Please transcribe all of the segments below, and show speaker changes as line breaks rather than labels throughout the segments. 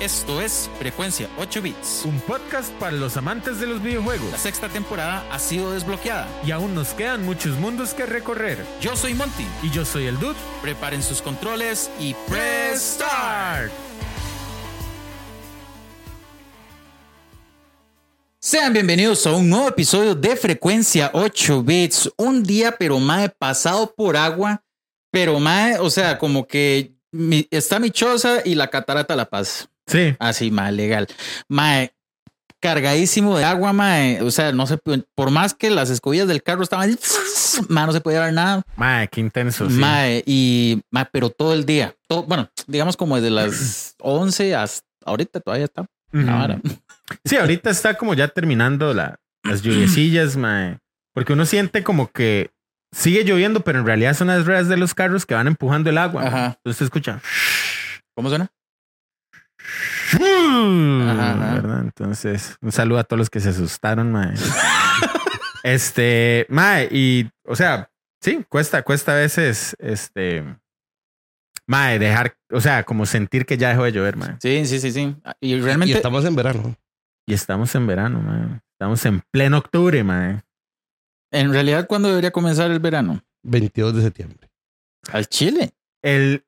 Esto es Frecuencia 8 Bits.
Un podcast para los amantes de los videojuegos.
La sexta temporada ha sido desbloqueada.
Y aún nos quedan muchos mundos que recorrer.
Yo soy Monty.
Y yo soy el Dude.
Preparen sus controles y press start. Sean bienvenidos a un nuevo episodio de Frecuencia 8 Bits. Un día, pero más pasado por agua. Pero más, o sea, como que mi- está mi choza y la catarata La Paz.
Sí.
Así, mae, legal. Mae, cargadísimo de agua, mae. O sea, no se por más que las escobillas del carro estaban, mae, no se podía ver nada.
Mae, qué intenso. Sí.
Mae, y mae, pero todo el día. Todo, bueno, digamos como desde las 11 hasta ahorita todavía está.
Sí, ahorita está como ya terminando la, las lluviecillas, mae. Porque uno siente como que sigue lloviendo, pero en realidad son las ruedas de los carros que van empujando el agua.
Ajá.
Entonces se escucha.
¿Cómo suena? Ajá, ajá.
¿Verdad? Entonces, un saludo a todos los que se asustaron, mae. este, mae, y, o sea, sí, cuesta, cuesta a veces, este, mae, dejar, o sea, como sentir que ya dejó de llover, mae.
Sí, sí, sí, sí. Y
Y
realmente,
estamos en verano.
Y estamos en verano, mae. Estamos en pleno octubre, mae.
en realidad, ¿cuándo debería comenzar el verano?
22 de septiembre.
Al Chile.
El,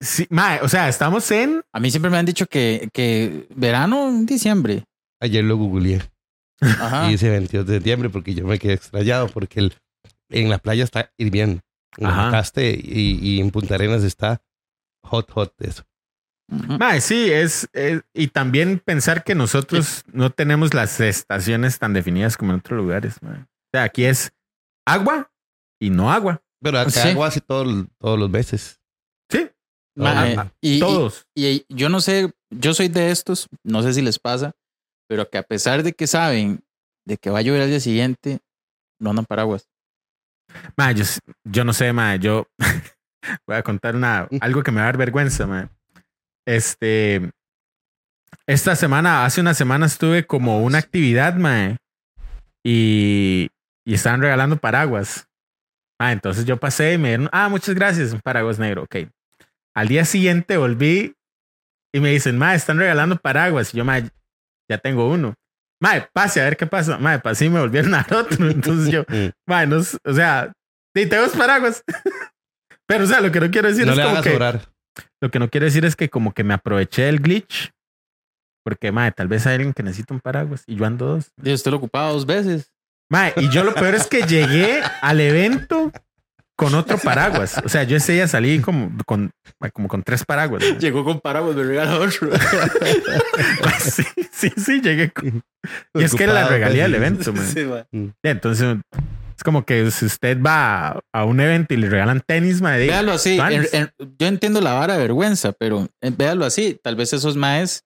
sí, mae, o sea, estamos en,
A mí siempre me han dicho que, que verano en diciembre.
Ayer lo googleé
Ajá.
y dice 22 de septiembre porque yo me quedé extrañado porque el, en la playa está hirviendo. En
Ajá.
Caste y, y en Punta Arenas está hot, hot eso.
Mae, sí, es, es- y también pensar que nosotros no tenemos las estaciones tan definidas como en otros lugares, mae. O sea, aquí es agua y no agua.
Pero acá
Sí.
hago así todo- todos los meses.
Y- y-
todos.
Y yo no sé, yo soy de estos, no sé si les pasa, pero que a pesar de que saben de que va a llover al día siguiente, no andan paraguas.
Ma, yo, no sé, ma, yo voy a contar una, algo que me va a dar vergüenza, ma. Este, esta semana, hace una semana estuve como una actividad, ma, y, y estaban regalando paraguas. Ah, entonces yo pasé y me dieron, ah, muchas gracias, un paraguas negro, ok. Al día siguiente volví y me dicen, ma, están regalando paraguas. Y yo, ma, ya tengo uno. Ma, pase a ver qué pasa. Ma, pasé y me volvieron a otro. Entonces yo,
Mm.
Mae, no o sea, sí, tengo paraguas. Pero, o sea, lo que no quiero decir
no
es
le
como
hagas
que.
sobrar.
Lo que no quiero decir es que como que me aproveché del glitch. Porque, mae, tal vez hay alguien que necesita un paraguas y yo ando dos.
Yo estoy ocupado dos veces.
Mae, y yo lo peor es que llegué al evento con otro paraguas. O sea, yo ese día salí como con, como con tres paraguas.
Llegó con paraguas, me regaló otro.
Sí, sí, sí, llegué con... Y es que era la regalía del
sí.
evento, mae.
Sí, ma.
Entonces, es como que si usted va a, un evento y le regalan tenis, diga,
Véalo así.
Vans.
en- en- yo entiendo la vara de vergüenza, pero eh, véalo así. Tal vez esos maes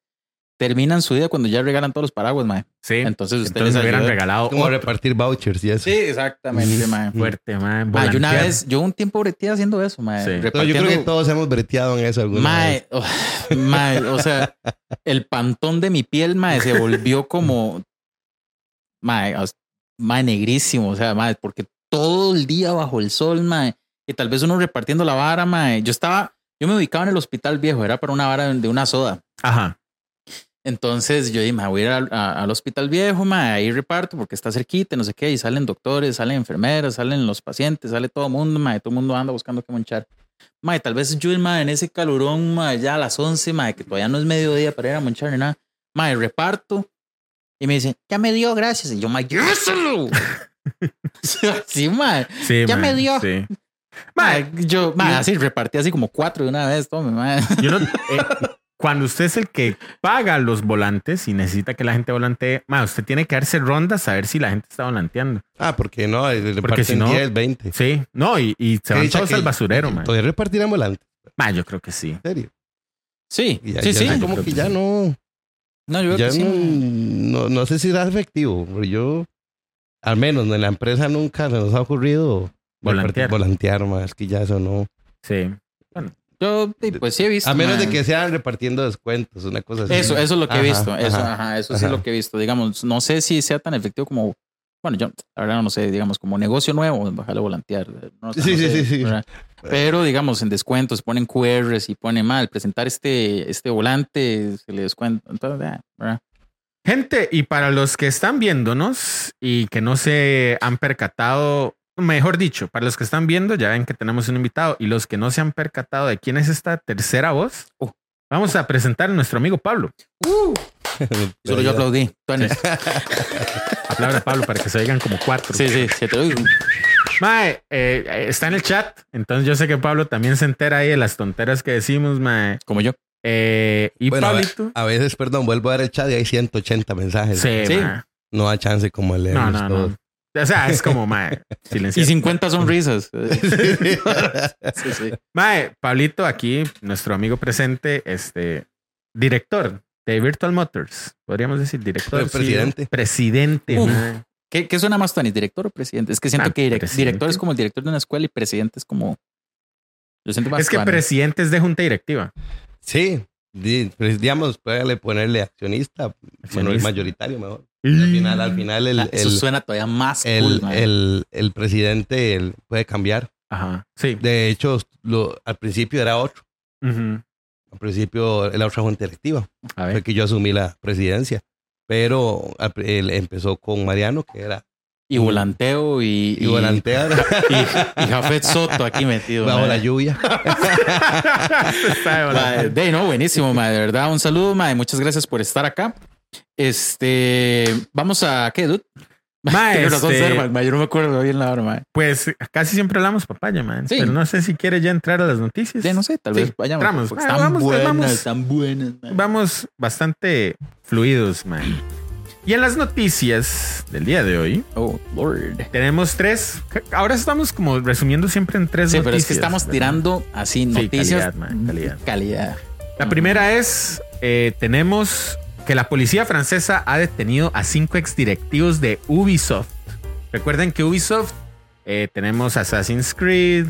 terminan su vida cuando ya regalan todos los paraguas, mae.
sí.
Entonces ustedes
Entonces me hubieran
ayudan.
regalado
Como repartir vouchers y eso.
Sí, exactamente, mae.
fuerte, man.
Ma, yo una vez, yo un tiempo breteé haciendo eso, mae.
Sí.
No, yo creo
Repartiendo-
que todos hemos breteado en eso alguna
Mae,
vez.
oh, mae, o sea, el pantón de mi piel, mae, se volvió como, mae, mae, negrísimo, o sea, mae, porque todo el día bajo el sol, mae, y tal vez uno repartiendo la vara, mae. Yo estaba, yo me ubicaba en el hospital viejo, era para una vara de una soda.
Ajá.
Entonces yo dije, me voy a ir al, a- al hospital viejo, mae, ahí reparto porque está cerquita, no sé qué, y salen doctores, salen enfermeras, salen los pacientes, sale todo el mundo, mae, todo el mundo anda buscando qué monchar. Mae, tal vez yo, mae, en ese calorón, mae, ya a las 11, mae, que todavía no es mediodía para ir a monchar ni nada, mae, reparto, y me dicen, ya me dio, gracias, y yo, mae, lléveselo. sí, mae,
Sí,
Ya me dio.
Sí.
Mae, yo, mae, así repartí así como cuatro de una vez, tome, mae.
yo no, eh, cuando usted es el que paga los volantes y necesita que la gente volantee, mae, usted tiene que darse rondas a ver si la gente está volanteando.
Ah, porque no, le
Porque si no-
10, 20.
Sí. No, y, y se van todos al basurero, man.
Todavía repartir ambulante.
Mae, yo creo que sí.
En serio.
Sí,
ya-
sí,
ya
sí.
yo
como que
que
ya
sí.
no.
No, yo creo
Ya
que sí,
no, no, no sé si era efectivo. pero Yo, al menos en la empresa nunca se nos ha ocurrido
Volantear.
volantear más. Que ya eso no.
Sí.
Yo, pues sí he visto.
A menos de que sean repartiendo descuentos, una cosa así.
Eso, eso es lo que he visto. Eso,
ajá,
ajá, eso sí es lo que he visto. Digamos, no sé si sea tan efectivo como. Bueno, yo la verdad no sé, digamos, como negocio nuevo, bajarle a volantear. No,
Sí,
no
sí,
sé,
sí, sí.
¿verdad? Pero digamos, en descuentos ponen QRs y pone mal, presentar este, este volante, se le descuenta. Entonces, ¿verdad?
Gente, y para los que están viéndonos y que no se han percatado, mejor dicho, para los que están viendo, ya ven que tenemos un invitado, y los que no se han percatado de quién es esta tercera voz,
Oh.
vamos a presentar a nuestro amigo Pablo.
Solo yo aplaudí.
Aplauda a Pablo para que se oigan como cuatro.
Sí, sí, sí, te lo digo.
Mae, eh, está en el chat, entonces yo sé que Pablo también se entera ahí de las tonteras que decimos, mae.
Como yo.
Eh, y
Bueno, a, ve-
Pablito.
a veces, perdón, vuelvo a ver el chat y hay 180 mensajes.
Sí,
Sí.
No da chance como
No,
leerlos
no,
todos.
no. O sea, es como, mae,
Y
silenciar.
50 sonrisas. Sí, sí.
Mae, Pablito, aquí, nuestro amigo presente, este, director de Virtual Motors. Podríamos decir director.
Presidente.
sí, presidente,
Uf.
mae.
¿Qué, ¿Qué suena más, Tony? ¿Director o presidente? Es que siento
Ah,
que direc-
presidente.
director es como el director de una escuela y presidente es como. Yo siento más
Es que presidente es de junta directiva.
Sí, pues, digamos, puede ponerle accionista, bueno, el
Accionista.
mayoritario mejor. Al final, al final el,
Ah, Eso
el,
suena todavía más
el,
cool,
el- el presidente él puede cambiar.
Ajá. Sí.
De hecho, lo, al principio era otro.
Ujú.
Al principio era otra junta directiva.
A
Fue
ver.
que yo asumí la presidencia. Pero él empezó con Mariano, que era
Y volanteo y.
y volantear
y, y Jafet Soto aquí metido.
bajo
man.
la lluvia.
Está de
no, buenísimo, ma, de verdad. Un saludo, ma, y muchas gracias por estar acá. Este, vamos a qué, dude.
Ma, este,
ma, yo no me acuerdo bien la hora, ma.
Pues casi siempre hablamos papaya, man.
Sí.
Pero no sé si quiere ya entrar a las noticias.
Sí, no sé, tal
Sí,
vez vayamos. porque
Ah,
están
vamos,
buenas,
vamos.
están buenas. ma.
Vamos bastante fluidos, man. Y en las noticias del día de hoy,
Oh, Lord.
tenemos tres. Ahora estamos como resumiendo siempre en tres
Sí,
noticias.
pero es que estamos
¿verdad?
tirando así noticias.
calidad, man, calidad.
calidad.
La primera es, eh, tenemos que la policía francesa ha detenido a cinco exdirectivos de Ubisoft. Recuerden que Ubisoft eh, tenemos Assassin's Creed,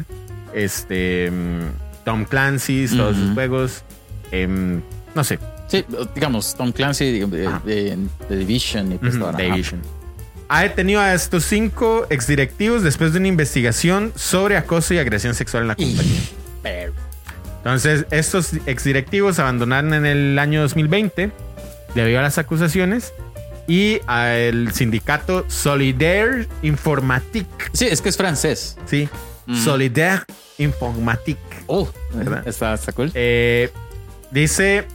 este, mm, Tom Clancy's, todos sus juegos. em, no sé,
Sí, digamos, Tom Clancy de Division y pues
The. Division. Ha detenido a estos cinco exdirectivos después de una investigación sobre acoso y agresión sexual en la compañía.
Pero-
Entonces, estos exdirectivos abandonaron en el año 2020 debido a las acusaciones y al sindicato Solidaire Informatique.
Sí, es que es francés.
Sí,
Mm.
Solidaire Informatique.
Oh,
¿Verdad?
está, está cool.
Eh, dice,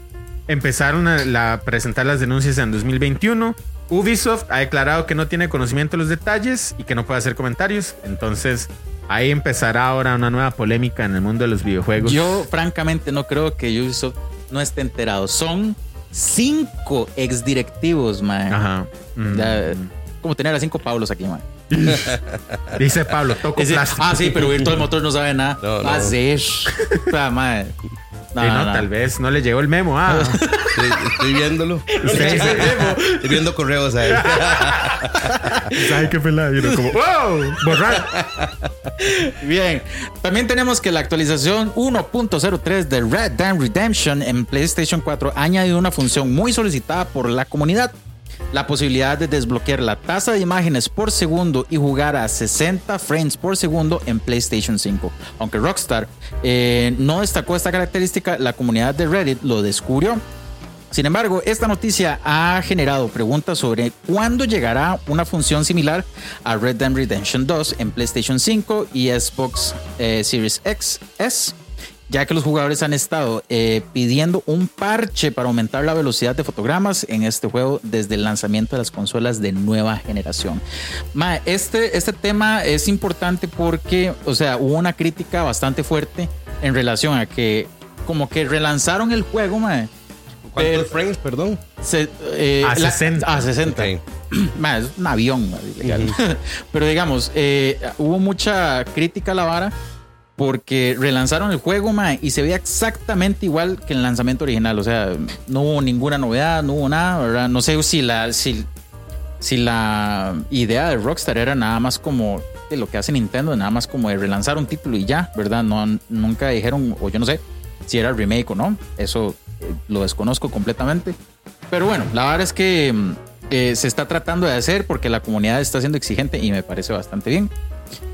empezaron a la- presentar las denuncias en 2021. Ubisoft ha declarado que no tiene conocimiento de los detalles y que no puede hacer comentarios. Entonces, ahí empezará ahora una nueva polémica en el mundo de los videojuegos.
Yo, francamente, no creo que Ubisoft no esté enterado. Son cinco exdirectivos, man.
Ajá. Mm.
Ya, Como tener a cinco Pablos aquí, man.
Dice Pablo, toco
Dice,
plástico.
ah, sí, pero Virtual Motor no sabe nada.
No, no.
Va a ser. Ah, man. No,
Sí, no,
no, no.
tal vez no le llegó el memo. Ah,
Estoy, estoy viéndolo.
Usted dice,
Estoy viendo correos a él.
¿sabe qué pelada? Y uno como, ¡wow! Borrar.
Bien, también tenemos que la actualización 1.03 de Red Dead Redemption en PlayStation 4 ha añadido una función muy solicitada por la comunidad. La posibilidad de desbloquear la tasa de imágenes por segundo y jugar a 60 frames por segundo en PlayStation 5. Aunque Rockstar eh, no destacó esta característica, la comunidad de Reddit lo descubrió. Sin embargo, esta noticia ha generado preguntas sobre cuándo llegará una función similar a Red Dead Redemption 2 en PlayStation 5 y Xbox eh, Series X S, ya que los jugadores han estado eh, pidiendo un parche para aumentar la velocidad de fotogramas en este juego desde el lanzamiento de las consolas de nueva generación. Ma, este, este tema es importante porque, o sea, hubo una crítica bastante fuerte en relación a que como que relanzaron el juego, ma,
¿Cuántos frames, perdón?
se- eh,
A
la-
60.
a 60.
Ok.
Ma, es un avión ma, ilegal. Pero digamos, eh, hubo mucha crítica a la vara porque relanzaron el juego y se veía exactamente igual que el lanzamiento original. O sea, no hubo ninguna novedad, no hubo nada, ¿verdad? No sé si la, si, si la idea de Rockstar era nada más como de lo que hace Nintendo, nada más como de relanzar un título y ya, ¿verdad? No, nunca dijeron, o yo no sé si era remake o no. Eso eh, lo desconozco completamente. Pero bueno, la verdad es que mm, eh, se está tratando de hacer porque la comunidad está siendo exigente y me parece bastante bien.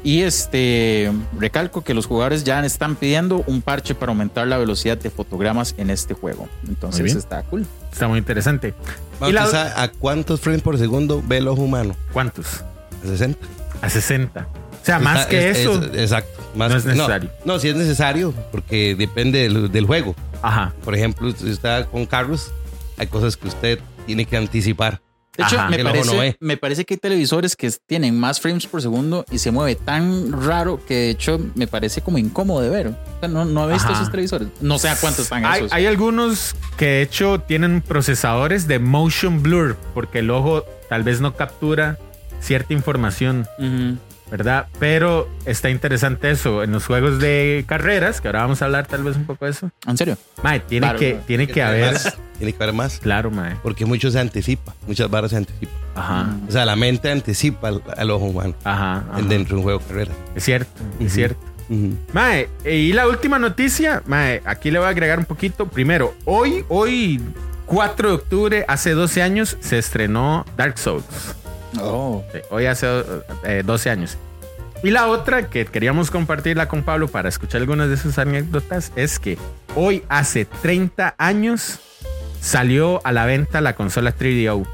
Y este recalco que los jugadores ya están pidiendo un parche para aumentar la velocidad de fotogramas en este juego. Entonces está cool.
Está muy interesante.
Vamos,
Y la-
¿usted sabe ¿A cuántos frames por segundo ve el ojo humano?
¿Cuántos?
A 60.
A 60. O sea, más
Está-
que
es-
eso.
es- exacto. Más,
no es necesario.
No, sí es necesario porque depende del, del juego.
Ajá.
Por ejemplo, si está con carros, hay cosas que usted tiene que anticipar.
De hecho,
Ajá.
me parece, me parece que hay televisores que tienen más frames por segundo y se mueve tan raro que de hecho me parece como incómodo de ver. O sea, no, no he visto
Ajá.
esos televisores. No sé a cuántos están
Hay,
esos.
hay algunos que de hecho tienen procesadores de motion blur porque el ojo tal vez no captura cierta información. ¿Verdad? Pero está interesante eso. En los juegos de carreras, que ahora vamos a hablar tal vez un poco de eso.
¿En serio?
Mae, tiene
Claro,
que,
mae.
tiene que haber.
más, tiene que haber más.
Claro, mae.
Porque mucho se anticipa. Muchas barras se anticipan.
Ajá.
O sea, la mente anticipa al, al ojo humano
Ajá. ajá.
dentro de un juego de carrera.
Es cierto, es cierto.
Ujú.
Mae, y la última noticia, mae, aquí le voy a agregar un poquito. Primero, hoy, hoy, 4 de octubre, hace 12 años, se estrenó Dark Souls.
Oh.
Sí, hoy hace eh, 12 años. Y la otra que queríamos compartirla con Pablo para escuchar algunas de sus anécdotas es que hoy hace 30 años salió a la venta la consola 3DO.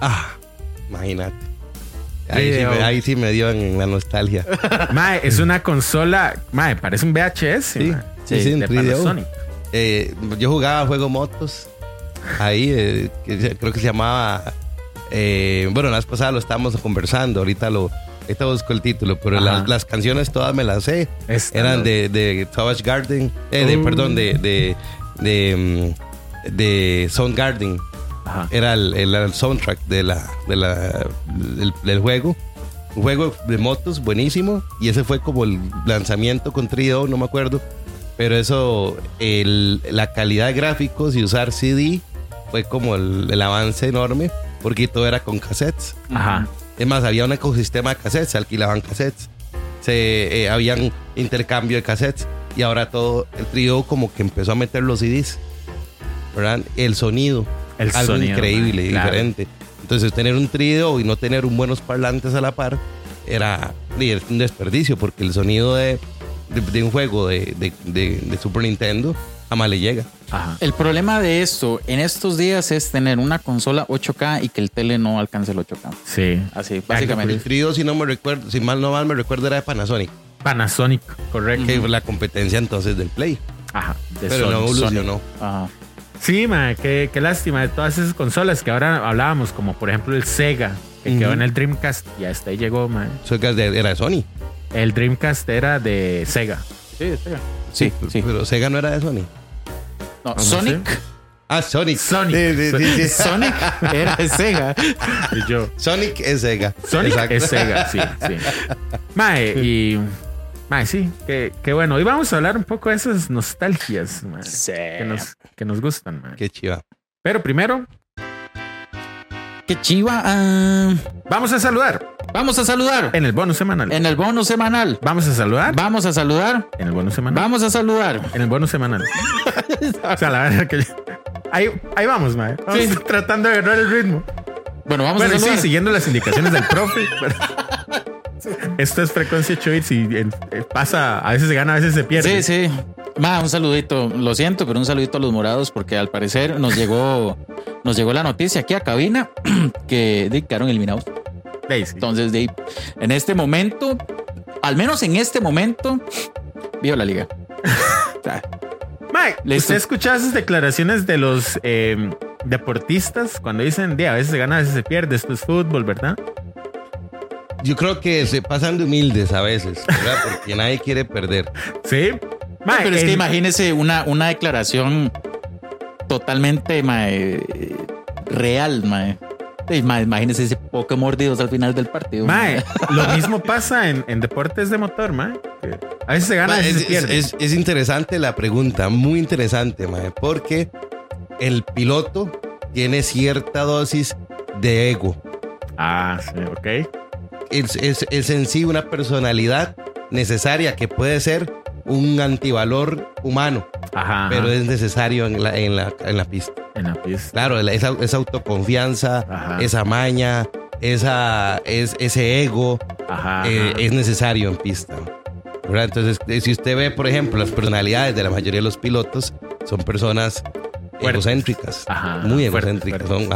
Ah, imagínate. Ahí sí, me, ahí sí me dio en la nostalgia.
Mae, es una consola, mae, parece un VHS.
Sí,
mae,
sí, sí,
de
3DO.
Panasonic.
Eh, yo jugaba juego motos. Ahí, eh, creo que se llamaba. Eh, bueno, la vez pasada lo estábamos conversando. Ahorita lo. Ahorita busco el título, pero las, las canciones todas me las sé.
Esta,
Eran
¿no?
de, de Savage Garden. eh, de,
Uh.
Perdón, de. de, de, mm, de Soundgarden.
Ajá.
Era el, el- el soundtrack de la, de la, del, del juego. Un juego de motos buenísimo. Y ese fue como el lanzamiento con 3DO, no me acuerdo. Pero eso, el- la calidad de gráficos y usar CD fue como el, el avance enorme. Porque todo era con cassettes.
Ajá.
Es más, había un ecosistema de cassettes, se alquilaban cassettes. Se, eh, habían intercambio de cassettes. Y ahora todo el trío como que empezó a meter los CDs. ¿Verdad? El sonido.
El
algo
sonido,
increíble,
claro.
diferente. Entonces, tener un trío y no tener un buenos parlantes a la par era un desperdicio porque el sonido de, de, de un juego de Super Nintendo jamás le llega.
Ajá.
El problema de esto en estos días es tener una consola 8K y que el tele no alcance el 8K.
Sí.
Así,
El
básicamente.
trío, si no me recuerdo, si mal no mal me recuerdo, era de Panasonic,
Panasonic, correcto.
que fue la competencia entonces del Play.
Ajá. de
Pero
Sony.
no evolucionó.
Ajá.
Sí, ma, qué, qué lástima de todas esas consolas que ahora hablábamos, como por ejemplo el Sega, que quedó en el Dreamcast y hasta ahí llegó, ma.
Eso era de, de Sony.
El Dreamcast era de Sega.
Sí, sí, sí.
Pero Sega no era de Sony.
No, Sonic.
Ah, Sonic.
Sonic.
Sí, sí, sí, sí.
Sonic era de Sega.
Y yo.
Sonic es Sega.
Sonic
Exacto.
es Sega, sí, sí. Mae, y. Mae, sí, qué, qué bueno. Hoy vamos a hablar un poco de esas nostalgias, mae,
Sí.
que, nos, que nos gustan, mae.
Qué chiva.
Pero primero,
Qué chiva. ah,
vamos a saludar
vamos a saludar
en el bonus semanal.
en el bonus semanal.
Vamos a saludar
Vamos a saludar.
en el bonus semanal.
Vamos a saludar.
En el bonus semanal. o sea, la verdad que. Ahí, ahí vamos, mae. Vamos
Sí.
tratando de agarrar el ritmo.
Bueno, vamos
Bueno,
a
y sí,
saludar.
siguiendo las indicaciones del profe. pero- Esto es frecuencia 8 bits y en- eh, pasa, a veces se gana, a veces se pierde.
Sí, sí. Ma, un saludito. Lo siento, pero un saludito a los morados porque al parecer nos llegó, nos llegó la noticia aquí a cabina que de, quedaron eliminados. Entonces, de, en este momento, al menos en este momento, viva la liga.
Mike,
Listo.
¿usted escuchaba esas declaraciones de los eh, deportistas cuando dicen, "Di, a veces se gana, a veces se pierde, esto es fútbol, ¿verdad?
Yo creo que se pasan de humildes a veces, ¿verdad? Porque nadie quiere perder.
Sí. Mae,
pero es que imagínese una, una declaración totalmente ma, eh, real, ma. Ma, Imagínese ese poco mordidos al final del partido. ma.
Mae, lo mismo pasa en, en deportes de motor, mae. A veces se gana, a
Ma,
veces
es,
se pierde.
es- es interesante la pregunta, muy interesante, mae, porque el piloto tiene cierta dosis de ego.
Ah, sí, ok.
Es, es- es en sí una personalidad necesaria que puede ser un antivalor humano,
Ajá.
pero
ajá.
es necesario en la, en la, en la pista.
en la pista.
Claro, la- esa, esa autoconfianza,
Ajá.
esa maña, esa, es, ese ego eh, es necesario en pista. ¿verdad? Entonces, eh, si usted ve, por ejemplo, las personalidades de la mayoría de los pilotos, son personas
Fuertes.
egocéntricas, muy egocéntricas,
fuertes.
son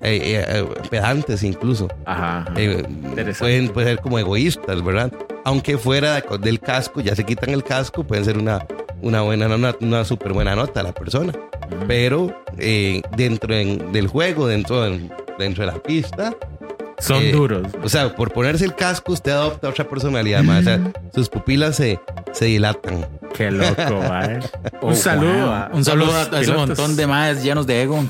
eh, eh, eh, pedantes incluso.
Ajá. ajá.
Eh,
Interesante.
pueden, pueden ser como egoístas, ¿verdad? Aunque fuera de- del casco, ya se quitan el casco, pueden ser una, una buena, una, una súper buena nota la persona.
Ujú.
Pero eh, dentro en- del juego, dentro, en- dentro de la pista,
Son
eh,
duros.
o sea, por ponerse el casco, usted adopta otra personalidad más. O sea, sus pupilas se, se dilatan.
Qué loco, mae.
Oh,
Un saludo.
wow.
a
Un saludo a, a ese montón de más llenos de ego.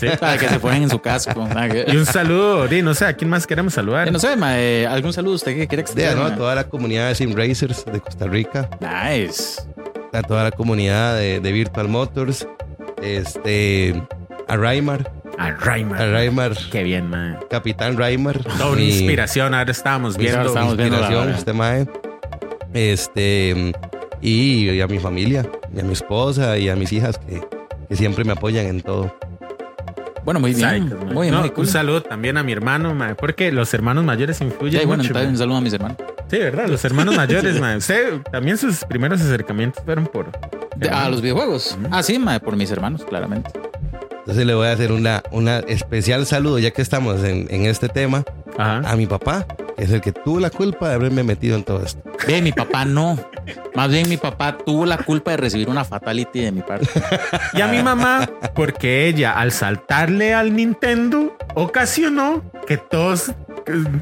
Sí.
Para que se ponen en su casco.
Y un saludo, di, no sé, ¿a quién más queremos saludar?
Eh, no sé, ma, eh, ¿algún saludo usted que quiere
De,
extender?
¿no? A toda la comunidad de Sim Racers de Costa Rica,
Nice.
a toda la comunidad de, de Virtual Motors, este, a Raimar,
A
a
Raimar.
Raimar,
Qué bien, mae.
Capitán Raimar.
Toda una inspiración. Ahora estábamos viendo.
estamos viendo
inspiración,
vara.
este mae. Este, y, y a mi familia, y a mi esposa, y a mis hijas que, que siempre me apoyan en todo.
Bueno, muy bien. Muy bien,
No,
muy cool.
Un saludo también a mi hermano, porque los hermanos mayores influyen
y bueno,
mucho.
un saludo a mis hermanos.
Sí, ¿verdad? Los hermanos mayores. Usted también sus primeros acercamientos fueron por.
De- a los videojuegos. Ah, sí, ma, por mis hermanos, claramente.
Entonces le voy a hacer una, una especial saludo, ya que estamos en, en este tema,
Ajá.
a mi papá, que es el que tuvo la culpa de haberme metido en todo esto.
Ve, mi papá no. Más bien, mi papá tuvo la culpa de recibir una fatality de mi parte.
Y a mi mamá, porque ella, al saltarle al Nintendo, ocasionó que todos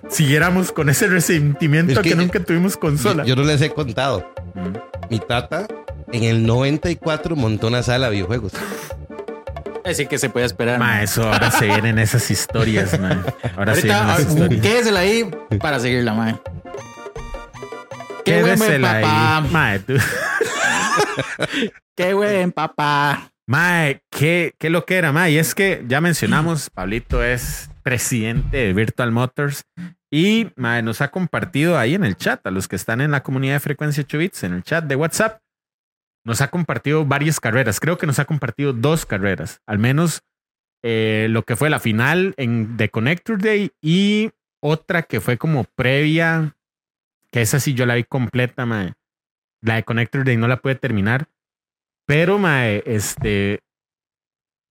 siguiéramos con ese resentimiento
Es
que,
que-
nunca tuvimos consola.
Yo no les he contado.
Mm.
Mi tata en el 94 montó una sala de videojuegos.
Así que se puede esperar.
Ma, eso ahora se vienen esas historias, man. Ahora se vienen
Ahorita,
esas
ah,
historias.
quédesela ahí para seguirla, ma. Qué buen, papá.
Mae, tú-
Qué buen papá.
Mae, qué, qué lo que era, mae. Y es que ya mencionamos, Pablito es presidente de Virtual Motors y mae, nos ha compartido ahí en el chat, a los que están en la comunidad de Frecuencia 8 Bits, en el chat de WhatsApp, nos ha compartido varias carreras. Creo que nos ha compartido dos carreras, al menos eh, lo que fue la final en The Connector Day y otra que fue como previa, que esa sí yo la vi completa, mae. La de Connector Day no la pude terminar. Pero, mae, este.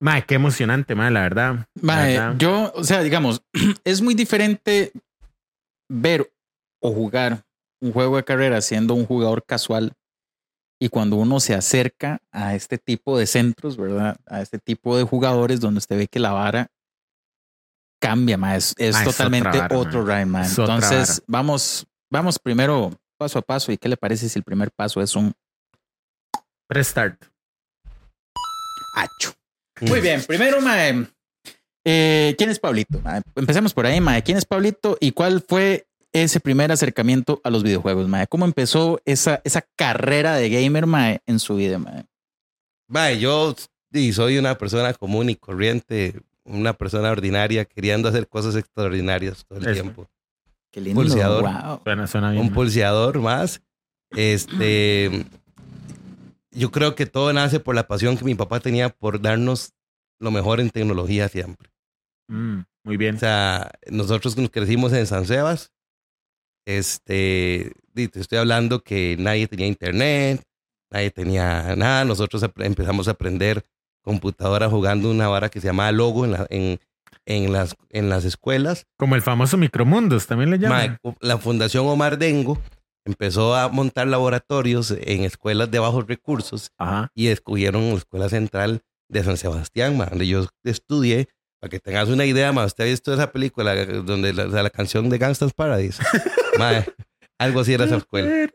Mae, qué emocionante, mae, la verdad. La
Ma,
verdad.
yo, o sea, digamos, es muy diferente ver o jugar un juego de carrera siendo un jugador casual y cuando uno se acerca a este tipo de centros, ¿verdad? A este tipo de jugadores donde usted ve que la vara cambia, ma, es, es
es
totalmente
vara,
otro ride, ma.
Es otra
Entonces, vamos, vamos primero paso a paso. ¿Y qué le parece si el primer paso es un
Restart.
hacho? Muy bien, primero, mae. eh, ¿Quién es Pablito? Mae, Empecemos por ahí, mae. ¿Quién es Pablito y cuál fue ese primer acercamiento a los videojuegos, mae? ¿Cómo empezó esa, esa carrera de gamer, mae, en su vida, mae?
Mae, yo y soy una persona común y corriente, una persona ordinaria, queriendo hacer cosas extraordinarias todo el
Eso.
tiempo.
Qué lindo.
Pulseador.
Wow.
Suena, suena bien.
Un pulseador más. Este, yo creo que todo nace por la pasión que mi papá tenía por darnos lo mejor en tecnología siempre.
Mm, muy bien.
O sea, nosotros nos crecimos en San Sebas. Este, te estoy hablando que nadie tenía internet, nadie tenía nada. Nosotros empezamos a aprender computadora jugando una vara que se llamaba Logo en, la- en, en, las, en las escuelas.
Como el famoso Micromundos, también le llaman.
Mae, la Fundación Omar Dengo empezó a montar laboratorios en escuelas de bajos recursos
Ajá.
y escogieron la Escuela Central de San Sebastián, ma, donde yo estudié. Para que tengas una idea, ma, usted ha visto esa película donde la, la canción de Gangsta's Paradise. Ma, algo así era esa escuela.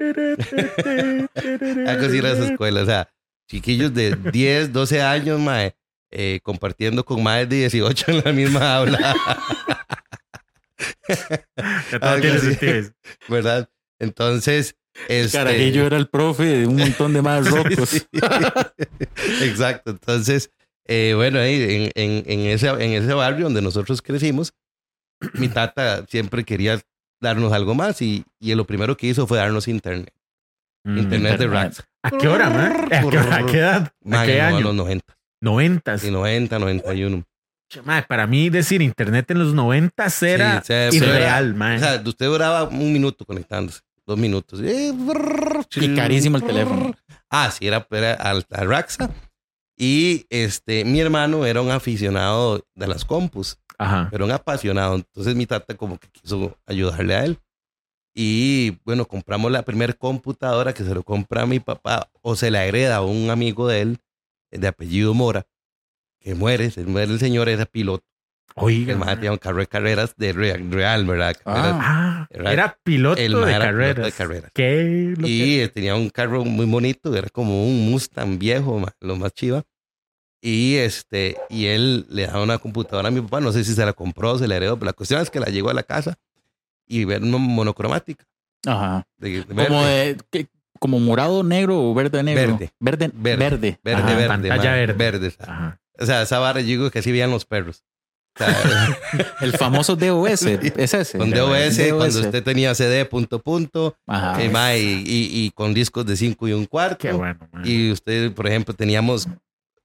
Algo así era esa escuela. O sea, chiquillos de 10, 12 años, ma, eh, compartiendo con más de 18 en la misma aula.
Ya todo tiene sentido.
¿Verdad? Entonces, este...
Carajillo era el profe de un montón de más rocos.
Sí. Exacto. Entonces, eh, bueno, ahí en, en, en, ese, en ese barrio donde nosotros crecimos, mi tata siempre quería darnos algo más y, y lo primero que hizo fue darnos internet.
Mm,
internet de racks.
¿A qué hora, man? ¿A qué, hora? ¿A qué edad? ¿A qué
no, a
año?
los 90.
Noventas.
Y 90, 91.
Mae, para mí decir internet en los 90 era
Sí,
irreal, mae.
O sea, usted duraba un minuto conectándose, dos minutos. Eh, brrr,
Y carísimo el teléfono.
Ah, sí, era, era al, al Raxa. Y este, mi hermano era un aficionado de las compus,
Ajá.
pero un apasionado. Entonces mi tata como que quiso ayudarle a él. Y bueno, compramos la primera computadora que se lo compra a mi papá o se la hereda a un amigo de él, de apellido Mora, que muere, se muere el señor, era piloto.
Oiga,
El más tenía un carro de carreras de real, real ¿verdad?
Ah,
Era-
era piloto
el
de
era piloto de carreras.
Qué lo
Y
que-
tenía un carro muy bonito, era como un Mustang viejo, ma, lo más chiva. Y este, y él le daba una computadora a mi papá, no sé si se la compró, se la heredó, pero la cuestión es que la llegó a la casa y ver una monocromática.
Ajá.
de- de
Como de. Como morado negro o verde negro.
Verde.
Verde.
Verde.
Verde.
verde,
Ajá,
verde,
pantalla verde.
verde, o sea,
Ajá.
O sea, esa barra yo digo que así veían los perros. O sea,
El famoso DOS. Es ese.
con DOS, cuando usted tenía CD punto punto,
Ajá.
eh, ma, y, y- y con discos de 5 y un cuarto.
Qué bueno, mae.
Y usted, por ejemplo, teníamos,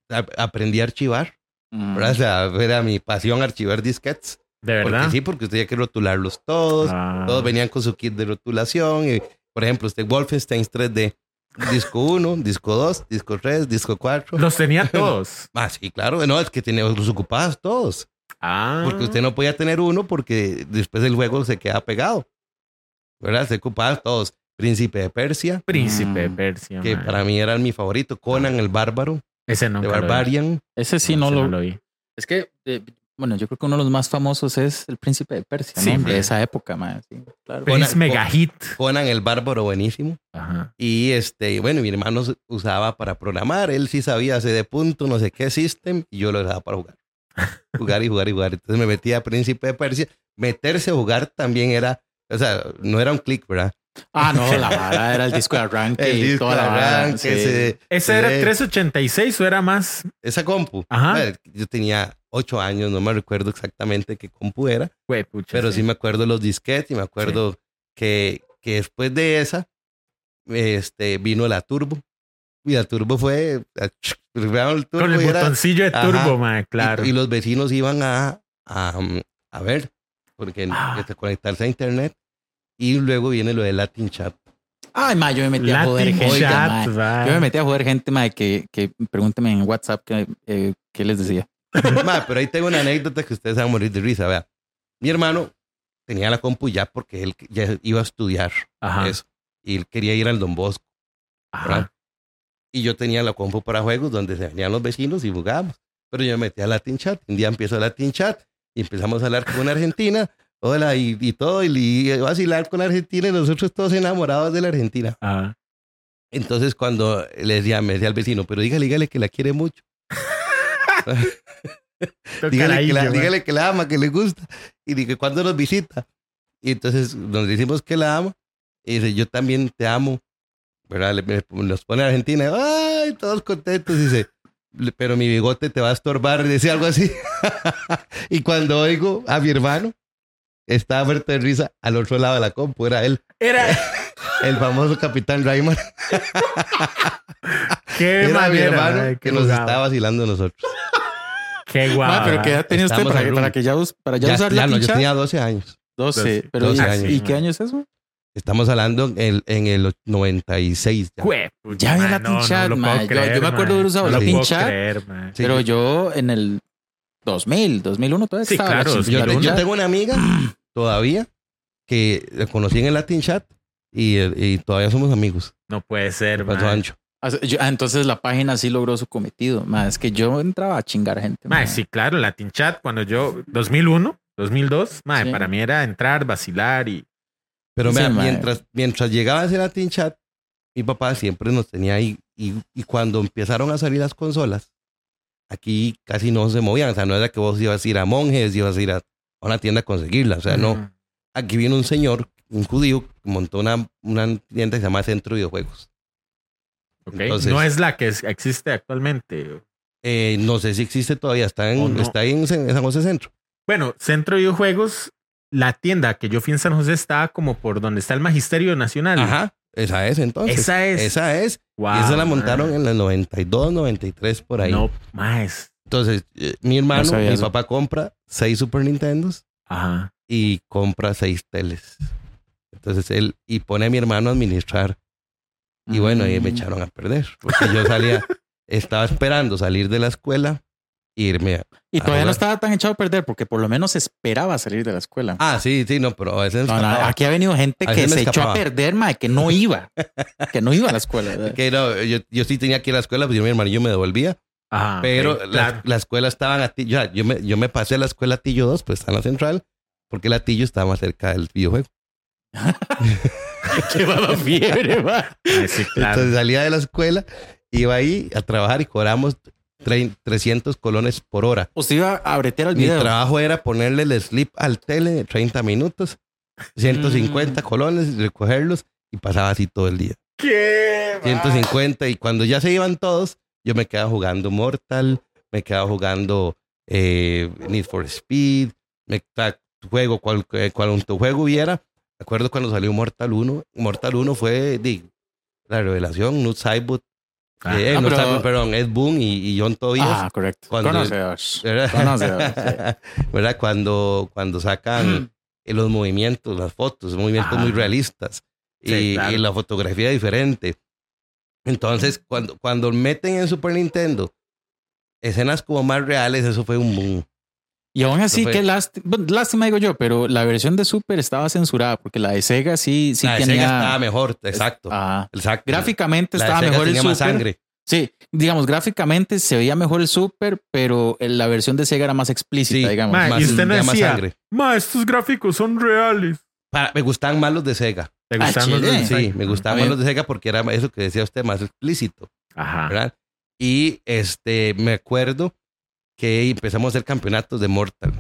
a- aprendí a archivar.
Mm.
O sea, era mi pasión archivar disquetes.
¿De verdad?
Porque sí, porque usted tenía que rotularlos todos.
Ah.
Todos venían con su kit de rotulación. Y, por ejemplo, usted Wolfenstein 3D. Disco 1, disco 2, disco 3, disco 4.
Los tenía todos.
Ah, sí, claro. No, es que tenía, los ocupabas todos.
Ah.
Porque usted no podía tener uno porque después el juego se queda pegado. ¿Verdad? Se ocupaba todos. Príncipe de Persia,
Príncipe de
Mm.
Persia.
que para mí era mi favorito. Conan el Bárbaro,
Ese no.
de Barbarian.
Ese sí no, lo,
vi.
Es que, eh, bueno, yo creo que uno de los más famosos es el príncipe de Persia,
Sí,
¿no?
man.
De esa época, man. Sí, claro.
Prince Mega Hit.
Conan el Bárbaro, buenísimo.
Ajá.
Y este, bueno, mi hermano usaba para programar, él sí sabía CD punto, no sé qué system, y yo lo usaba para jugar. Jugar y jugar y jugar. Entonces me metía a Príncipe de Persia. Meterse a jugar también era, o sea, no era un clic, ¿verdad?
Ah, no, la vara era el disco de arranque
El
y
disco
toda
de
la vara.
arranque,
sí.
ese-
¿Ese era
ese-
386 o era más?
esa compu.
Ajá.
Ver, Yo tenía ocho años, no me recuerdo exactamente qué compu era,
Güey, pucha,
pero sí me acuerdo los disquetes y me acuerdo que, que después de esa, este, vino la turbo. Y la turbo fue, el turbo
Con el
era-
botoncillo de
Ajá.
turbo, mae, claro.
Y, y los vecinos iban a, a, a ver, porque
Ah.
este, conectarse a internet. Y luego viene lo de Latin Chat.
Ay, ma, yo me metí a joder
Latin
gente.
chat,
ma. Yo me metí a joder gente, ma, que, que pregúnteme en WhatsApp que, eh, qué les decía.
Ma, pero ahí tengo una anécdota que ustedes van a morir de risa. Vea, mi hermano tenía la compu ya porque él ya iba a estudiar
Ajá.
eso. Y él quería ir al Don Bosco.
Ajá.
¿verdad? Y yo tenía la compu para juegos donde se venían los vecinos y jugábamos. Pero yo me metí a Latin Chat. Un día empiezo Latin Chat y empezamos a hablar con una argentina. Hola, y, y todo, y, y vacilar con la Argentina y nosotros todos enamorados de la Argentina.
Ajá.
Entonces, cuando le decía, me decía al vecino, pero dígale, dígale que la quiere mucho. dígale, que la, dígale que la ama, que le gusta. Y dije, ¿cuándo nos visita? Y entonces nos decimos que la ama. Y dice, yo también te amo. ¿Verdad? Le- nos pone a Argentina. ¡Ay! Todos contentos. Y dice, "Le- pero mi bigote te va a estorbar. Decía algo así. y cuando oigo a mi hermano, estaba muerto de risa al otro lado de la compu. Era él,
Era.
el famoso Capitán Raymond.
Qué
Era mi
manera,
hermano
mae,
que nos estaba vacilando a nosotros.
Qué guau.
Ma, pero ¿qué edad tenía usted para, que- para que ya, us- para ya,
Ya,
usar
ya
la
no, yo
pincha?
tenía 12 años.
12. Pero
12
¿y-
años.
¿Y qué año es eso?
Estamos hablando en, en el 96. ya.
Jue,
Ya había
mae,
Latin
no, no
mae. Yo- yo me acuerdo de haber usado
mae.
Sí,
pero
yo-
en el 2000, 2001 todavía
Sí,
estaba
claro,
la
Yo, yo tengo una amiga todavía que la conocí en el Latin Chat y, y todavía somos amigos.
No puede ser, mae.
ancho.
Ah, yo- ah, entonces la página sí logró su cometido. Ma, es que yo entraba a chingar gente. Ma.
sí, claro, Latin Chat, cuando yo, 2001, 2002, mae,
Sí.
para mí era entrar, vacilar y...
Pero
Sí,
mientras, mientras llegaba ese Latin Chat, mi papá siempre nos tenía ahí. Y, y cuando empezaron a salir las consolas, aquí casi no se movían. O sea, no era que vos ibas a ir a monjes, ibas a ir a, a una tienda a conseguirla. O sea, no.
Ujú.
Aquí vino un señor, un judío, que montó una, una tienda que se llama Centro de Videojuegos.
Ok.
Entonces-
no es la que es- existe actualmente.
Eh, no sé si existe todavía, está en,
no.
está ahí en, San en San José Centro.
Bueno, Centro de Videojuegos, la tienda que yo fui en San José estaba como por donde está el Magisterio Nacional.
Ajá, esa es entonces.
Esa es.
Esa es.
Wow,
y esa la montaron
mae.
en el 92, 93 por ahí.
No, más.
Entonces, eh, mi hermano,
sabía
mi
eso.
papá compra seis Super Nintendos
Ajá.
y compra seis teles. Entonces él, y pone a mi hermano a administrar. Y bueno, ahí me
Mm.
echaron a perder. Porque yo salía, estaba esperando salir de la escuela e irme a...
Y todavía no estaba tan echado a perder porque por lo menos esperaba salir de la escuela.
Ah, sí, sí, no, pero a veces...
No, no, aquí ha venido gente que
me
se echó a perder, mae, que no iba. que no iba a la escuela.
Que no, yo, yo sí tenía que ir a la escuela, pues yo, mi hermano y yo me devolvía.
Ajá.
pero
ok,
la,
claro.
la escuela estaba en Atillo. Yo me, yo me pasé a la escuela Atillo 2, pues está en la central, porque el Atillo estaba más cerca del videojuego.
Baba fiebre.
Ay, sí, claro.
Entonces salía de la escuela, iba ahí a trabajar y cobramos tre- 300 colones por hora.
Usted iba a bretear el
Mi
video.
trabajo era ponerle el slip al tele de 30 minutos, 150
Mm.
colones, recogerlos y pasaba así todo el día.
¿Qué?
150 y cuando ya se iban todos, yo me quedaba jugando Mortal, me quedaba jugando eh, Need for Speed, me juego cual, eh, cuanto juego hubiera. Me acuerdo cuando salió Mortal 1. Mortal 1 fue la revelación, Nut Saibot,
Ah,
eh,
ah, pero-
perdón, Ed Boon y, y John Tobias.
Ah, correcto.
Cuando-
Conocedores.
¿verdad?
Conocedores, sí.
¿Verdad? Cuando, cuando sacan eh, los movimientos, las fotos, movimientos
Ajá.
muy realistas y,
claro.
y la fotografía diferente. Entonces, cuando, cuando meten en Super Nintendo escenas como más reales, eso fue un boom.
Y aún así,
fue-
qué lástima, lástima digo yo, pero la versión de Super estaba censurada porque la de Sega sí, sí
la de
tenía.
Sega estaba mejor, exacto.
Ah,
exacto.
gráficamente
La de
estaba
Sega
mejor el
tenía
Super.
más sangre.
Sí, digamos, gráficamente se veía mejor el Super, pero la versión de Sega era más explícita,
Sí,
digamos.
Ma,
Más-
y usted no
tenía más
decía,
sangre.
ma, estos gráficos son reales.
Para- me gustaban más los de Sega.
¿Te
Ah,
gustan los de-
Sí, me gustaban más los de Sega porque era eso que decía usted, más explícito.
Ajá.
¿verdad? Y este, me acuerdo que empezamos a hacer campeonatos de Mortal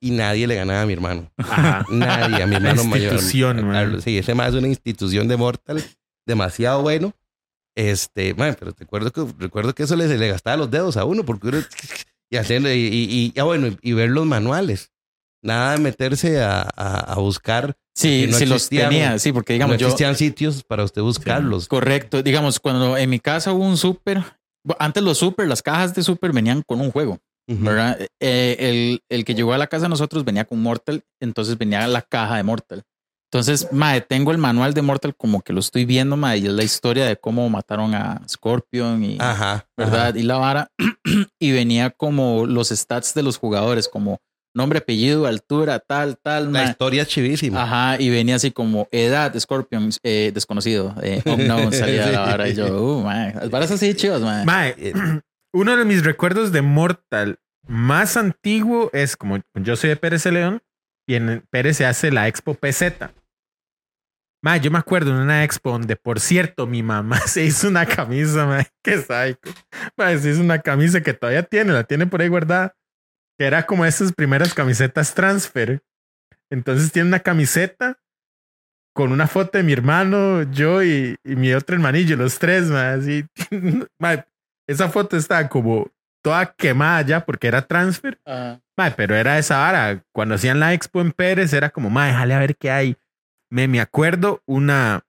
y nadie le ganaba a mi hermano.
Ajá.
Nadie, a mi hermano mayor.
institución.
Sí, ese más es una institución de Mortal demasiado bueno. Este, man, pero recuerdo que, recuerdo que eso le, le gastaba los dedos a uno porque uno, y haciendo, y, y, y- ah, bueno, y ver los manuales. Nada de meterse a, a, a buscar.
Sí,
no
sí los tenía, sí, porque digamos
no
yo.
existían sitios para usted buscarlos.
Correcto, digamos, cuando en mi casa hubo un Super, bu- antes los Super, las cajas de Super venían con un juego. ¿verdad? Eh, el, el que llegó a la casa de nosotros venía con Mortal, entonces venía la caja de Mortal. Entonces, mae, tengo el manual de Mortal como que lo estoy viendo, mae, y es la historia de cómo mataron a Scorpion y,
Ajá.
¿verdad?
ajá.
Y la vara. y venía como los stats de los jugadores, como nombre, apellido, altura, tal, tal,
La historia es chivísima.
Ajá, y venía así como edad, Scorpion, eh, desconocido, eh, unknown, salía
Sí.
vara y yo, uh, mae, las varas así chivas, mae.
Mae, uno de mis recuerdos de Mortal más antiguo es como yo soy de Pérez de León y en Pérez se hace la Expo PZ. Mae, yo me acuerdo en una expo donde, por cierto, mi mamá se hizo una camisa, mae, qué psycho. Mae, se hizo una camisa que todavía tiene, la tiene por ahí guardada, que era como esas primeras camisetas transfer. Entonces tiene una camiseta con una foto de mi hermano, yo y, y mi otro hermanillo, los tres, así. Mae, esa foto estaba como toda quemada ya porque era transfer. Mae, pero era esa vara. Cuando hacían la expo en Pérez, era como, mae, déjale a ver qué hay. Me, me acuerdo una,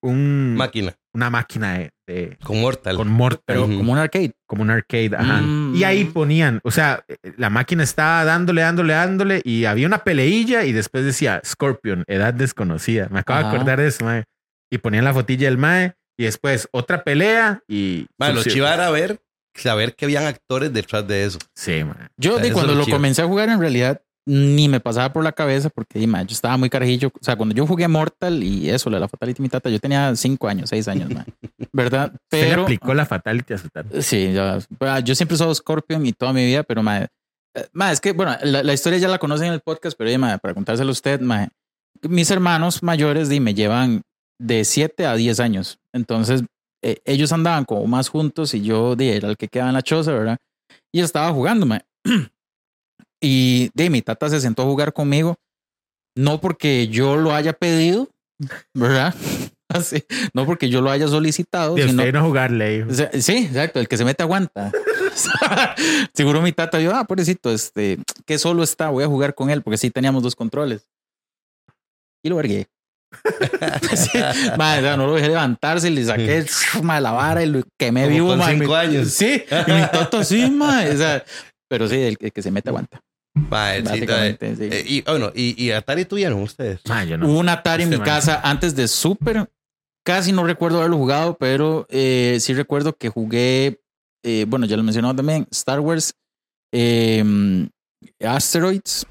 un,
Máquina.
una máquina de, de-
Con Mortal.
con Mortal,
pero
Ujú.
como un arcade.
como un arcade. Ajá.
Mm.
Y ahí ponían, o sea, la máquina estaba dándole, dándole, dándole, y había una peleilla y después decía Scorpion, edad desconocida. Me acabo
Ajá.
de acordar de eso, mae. Y ponían la fotilla del mae, y después otra pelea y.
Bueno, lo
Sub-Zero.
chiva era ver, saber que habían actores detrás de eso.
Sí, mae.
Yo,
O sea,
cuando
lo
lo comencé a jugar, en realidad ni me pasaba por la cabeza porque, mae, yo estaba muy carajillo. O sea, cuando yo jugué Mortal y eso, la Fatality mi tata, yo tenía cinco años, seis años, mae, ¿verdad?
Se
Pero.
aplicó la fatality a su tata.
Sí, ya, ah, yo siempre he usado Scorpion y toda mi vida, pero mae, eh, mae, es que, bueno, la, la historia ya la conocen en el podcast, pero oye, mae, para contárselo a usted, mae, mis hermanos mayores me llevan de 7 a 10 años. Entonces, eh, ellos andaban como más juntos y yo di, era el que quedaba en la choza, ¿verdad? Y estaba jugando, mae. Y de mi tata se sentó a jugar conmigo, no porque yo lo haya pedido, ¿verdad? Así, no porque yo lo haya solicitado,
De
sino
usted no jugarle. hijo.
Sí, exacto, el que se mete aguanta. Seguro mi tata yo, ah, pobrecito, este, que solo está, voy a jugar con él, porque sí teníamos dos controles. Y lo vergué. Sí, mae, o sea, no lo dejé levantarse, le saqué mae, la vara y lo quemé
Como
vivo.
con cinco años.
Sí, y mi toto sí, o sea, pero sí, el, el que se mete aguanta.
Mae, sí,
Básicamente, sí.
eh, y bueno, y, y Atari tuvieron ustedes.
Ma, yo no.
Hubo un Atari en
Este
mi
man.
casa antes de Super. Casi no recuerdo haberlo jugado, pero eh, sí recuerdo que jugué, eh, bueno, ya lo mencionaba también, Star Wars, eh, Asteroids.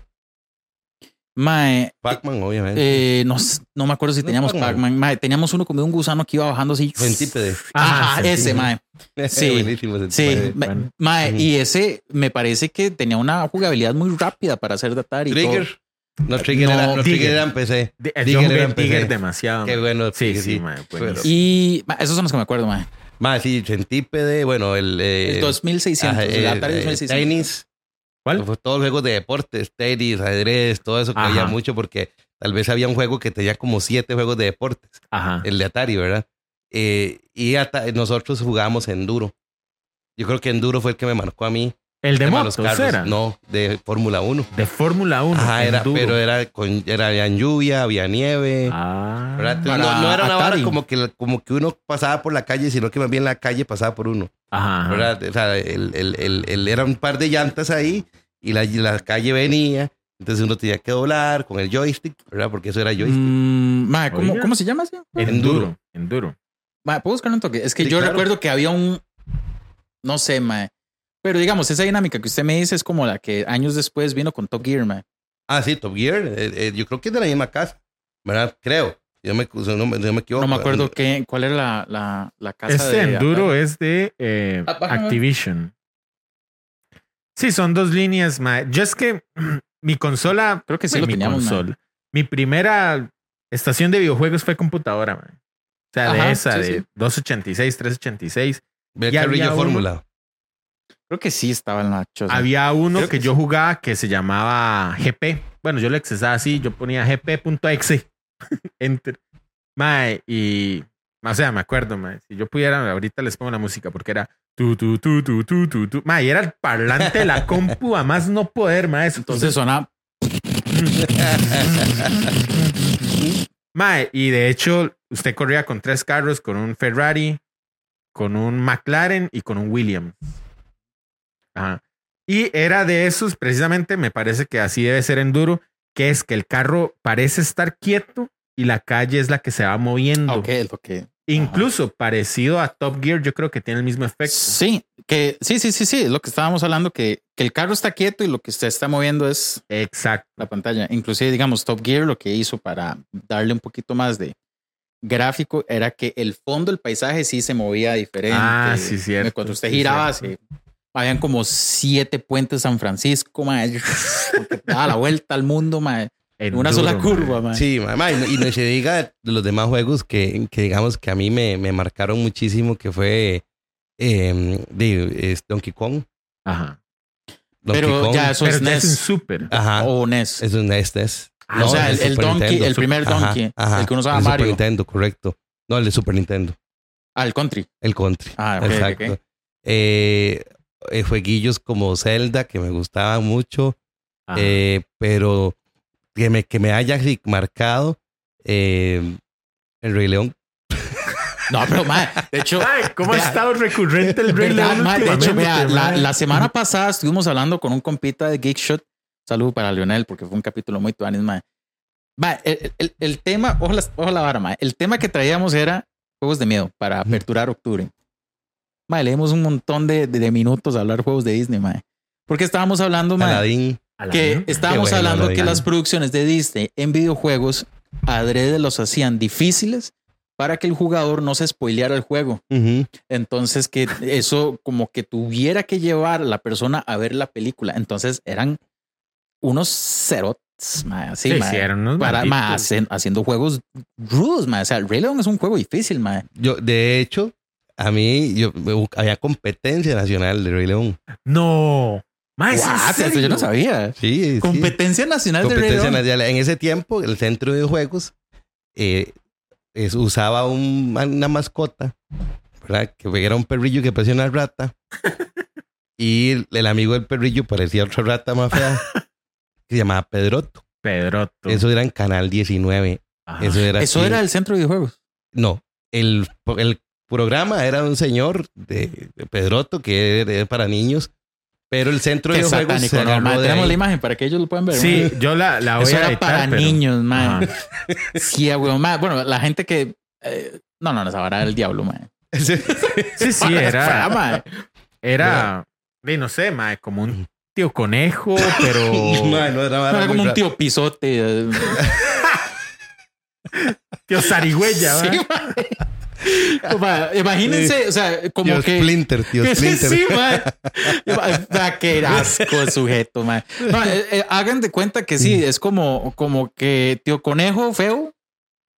Mae,
Pac-Man, obviamente.
eh, no, no me acuerdo si
No,
teníamos
Pac-Man.
Pac-Man. Mae, teníamos uno como de un gusano que iba bajando así.
Centípede.
Ajá,
Ah,
ese,
sí.
mae. Sí.
Buenísimo.
Sí,
Centípede.
ma-
bueno.
mae, y ese me parece que tenía una jugabilidad muy rápida para hacer de Atari.
Trigger. No, Trigger,
No,
era, no, Trigger
Digger.
era en PC.
Di-
Digger
Yo
era
jugué
en PC.
Tiger demasiado.
Qué bueno.
Sí, sí, buenísimo.
Y ma, esos son los que me acuerdo, mae.
Más, sí, Centípede, bueno, el... eh,
El 2600,
ajá,
el
eh,
Atari
eh,
2600.
Tenis.
¿Cuál?
Fue Todos los juegos de deportes, tenis, ajedrez, todo eso que
Ajá.
había mucho porque tal vez había un juego que tenía como siete juegos de deportes,
Ajá.
el de Atari, ¿verdad? Eh, y nosotros jugábamos Enduro. Yo creo que Enduro fue el que me marcó a mí.
El de motos
los carros.
era.
No, de Fórmula 1.
De Fórmula 1.
Ajá, era, pero era, con, era había lluvia, había nieve.
Ah.
no, no era una vara como que, como que uno pasaba por la calle, sino que más bien la calle pasaba por uno.
Ajá.
O sea, el, el, el, el- era un par de llantas ahí y la, calle venía. Entonces uno tenía que doblar con el joystick, ¿verdad? Porque eso era joystick.
Mm, ma, ¿cómo,
Oiga.
¿Cómo se llama?
Enduro. Enduro.
Ma, ¿Puedo buscar un toque? Es que
Sí,
yo
claro.
recuerdo que había un. No sé, ma. Pero digamos, esa dinámica que usted me dice es como la que años después vino con Top Gear, ma.
Ah, sí, Top Gear. eh, eh, yo creo que es de la misma casa, ¿verdad? Creo. Yo me, no, me- equivoco.
No me acuerdo qué, cuál era la, la, la casa
Este
de
Enduro es de eh,
Ah.
Activision. Sí, son dos líneas. ma. Yo es que mi consola.
Creo que sí lo
mi
teníamos,
consola. Mi primera estación de videojuegos fue computadora. ma. O sea, de
Ajá,
esa,
sí,
de
sí.
286, 386.
Ve
uno.
Fórmula.
Creo que sí estaba en la choza.
Había uno
Creo
que,
que
yo
sí.
jugaba que se llamaba GP. Bueno, yo lo accesaba así, yo ponía gp.exe. Enter. Mae, y. O sea, me acuerdo, mae. Si yo pudiera, ahorita les pongo la música porque era. Tu, tu, tu, tu, tu, tu, tu. Mae, y era el parlante de la compu, a más no poder, mae. Eso-
Entonces suena.
Mae, y de hecho, usted corría con tres carros: con un Ferrari, con un McLaren y con un Williams. Ajá. Y era de esos, precisamente, me parece que así debe ser enduro, que es que el carro parece estar quieto y la calle es la que se va moviendo.
Ok, que.
Incluso parecido a Top Gear, yo creo que tiene el mismo efecto.
Sí, que sí, sí, sí, sí. Lo que estábamos hablando, que, que el carro está quieto y lo que se está moviendo es
Exacto.
la pantalla. Inclusive, digamos, Top Gear lo que hizo para darle un poquito más de gráfico era que el fondo del paisaje sí se movía diferente.
Ah, sí, cierto,
Cuando usted
sí,
giraba,
cierto.
Habían como siete puentes San Francisco, mae, daba la vuelta al mundo, mae, en una sola
mae.
curva, mae.
Sí, mamá, y, no- y no se diga de los demás juegos que, que digamos que a mí me, me marcaron muchísimo, que fue eh, de, es Donkey Kong.
Ajá.
Donkey
Pero
Kong.
ya eso
Pero
es
es un
NES
super.
Ajá.
o NES.
Es un NES, NES.
Ah,
o sea, el, el
Super
Donkey,
Nintendo.
el primer Donkey,
ajá.
el que uno usaba
El Super
Mario.
Nintendo, correcto. No, el de Super Nintendo.
Ah, el Country.
El Country.
Ah, ok,
Exacto.
ok.
Eh, eh, jueguillos como Zelda, que me gustaban mucho. Eh, pero que me, que me haya marcado eh, el Rey León.
No, pero mae, de hecho,
Ay, ¿cómo ha estado recurrente el Rey
¿Verdad,
León
mae? De hecho, vea, la, la semana pasada estuvimos hablando con un compita de Geekshot. Saludo para Lionel, porque fue un capítulo muy tuanis, mae. Mae, el, el, el tema, ojo la, ojo la vara, mae. El tema que traíamos era juegos de miedo para aperturar octubre. Mae, leímos un montón de, de, de minutos a hablar juegos de Disney, mae. Porque estábamos hablando, mae,
Aladdin.
que
Aladín.
estábamos
bueno,
hablando
Aladdin.
que las producciones de Disney en videojuegos adrede los hacían difíciles para que el jugador no se spoileara el juego.
Ujú.
Entonces, que eso como que tuviera que llevar a la persona a ver la película. Entonces, eran unos cerotes, mae, así,
Sí,
mae,
eran unos
para, mae,
malditos.
hacen- haciendo juegos rudos, mae. O sea, el Rey León es un juego difícil, mae.
Yo, de hecho, a mí yo, había competencia nacional de Rey León.
No. Más?
Eso yo no sabía.
Sí, sí.
Competencia nacional de Rey
competencia
León.
nacional. En ese tiempo, el centro de juegos eh, es- usaba un- una mascota, ¿verdad? Que era un perrillo que parecía una rata. y el, el amigo del perrillo parecía otra rata más fea, que se llamaba Pedroto.
Pedroto.
Eso era en Canal 19.
Ajá.
Eso era.
Eso
aquí.
era el centro de videojuegos.
No, el, el programa era un señor de, de Pedroto que era para niños, pero el centro de
Qué satánico.
se
No,
de
tenemos la imagen para que ellos lo puedan ver.
Sí,
ma.
yo la, la voy
Eso
a
era
editar,
para
pero-
niños, man.
Ajá.
Sí, güey, ma. Bueno, la gente que. eh, no, no, no, era el diablo, man.
Sí, sí, era.
ma.
Era. sí, no sé, mae, como un tío conejo, pero.
No, no era,
Era como un tío pisote. eh.
tío zarigüeya,
Sí,
¿va?
Ma. Ma, Imagínense, o sea, como
Tío
que.
Splinter, tío Splinter.
sí, man. Ma, Qué asco sujeto. No, eh, eh, hagan de cuenta que sí, es como, como que tío conejo feo,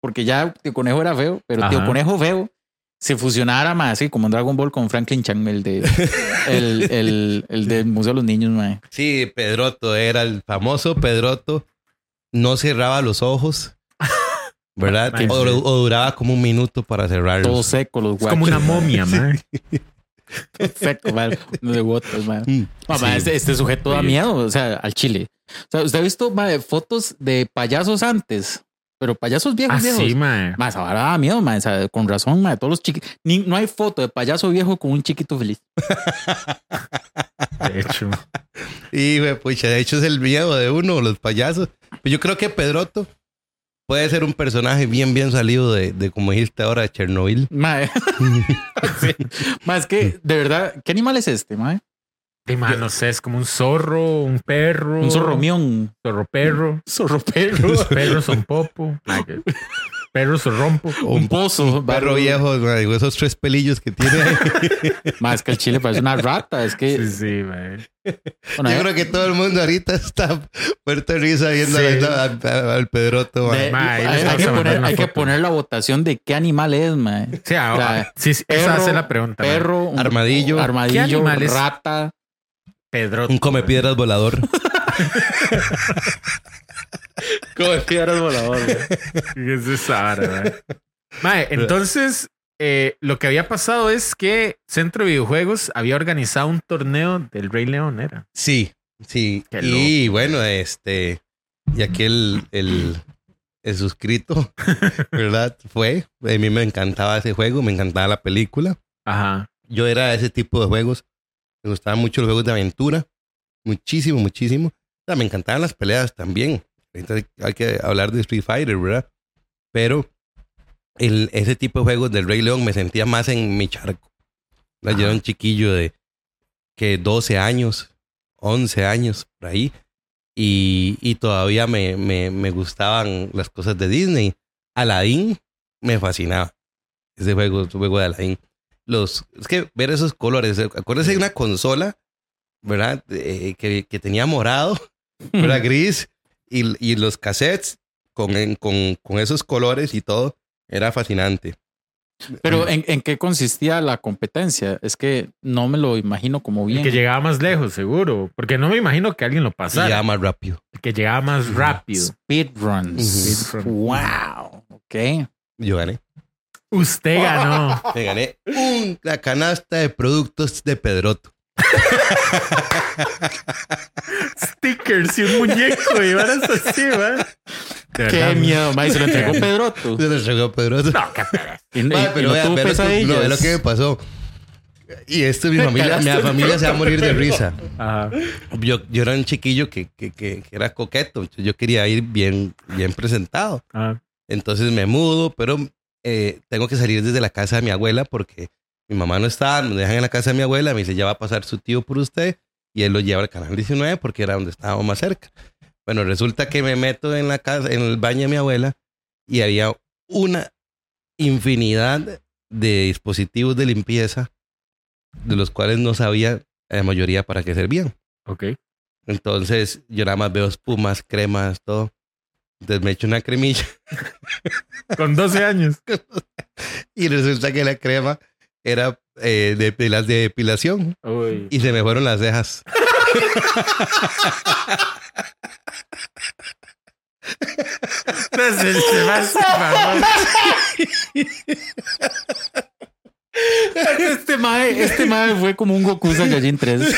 porque ya tío conejo era feo, pero tío conejo feo se fusionara más así como en Dragon Ball con Franklin Chang, el de el, el, el del Museo de los Niños, man.
Sí, Pedroto era el famoso Pedroto. No cerraba los ojos, ¿verdad?
Ay,
O, o duraba como un minuto para cerrarlos.
Todo seco, los
Es como
guachos.
una momia.
Todo seco, man. No de gotas, man.
Mm,
No,
sí.
ma, este, este sujeto da miedo, o sea, al chile. O sea, ¿usted ha visto ma, fotos de payasos antes? Pero payasos viejos,
Ah,
viejos.
sí, mae.
Más ahora da miedo, ma, o sea, con razón, ma, todos los chiquitos. No hay foto de payaso viejo con un chiquito feliz.
De hecho.
Y, güey, pucha, de hecho es el miedo de uno, los payasos. Pero yo creo que Pedroto puede ser un personaje bien, bien salido de, de como dijiste ahora, de Chernobyl.
Ma, sí. Ma, es que, de verdad, ¿qué animal es este, ma?
Sí, mae, no sé, es como un zorro, un perro.
Un zorromión.
Zorro perro.
Zorro perro.
Los perros son popo. Son rompo.
un pozo.
Perro viejo, digo, esos tres pelillos que tiene.
Ma, es que el chile parece una rata. Es que,
Sí, sí,
bueno,
Yo
eh,
creo que todo el mundo ahorita está muerto de risa viendo
Sí.
al, al- al Pedroto.
de-
man.
Hay, que poner,
una
hay que
foto.
poner la votación de qué animal es, ma.
Sí, ahora,
sea,
sí, sí, esa
perro,
es la pregunta.
Perro, un-
Armadillo.
¿Qué
armadillo,
animales?
rata.
Pedro.
Un come piedras volador.
Como piedras volador,
¿Qué es esa mae? Mae, entonces, eh, lo que había pasado es que Centro de Videojuegos había organizado un torneo del Rey León, ¿era?
Sí, sí.
Qué
y bueno, este, y aquel, el, el suscrito, ¿verdad? Fue. A mí me encantaba ese juego, me encantaba la película.
Ajá.
Yo era de ese tipo de juegos. Me gustaban mucho los juegos de aventura. Muchísimo, muchísimo. O sea, me encantaban las peleas también. Entonces hay que hablar de Street Fighter, ¿verdad? Pero el, ese tipo de juegos del Rey León me sentía más en mi charco. Yo era un chiquillo de que 12 años, 11 años, por ahí. Y, y todavía me, me, me gustaban las cosas de Disney. Aladdin me fascinaba. Ese juego, ese juego de Aladdin los es que ver esos colores acuérdense de una consola verdad Eh, que, que tenía morado era gris y, y los cassettes con, con, con esos colores y todo era fascinante
Pero ¿en, en qué consistía la competencia? Es que no me lo imagino como
El
bien.
que llegaba más lejos, seguro. Porque no me imagino que alguien lo pasara.
ya más rápido
El que llegaba más rápido.
Speedruns.
Speedrun.
Wow. Ok.
yo gané
Usted ganó.
me gané un- la canasta de productos de Pedroto
Stickers y un muñeco y varas así, ¿va?
Qué miedo, ma. y Se lo entregó Pedroto.
se lo entregó Pedroto
No, qué pereza.
Y, y-
Mae,
y
pero vea, vea lo que-
pesadillas.
no, vea lo que me pasó y esto mi familia mi familia se va a morir de risa
Ajá.
yo, yo era un chiquillo que, que, que, que era coqueto. entonces Yo quería ir bien, bien presentado.
Ajá.
Entonces me mudo, pero eh, tengo que salir desde la casa de mi abuela porque mi mamá no está. Me dejan en la casa de mi abuela. Me dice, ya va a pasar su tío por usted. Y él lo lleva al canal 19 porque era donde estábamos más cerca. Bueno, resulta que me meto en la casa, en el baño de mi abuela y había una infinidad de dispositivos de limpieza de los cuales no sabía la mayoría para qué servían.
Ok.
Entonces yo nada más veo espumas, cremas, todo. Entonces me echo una cremilla
Con 12 años.
y resulta que la crema era eh, de pilas de depilación
Uy.
y se me fueron las cejas.
Entonces.
Este mae, este mae fue como un Goku Saiyajin 3.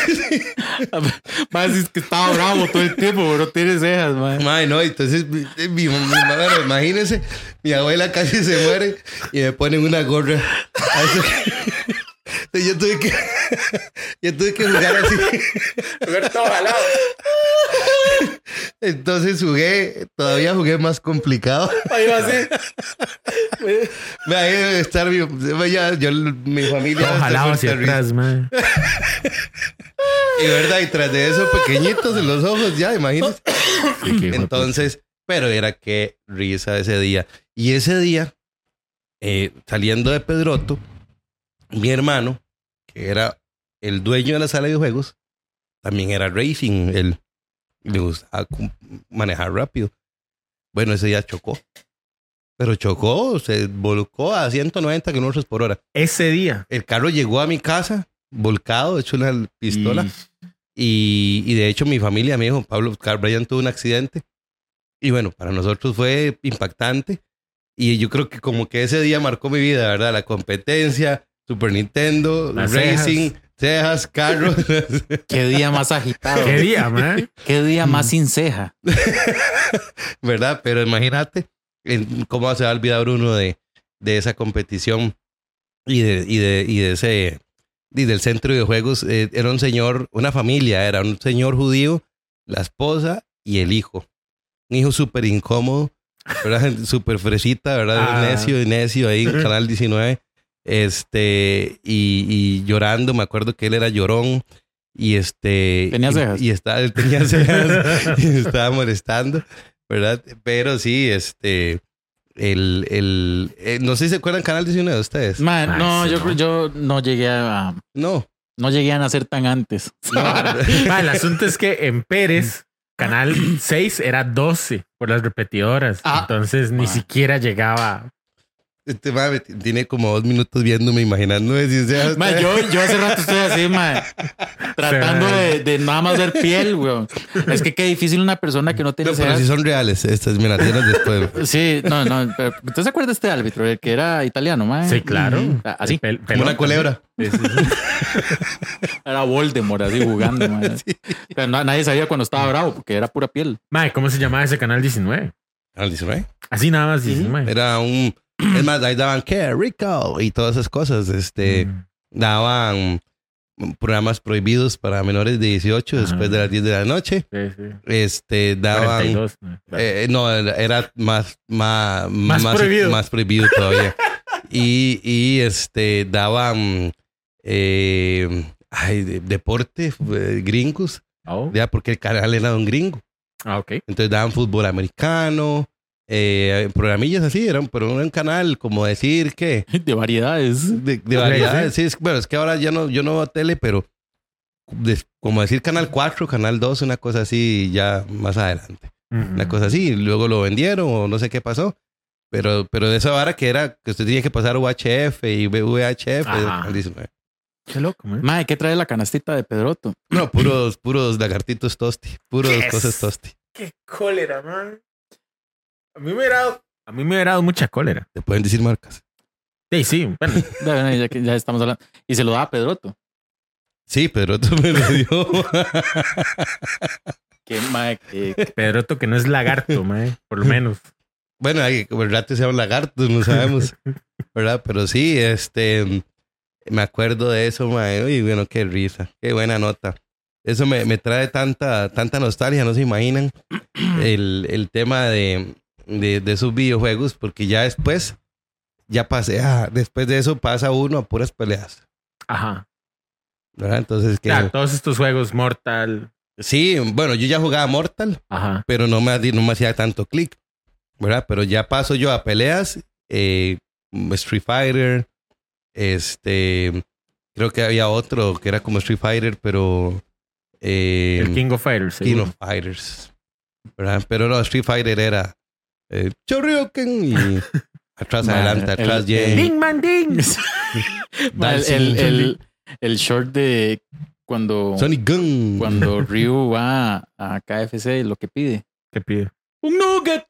Mae, si es que estaba bravo todo el tiempo, pero no tiene cejas, mae.
Mae, no, entonces mi, mi, bueno, imagínense, mi abuela casi se muere y me ponen una gorra. Yo tuve que yo tuve que jugar así. Entonces jugué, todavía jugué más complicado.
Ahí va así.
Me debe estar mi, ya, yo, mi familia.
Ojalá hacia atrás, mae.
Y verdad, y tras de eso, pequeñitos en los ojos, ya,
de
Entonces, pero era que risa ese día. Y ese día, eh, saliendo de Pedroto, mi hermano, que era el dueño de la sala de juegos, también era racing. Él le gustaba manejar rápido. Bueno, ese día chocó. Pero chocó, se volcó a 190 kilómetros por hora.
Ese día.
El carro llegó a mi casa, volcado, hecho una pistola. Y, y de hecho mi familia me dijo, Pablo Carl Brian tuvo un accidente. Y bueno, para nosotros fue impactante. Y yo creo que como que ese día marcó mi vida, ¿verdad? La competencia, Super Nintendo,
Las
Racing, cejas, carros.
Qué día más agitado.
¿Qué día, mae?
Qué día más sin ceja.
¿verdad? Pero imagínate en cómo se va a olvidar uno de, de esa competición y de, y de, y de ese y del centro de juegos. Eh, era un señor, una familia, era un señor judío, la esposa y el hijo. Un hijo súper incómodo, ¿verdad? Súper fresita, ¿verdad?
Ah.
Necio y necio ahí en Canal 19. Este, y, y llorando, me acuerdo que él era llorón. Y este.
Tenía cejas.
Y, estaba, él tenía cejas y me estaba molestando, ¿verdad? Pero sí, este. El, el, eh, no sé si se acuerdan Canal 19 de ustedes.
No,
sí,
yo,
no.
yo no llegué a
No.
no llegué a nacer tan antes.
El asunto es que en Pérez, canal 6 era 12 por las repetidoras.
Ah.
Entonces ni
Mae.
siquiera llegaba.
Este mae tiene como dos minutos viéndome, imaginándome si sea.
Mae, yo, yo hace rato estoy así, mae, tratando de, de nada más ver piel, weón. Es que qué difícil una persona que no tiene
No, pero si son reales, estas las tienes después.
Sí, no, no, pero ¿usted se acuerda de este árbitro, el que era italiano, mae?
Sí, claro.
Ah, Así,
Pel-
Como una culebra.
también. Sí, sí, sí.
era Voldemort, así jugando, mae. Pero na- nadie sabía cuando estaba bravo, porque era pura piel.
Mae, ¿cómo se llamaba ese canal 19?
Canal 19.
Así nada más 19.
Era un. Es más, ahí daban qué rico y todas esas cosas. Este.
Mm.
Daban programas prohibidos para menores de 18
Ajá.
después de las 10 de la noche.
Sí, sí.
Este, daban.
42. ¿no?
Eh, no, era más, más,
Más prohibido.
más prohibido todavía. y, y este, daban eh, ay, de- deporte, eh, gringos,
Oh.
ya porque el canal era un gringo.
Ah, ok.
Entonces daban fútbol americano, eh, programillas así, eran, pero era un canal como decir que
De variedades.
de, de variedades. Sí, es, bueno, es que ahora ya no, yo no veo tele, pero de- como decir canal 4, canal 2, una cosa así ya más adelante
Mm.
una cosa así. Luego lo vendieron o no sé qué pasó. Pero, pero de esa vara que era que usted tenía que pasar UHF y VHF.
Qué loco, man.
Mae, ¿qué trae la canastita de Pedroto?
No, puros, puros lagartitos tosti. Puros
Yes.
cosas tosti.
Qué cólera, man. A mí me hubiera dado, a mí me hubiera dado mucha cólera.
Te pueden decir marcas.
Sí, sí. Bueno,
Ya, ya, que- ya estamos hablando. Y se lo da a Pedroto.
Sí, pero tú me lo dio.
Que, mae, que,
Pedroto que no es lagarto, man. Por lo menos.
bueno, el rato se llaman lagartos, no sabemos. ¿Verdad? Pero sí, este. Me acuerdo de eso, mae. Uy, bueno, qué risa. Qué buena nota. Eso me, me trae tanta, tanta nostalgia, no se imaginan. El, el tema de, de, de esos videojuegos, porque ya después, ya pasé, ah, después de eso pasa uno a puras peleas.
Ajá.
¿Verdad? Entonces, que.
Claro, todos estos juegos Mortal.
Sí, bueno, yo ya jugaba Mortal,
Ajá.
pero no me, no me hacía tanto clic, ¿verdad? Pero ya paso yo a peleas, eh, Street Fighter, este, creo que había otro que era como Street Fighter, pero eh,
El King of Fighters.
King
seguro.
of Fighters, ¿verdad? Pero no, Street Fighter era eh, Shoryuken y atrás, adelante,
el-
atrás, yeah.
Ding man ding.
el, el, el, el short de cuando,
Sonic Gun.
cuando Ryu va a KFC, lo que pide.
¿Qué pide?
Un nugget.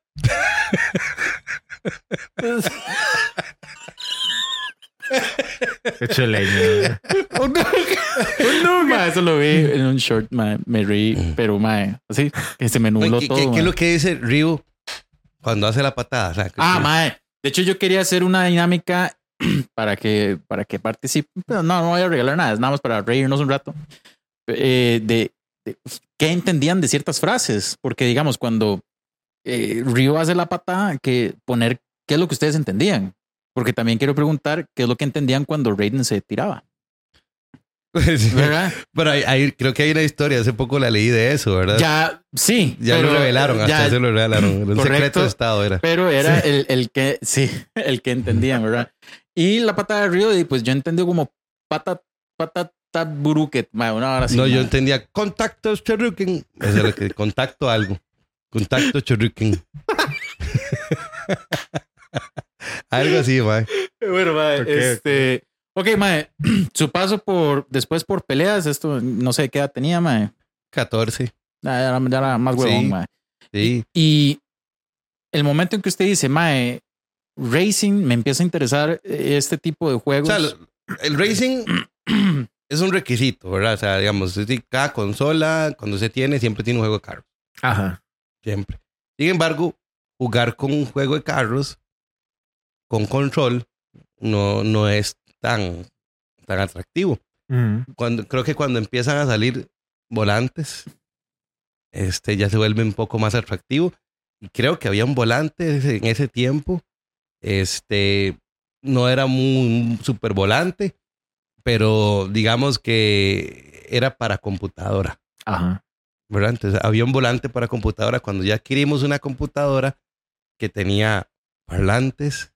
Hecho leña.
un nugget. Ma, eso lo vi en un short, ma, me reí, pero ma, así que se me nubló
¿Qué,
todo.
qué- qué es lo que dice Ryu cuando hace la patada? O sea, que-
Ah, mae. De hecho, yo quería hacer una dinámica para que, para que participen. Pero no, no voy a regalar nada. Es nada más para reírnos un rato. Eh, de, de qué entendían de ciertas frases. Porque, digamos, cuando eh, Ryu hace la patada, que poner qué es lo que ustedes entendían. Porque también quiero preguntar qué es lo que entendían cuando Raiden se tiraba.
Sí.
¿Verdad?
Pero hay- hay- creo que hay una historia, hace poco la leí de eso, ¿verdad?
ya, sí.
Ya
pero
lo revelaron, hasta se lo revelaron.
Correcto.
secreto de Estado era.
Pero era el, el que, sí, el que entendían, ¿verdad? Y la patada de Río, y pues yo entendí como pata, patata buruket, ma, una hora así.
no, yo entendía contacto chorruken. Eso es lo que contacto algo. Contacto chorruken. algo así, man.
Bueno, este. Ok, mae, su paso por, después por peleas, esto no sé qué edad tenía, mae.
14.
Ya era, ya era más huevón,
Sí.
mae.
Sí.
Y el momento en que usted dice, mae, racing, me empieza a interesar este tipo de
O
juegos.
sea, lo- el racing es un requisito, ¿verdad? O sea, digamos, cada consola, cuando se tiene, siempre tiene un juego de carros.
Ajá.
Siempre. Sin embargo, jugar con un juego de carros con control no, no es tan, tan atractivo.
Mm.
Cuando, creo que cuando empiezan a salir volantes, este ya se vuelve un poco más atractivo. Y creo que había un volante en ese tiempo. Este no era muy un super volante, pero digamos que era para computadora.
Ajá.
¿verdad? Entonces había un volante para computadora. Cuando ya adquirimos una computadora que tenía parlantes,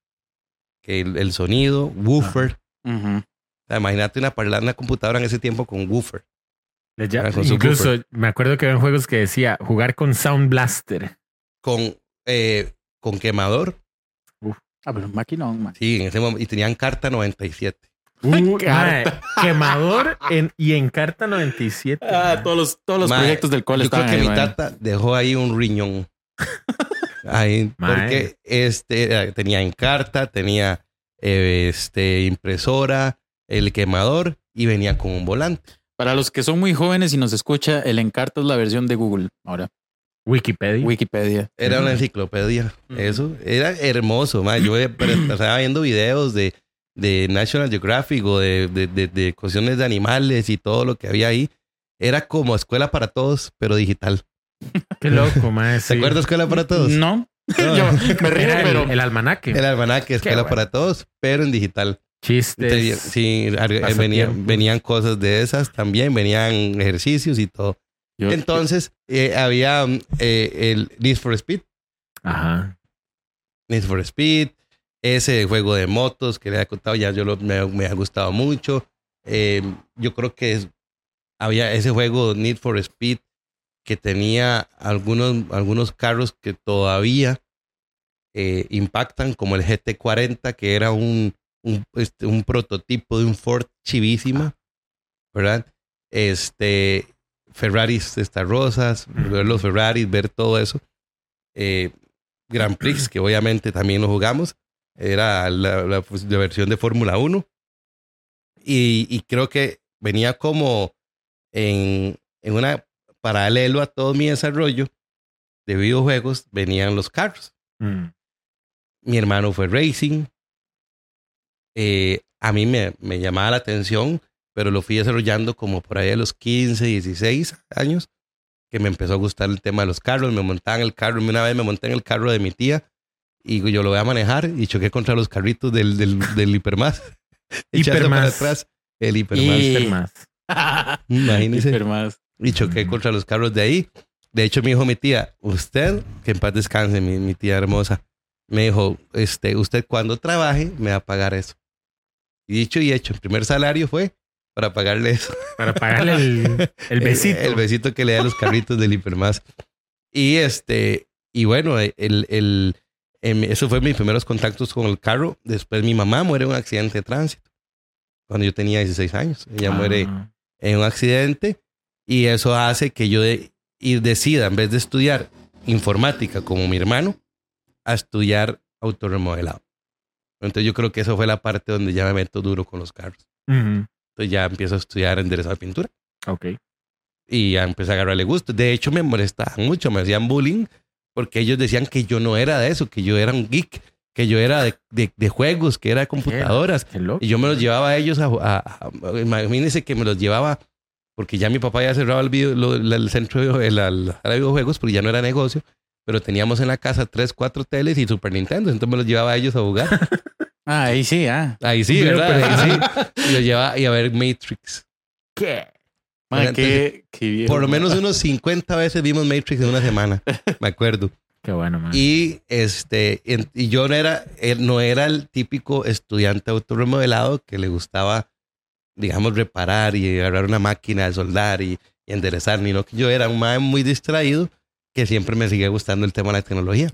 que el, el sonido, woofer. O sea, imagínate una, parla- una computadora en ese tiempo con woofer.
Ya-
con
incluso me acuerdo que había juegos que decía jugar con Sound Blaster.
Con, eh, con quemador.
Ah, pero un maquinón, mae.
Sí, en ese momento. Y tenían carta 97.
Uh,
Carta.
quemador en, y en carta 97.
Ah, todos los, todos los proyectos del cole
Yo creo que
ahí,
mi
mae.
tata dejó ahí un riñón. ahí, porque este, eh, tenía encarta, tenía eh, este, impresora, el quemador y venía con un volante.
Para los que son muy jóvenes y nos escucha, el Encarta es la versión de Google. Ahora,
Wikipedia.
Wikipedia.
Era una enciclopedia. Eso era hermoso. ma. Yo eh, estaba viendo videos de, de National Geographic o de, de, de, de cuestiones de animales y todo lo que había ahí. Era como escuela para todos, pero digital.
Qué loco, mae.
¿Se
sí.
acuerdas escuela para todos?
No,
No.
yo me río,
Era el,
pero
el almanaque.
El almanaque, escuela
bueno.
para todos, pero en digital.
Chistes.
Sí, eh, venían, venían cosas de esas también, venían ejercicios y todo.
yo-
Entonces, eh, había eh, el Need for Speed.
Ajá.
Need for Speed, ese juego de motos que le he contado ya yo lo- me, me ha gustado mucho. Eh, yo creo que es- había ese juego Need for Speed que tenía algunos, algunos carros que todavía eh, impactan, como el GT40, que era un, un, este, un prototipo de un Ford chivísima, ¿verdad? Este, Ferraris estas rosas, ver los Ferraris, ver todo eso. Eh, Grand Prix, que obviamente también lo jugamos. Era la, la- la versión de Fórmula 1. Y, y creo que venía como en, en una paralelo a todo mi desarrollo de videojuegos, venían los carros.
Mm.
Mi hermano fue racing. Eh, a mí me, me llamaba la atención, pero lo fui desarrollando como por ahí a los 15, 16 años, que me empezó a gustar el tema de los carros. Me montaba en el carro, una vez me monté en el carro de mi tía y yo lo voy a manejar y choqué contra los carritos del, del, del hipermás. Para
Hipermás.
atrás el hipermás.
Y-
Ser más.
Y choqué contra los carros de ahí. De hecho, me dijo mi tía, usted, que en paz descanse, mi, mi tía hermosa, me dijo, este, usted cuando trabaje me va a pagar eso. Y dicho y hecho, el primer salario fue para pagarle eso.
Para pagarle el, el besito.
El, besito que le da a los carritos del hipermás. Y este, y bueno, el, el, em, eso fue mis primeros contactos con el carro. Después mi mamá muere en un accidente de tránsito. Cuando yo tenía 16 años. Ella muere
Ah.
en un accidente y eso hace que yo de- y decida, en vez de estudiar informática como mi hermano, a estudiar autorremodelado. Entonces yo creo que eso fue la parte donde ya me meto duro con los carros. Entonces ya empiezo a estudiar enderezado de pintura
Ok.
y ya empecé a agarrarle gusto. De hecho me molestaban mucho, me hacían bullying porque ellos decían que yo no era de eso, que yo era un geek, que yo era de, de- de juegos, que era de computadoras.
Qué.
Y yo me los llevaba a ellos a, a- a- imagínense que me los llevaba porque ya mi papá ya cerraba el, video, lo- la- el centro de videojuegos porque ya no era negocio. Pero teníamos en la casa tres, cuatro teles y Super Nintendo. Entonces me los llevaba a ellos a jugar.
Ah, ahí sí, ah.
Ahí sí, ¿verdad?
pero-
Ahí sí. Y los llevaba y a ver Matrix.
¿Qué?
Ma,
Oigan,
qué, qué viejo,
Por lo menos unos 50 veces vimos Matrix en una semana. Me acuerdo.
Qué bueno, man.
Y este y yo no era, él no era el típico estudiante autorremodelado que le gustaba, digamos, reparar y agarrar una máquina de soldar y, y enderezar, ni no que yo era un man muy distraído que siempre me sigue gustando el tema de la tecnología.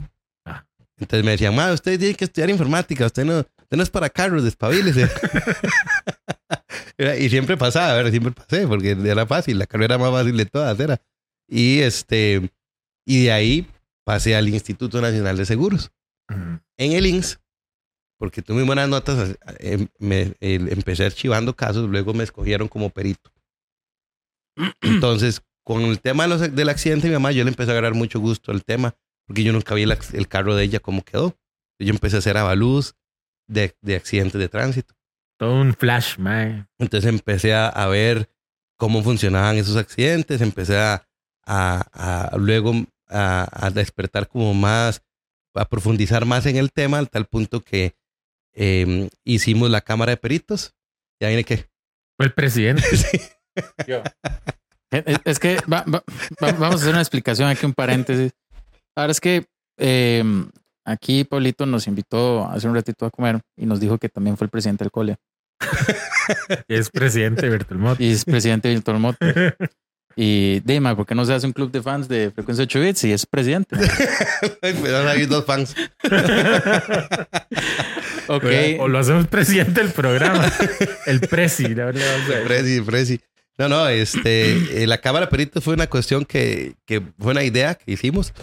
Ah.
Entonces me decían, ma, usted tiene que estudiar informática, usted no, usted no es para carros, despabilese. Y siempre pasaba, a ver, siempre pasé, porque era fácil, la carrera más fácil de todas era. Y este, y de ahí pasé al Instituto Nacional de Seguros.
Ujú.
En el INSS, porque tuve muy buenas notas, eh, me- el- empecé archivando casos, luego me escogieron como perito. Entonces, con el tema de los- del accidente de mi mamá, yo le empecé a agarrar mucho gusto al tema, porque yo nunca vi el, carro de ella cómo quedó. Yo empecé a hacer avalúos de, de accidentes de tránsito.
Todo un flash, man.
Entonces empecé a, a ver cómo funcionaban esos accidentes, empecé a, a- a luego a, a despertar como más, a profundizar más en el tema, al tal punto que eh, hicimos la cámara de peritos. Ya viene que...
Fue el presidente.
Es, Eh, es que va- va- va- vamos a hacer una explicación aquí, un paréntesis. Ahora es que eh, aquí Pablito nos invitó hace un ratito a comer y nos dijo que también fue el presidente del cole
es presidente de Bertolmot.
y es presidente de Víctor Moto. Y dime, ¿por qué no se hace un club de fans de frecuencia 8 bits y es presidente?
Me van a ir dos fans.
O lo hacemos presidente del programa. El presi. la verdad.
Presi, Presi. No, no, este, eh, la cámara de peritos fue una cuestión que, que fue una idea que hicimos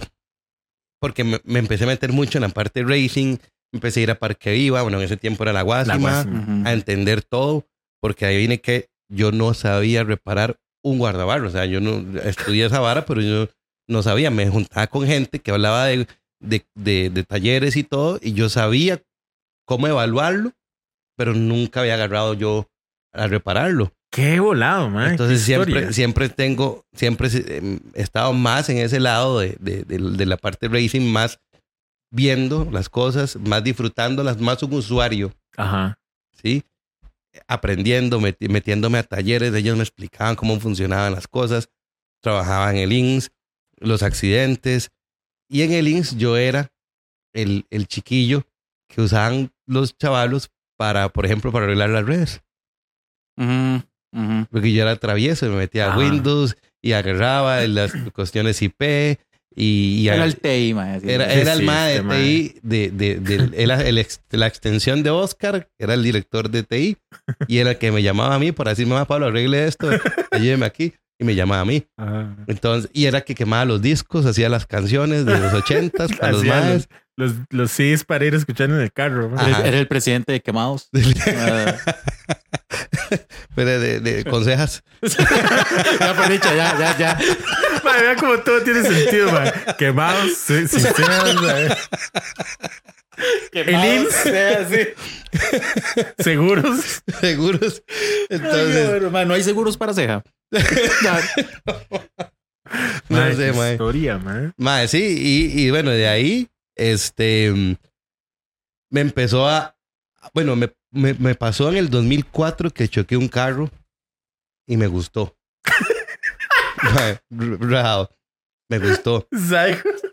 porque me, me empecé a meter mucho en la parte de racing, empecé a ir a Parque Viva, bueno, en ese tiempo era la Guasima, a entender todo, porque ahí viene que yo no sabía reparar un guardabarro, o sea, yo no estudié esa vara, pero yo no sabía, me juntaba con gente que hablaba de, de, de- de talleres y todo, y yo sabía cómo evaluarlo, pero nunca había agarrado yo a repararlo.
Qué volado, man.
Entonces siempre, siempre tengo, siempre eh, he estado más en ese lado de, de- de- de la parte racing, más viendo las cosas, más disfrutándolas, más un usuario,
Ajá.
¿sí? Aprendiendo, meti- metiéndome a talleres, ellos me explicaban cómo funcionaban las cosas, trabajaba en el INS, los accidentes, y en el INS yo era el, el chiquillo que usaban los chavalos para, por ejemplo, para arreglar las redes.
Ujú, ujú.
Porque yo era travieso, me metía a
Ah.
Windows y agarraba las cuestiones IP y, y
Era el TI, ma, así.
era,
Sí,
era el
sí,
MAE
este
de. TI, de, de, era el ex- la extensión de Oscar, era el director de TI y era el que me llamaba a mí para decirme, "Ah, Pablo, arregle esto, ayúdeme aquí. Y me llamaba a mí.
Ajá.
Entonces, y era que quemaba los discos, hacía las canciones de los ochentas para los maes.
Los, los CDs para ir escuchando en el carro. man.
Era, era el presidente de Quemados. Ah,
Pero de, de consejas.
ya por dicho, ya, ya, ya.
Man, vean cómo todo tiene sentido, man. Quemados, sí, sistemas, man. El IMSS.
sí.
seguros.
seguros. Entonces,
Entonces, no hay seguros para ceja.
No
Man,
sé,
historia, man.
Mae, sí, y, y bueno, de ahí, este, me empezó a, bueno, me, me, me pasó en el 2004 que choqué un carro y me gustó. Rajado. Me gustó.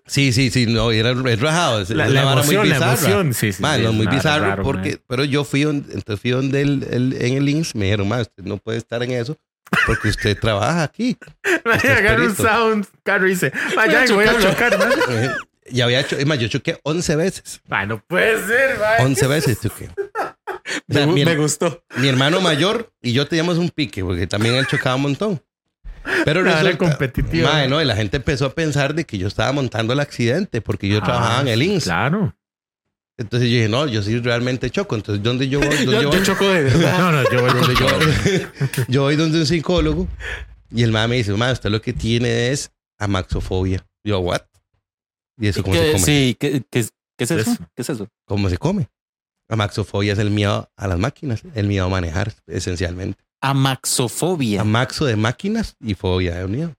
Sí, sí, sí, no, era es rajado. Es
La, la
vara muy
emoción, la
bizarra.
emoción. Sí, sí.
Mae,
sí,
no,
es
muy bizarro
raro,
porque,
man.
pero yo fui, donde- entonces fui donde el, el- en el INS, me dijeron, mae, usted no puede estar en eso porque usted trabaja aquí. Es
agarra un sound, carro y dice, man, ya
Voy a
a chocar, man.
Eh, Y había hecho, es más, yo choqué 11 veces.
Man, no puede ser, man.
11 veces choqué. O sea,
Me,
mi,
me gustó.
mi hermano mayor y yo teníamos un pique, porque también él chocaba un montón. Pero
Una vara
resulta,
competitiva.
Mae, no, y la gente empezó a pensar de que yo estaba montando el accidente porque yo
Ah,
trabajaba en el INS.
Claro.
Entonces yo dije, no, yo sí realmente choco. Entonces, ¿dónde yo voy? ¿Dónde
Yo,
yo
yo
voy?
choco de verdad.
No, no, yo voy
Donde yo, yo voy donde un psicólogo y el man me dice, man, usted lo que tiene es amaxofobia. Yo, ¿what? ¿Y eso cómo se
¿Qué-
come?
Sí, ¿qué, qué, qué es eso?
Eso.
¿Qué es eso?
¿Cómo se come? Amaxofobia es el miedo a las máquinas, el miedo a manejar, esencialmente.
Amaxofobia.
Amaxo de máquinas y fobia de miedo.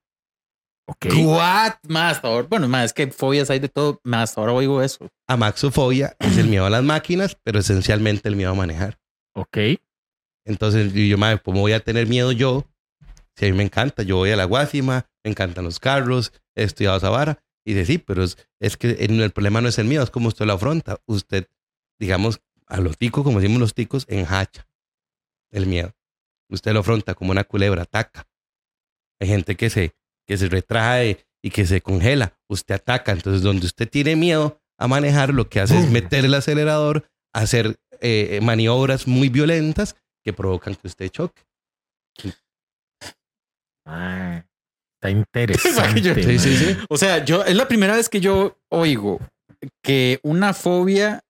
Ok.
What? Más ahora. Bueno, más es que fobias hay de todo. Más ahora oigo eso.
Amaxofobia es el miedo a las máquinas, pero esencialmente el miedo a manejar.
Ok.
Entonces, yo, madre, ¿cómo voy a tener miedo yo? Si a mí me encanta, yo voy a la Guásima, me encantan los carros, he estudiado esa vara. Y dice, sí, pero es, es que el, el problema no es el miedo, es como usted lo afronta. Usted, digamos, a los ticos, como decimos los ticos, enhacha el miedo. Usted lo afronta como una culebra, ataca. Hay gente que se, que se retrae y que se congela. Usted ataca. Entonces, donde usted tiene miedo a manejar, lo que hace es meter el acelerador, hacer eh, maniobras muy violentas que provocan que usted choque.
Ah, está interesante.
Sí,
Sí, sí, sí.
O sea, yo es la primera vez que yo oigo que una fobia,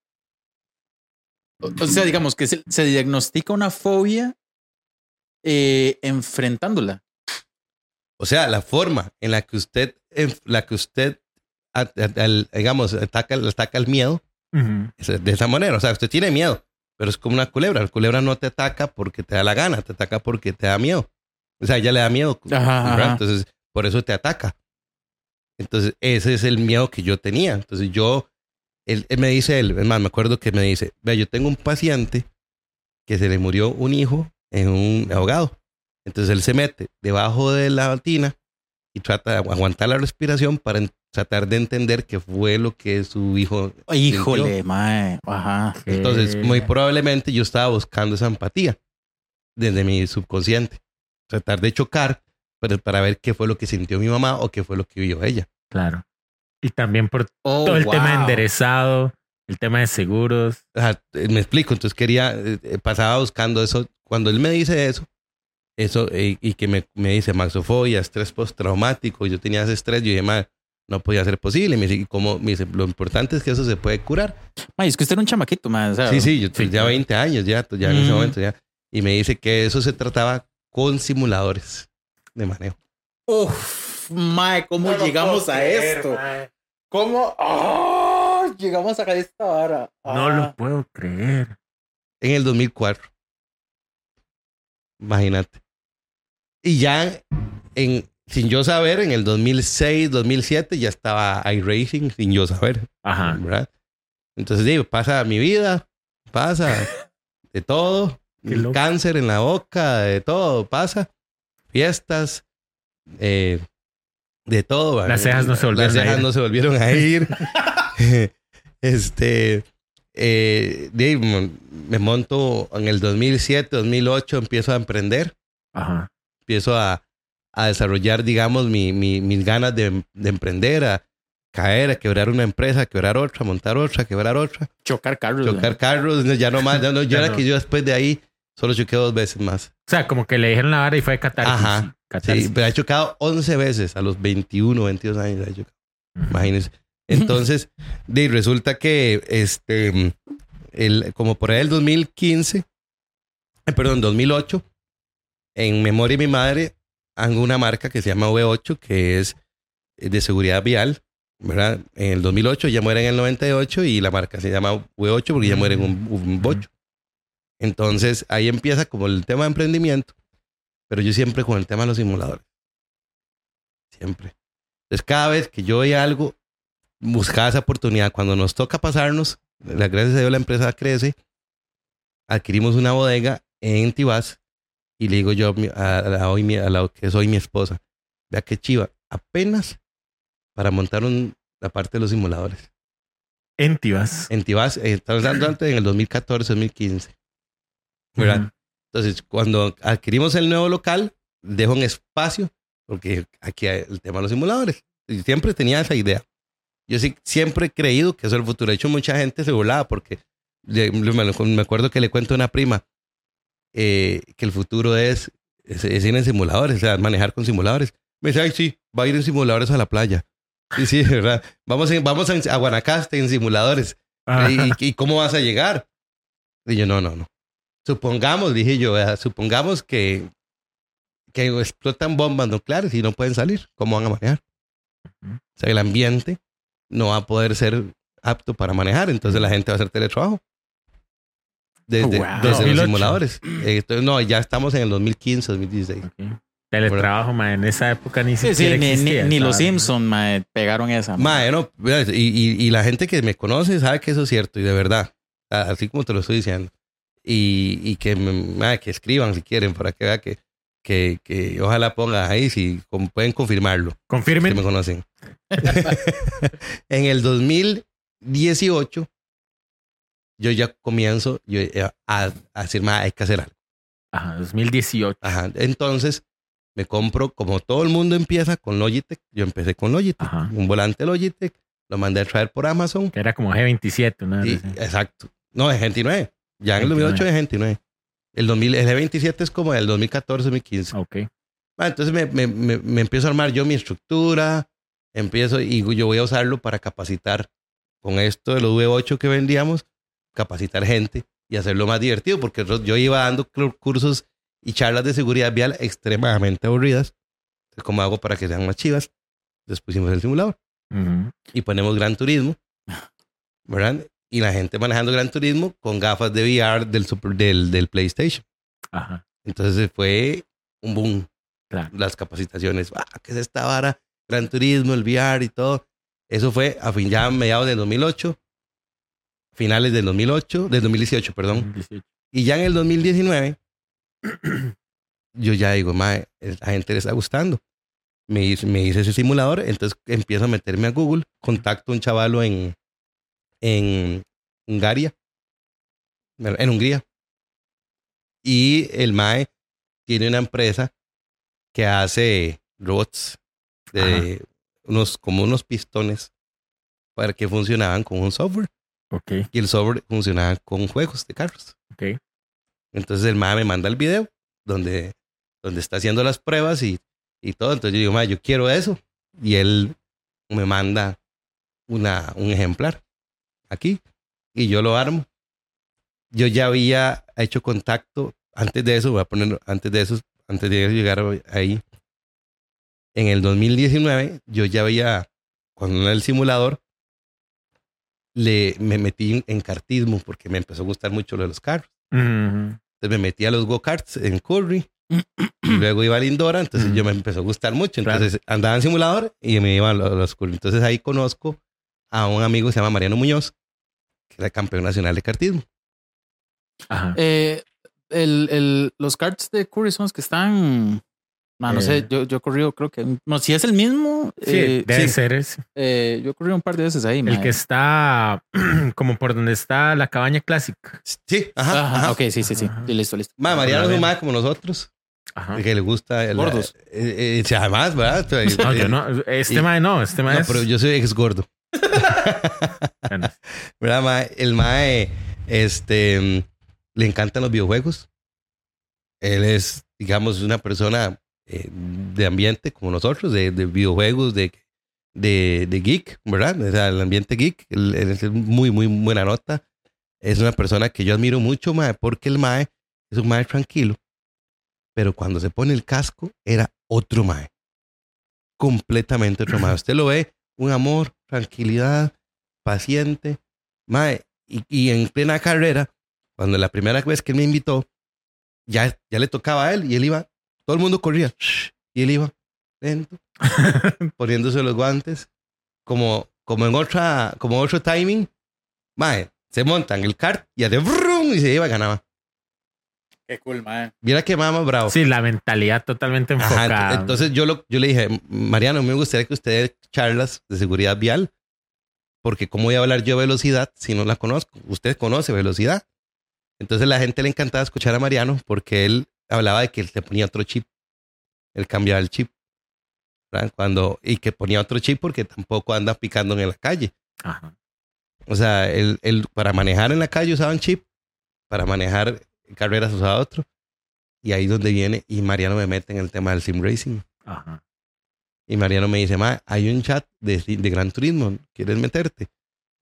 o o sea, digamos que se, se diagnostica una fobia eh, enfrentándola.
O sea, la forma en la que usted, en la que usted, a- a- al- digamos, ataca, ataca el miedo, es de esa manera. O sea, usted tiene miedo, pero es como una culebra. La culebra no te ataca porque te da la gana, te ataca porque te da miedo. O sea, ella le da miedo.
Ajá,
¿verdad?
ajá.
Entonces, por eso te ataca. Entonces, ese es el miedo que yo tenía. Entonces, yo, él, él me dice, él, es más, me acuerdo que me dice, vea, yo tengo un paciente que se le murió un hijo en un ahogado. Entonces, él se mete debajo de la tina y trata de agu- aguantar la respiración para tratar de entender qué fue lo que su hijo
Híjole, mae. Ajá.
entonces, muy probablemente yo estaba buscando esa empatía desde mi subconsciente. Tratar de chocar pero para ver qué fue lo que sintió mi mamá o qué fue lo que vio ella.
Claro. Y también por
Oh,
todo el tema
wow.
enderezado, el tema de seguros.
Ajá, eh, me explico, entonces quería, eh, eh, pasaba buscando eso. Cuando él me dice eso, eso, y que me, me dice maxofobia, estrés postraumático, yo tenía ese estrés, yo dije, "Ma, no podía ser posible. Me dice, "¿Y cómo? Me dice, lo importante es que eso se puede curar.
Mae, es que usted era un chamaquito, o sea,
Sí, sí, yo
Sí, claro.
20 años ya, ya en ese momento ya. Y me dice que eso se trataba con simuladores de manejo.
Uf, mae, ¿cómo llegamos a esto? ¿Cómo? ¡Ah! llegamos a esta vara.
No
Ah.
lo puedo creer.
En el 2004. Imagínate. Y ya en, sin yo saber, en el 2006, 2007 ya estaba iRacing sin yo saber.
Ajá.
¿verdad? Entonces digo, pasa mi vida, pasa de todo, cáncer en la boca, de todo, pasa, fiestas, eh, de todo. ¿verdad?
Las cejas no se volvieron
Las
a
cejas
ir.
no se volvieron a ir. este, eh, me monto en el 2007, 2008, empiezo a emprender
Ajá.
Empiezo a, a desarrollar, digamos, mi, mi- mis ganas de, de emprender, a caer, a quebrar una empresa, a quebrar otra, a montar otra, a quebrar otra,
Chocar carros.
chocar carros, no, ya no más, ya no, yo
Ya
era que yo después de ahí solo choqué dos veces más.
O sea, como que le dijeron la vara y fue catarsis.
Ajá.
Catarsis.
Sí, pero he chocado 11 veces a los 21, 22 años. he chocado, imagínense. Entonces, de, resulta que, este, el, como por ahí el 2015, eh, perdón, 2008, en memoria de mi madre, hago una marca que se llama V8, que es eh, de seguridad vial, ¿verdad? En el 2008, ya muere en el 98 y la marca se llama V8 porque ya muere en un, un bocho. Entonces, ahí empieza como el tema de emprendimiento, pero yo siempre con el tema de los simuladores. Siempre. Entonces, cada vez que yo veía algo, buscaba esa oportunidad. Cuando nos toca pasarnos, la gracias a Dios la empresa crece, adquirimos una bodega en Tibás y le digo yo a, la, hoy a la que soy mi esposa, vea que chiva, apenas para montar un- la parte de los simuladores.
En Tibas.
En Tibás, eh, estamos hablando antes en el 2014, 2015. ¿verdad?
Ujú.
Entonces, cuando adquirimos el nuevo local, dejo un espacio, porque aquí hay el tema de los simuladores. Y siempre tenía esa idea. Yo sí, siempre he creído que eso es el futuro. De hecho, mucha gente se burlaba porque me, me acuerdo que le cuento a una prima eh, que el futuro es, es, es ir en simuladores, o sea, manejar con simuladores. Me dice, ay, sí, va a ir en simuladores a la playa. Sí, sí, ¿verdad? Vamos, en- vamos a, a Guanacaste en simuladores. ¿Y, y cómo vas a llegar? Y yo, no, no, no. Supongamos, dije yo, ¿verdad? supongamos que, que explotan bombas nucleares y no pueden salir. ¿Cómo van a manejar? O sea, el ambiente no va a poder ser apto para manejar, entonces la gente va a hacer teletrabajo. Desde,
Wow.
desde los
2008.
simuladores. Eh, entonces, no, ya estamos en el 2015, 2016.
Ok. Teletrabajo, ma, en esa época ni
Sí,
siquiera
sí, ni, ni,
existía,
ni los. Simpsons mae, pegaron esa.
no, vea, y, y, y la gente que me conoce sabe que eso es cierto y de verdad, así como te lo estoy diciendo. Y, y que, que escriban si quieren para que vea que, que, que ojalá pongan ahí si pueden confirmarlo, que
Confirmen.
me conocen. en el 2018 yo ya comienzo yo, eh, a, a decir, mae, hay que hacer algo.
Ajá, 2018.
Ajá. Entonces me compro, como todo el mundo empieza con Logitech, yo empecé con Logitech,
Ajá.
un volante Logitech, lo mandé a traer por Amazon.
Que era como G27, ¿no?
Y- exacto. No, es 29. Ya en el
29.
2008 es 29. El, 2000, el G27 es como el 2014, 2015.
Ok.
Ah, entonces me, me, me, me empiezo a armar yo mi estructura, empiezo y yo voy a usarlo para capacitar con esto de los V8 que vendíamos, capacitar gente y hacerlo más divertido, porque yo iba dando cur- cursos y charlas de seguridad vial extremadamente aburridas. Entonces, ¿cómo hago para que sean más chivas? Entonces pusimos el simulador y ponemos Gran Turismo, ¿verdad? Y la gente manejando Gran Turismo con gafas de VR del, super, del, del PlayStation.
Ajá.
Entonces fue un boom.
Claro.
Las capacitaciones, ah, ¿qué es esta vara? Gran Turismo, el VR y todo. Eso fue a fin, ya mediados del 2008, finales del 2008, del 2018, perdón.
2018.
Y ya en el 2019, yo ya digo, mae, la gente le está gustando. Me hice, me hice ese simulador, entonces empiezo a meterme a Google, contacto a un chavalo en, en Hungaria, en Hungría. Y el mae tiene una empresa que hace robots de unos, como unos pistones para que funcionaban con un software.
Ok.
Y el software funcionaba con juegos de carros.
Ok.
Entonces el MAE me manda el video donde, donde está haciendo las pruebas y, y todo. Entonces yo digo, MAE, yo quiero eso. Y él me manda una, un ejemplar aquí y yo lo armo. Yo ya había hecho contacto antes de eso, voy a poner antes de eso, antes de llegar ahí. En el 2019 yo ya había, cuando en el simulador, le, me metí en kartismo porque me empezó a gustar mucho lo de los carros. Entonces me metí a los go-karts en Curry. y luego iba a Lindora. Entonces yo me empezó a gustar mucho.
Claro.
Entonces andaba en simulador y me iba a los, a los Curry. Entonces ahí conozco a un amigo que se llama Mariano Muñoz, que era campeón nacional de kartismo.
Ajá.
Eh, el, el, los cards de Curry son los que están. No, no
Eh.
sé, yo, yo he corrido, creo que. No, si es el mismo.
Sí,
eh,
debe
sí,
ser ese.
eh, yo he corrido un par de veces ahí.
El que está como por donde está la cabaña clásica.
Sí, ajá.
Ajá,
ajá.
Ok, sí, sí, sí.
Ajá.
Listo, listo.
Ma, Mariano es un mae como nosotros,
Ajá.
que le gusta. el-
Gordos.
eh, eh, sí, además, ¿verdad?
No, yo no. Este mae no. Este mae
No,
es.
pero yo soy ex gordo.
Bueno,
¿Verdad, mae? El mae, este, mm, le encantan los videojuegos. Él es, digamos, una persona eh, de ambiente como nosotros, de, de videojuegos, de, de, geek, ¿verdad? O sea, el ambiente geek, es muy, muy buena nota. Es una persona que yo admiro mucho, mae, porque el mae es un mae tranquilo. Pero cuando se pone el casco, era otro mae. Completamente otro mae. Usted lo ve, un amor, tranquilidad, paciente. Mae, y, y en plena carrera, cuando la primera vez que él me invitó, ya, ya le tocaba a él y él iba, todo el mundo corría, y él iba lento, poniéndose los guantes, como, como en otra, como otro timing. Mae, se montan el kart y hace brum y se iba ganaba.
Qué cool, mae.
Mira que más bravo.
Sí, la mentalidad totalmente enfocada.
ent- entonces yo, lo, yo le dije, Mariano, me gustaría que usted charlas de seguridad vial, porque ¿cómo voy a hablar yo de velocidad si no la conozco? Usted conoce velocidad. Entonces la gente le encantaba escuchar a Mariano porque él hablaba de que él se ponía otro chip. Él cambiaba el chip. ¿verdad? Cuando, y que ponía otro chip porque tampoco anda picando en la calle.
Ajá.
O sea, él, él para manejar en la calle usaba un chip, para manejar carreras usaba otro. Y ahí es donde viene, y Mariano me mete en el tema del sim racing.
Ajá.
Y Mariano me dice, ma, hay un chat de, de Gran Turismo, ¿quieres meterte?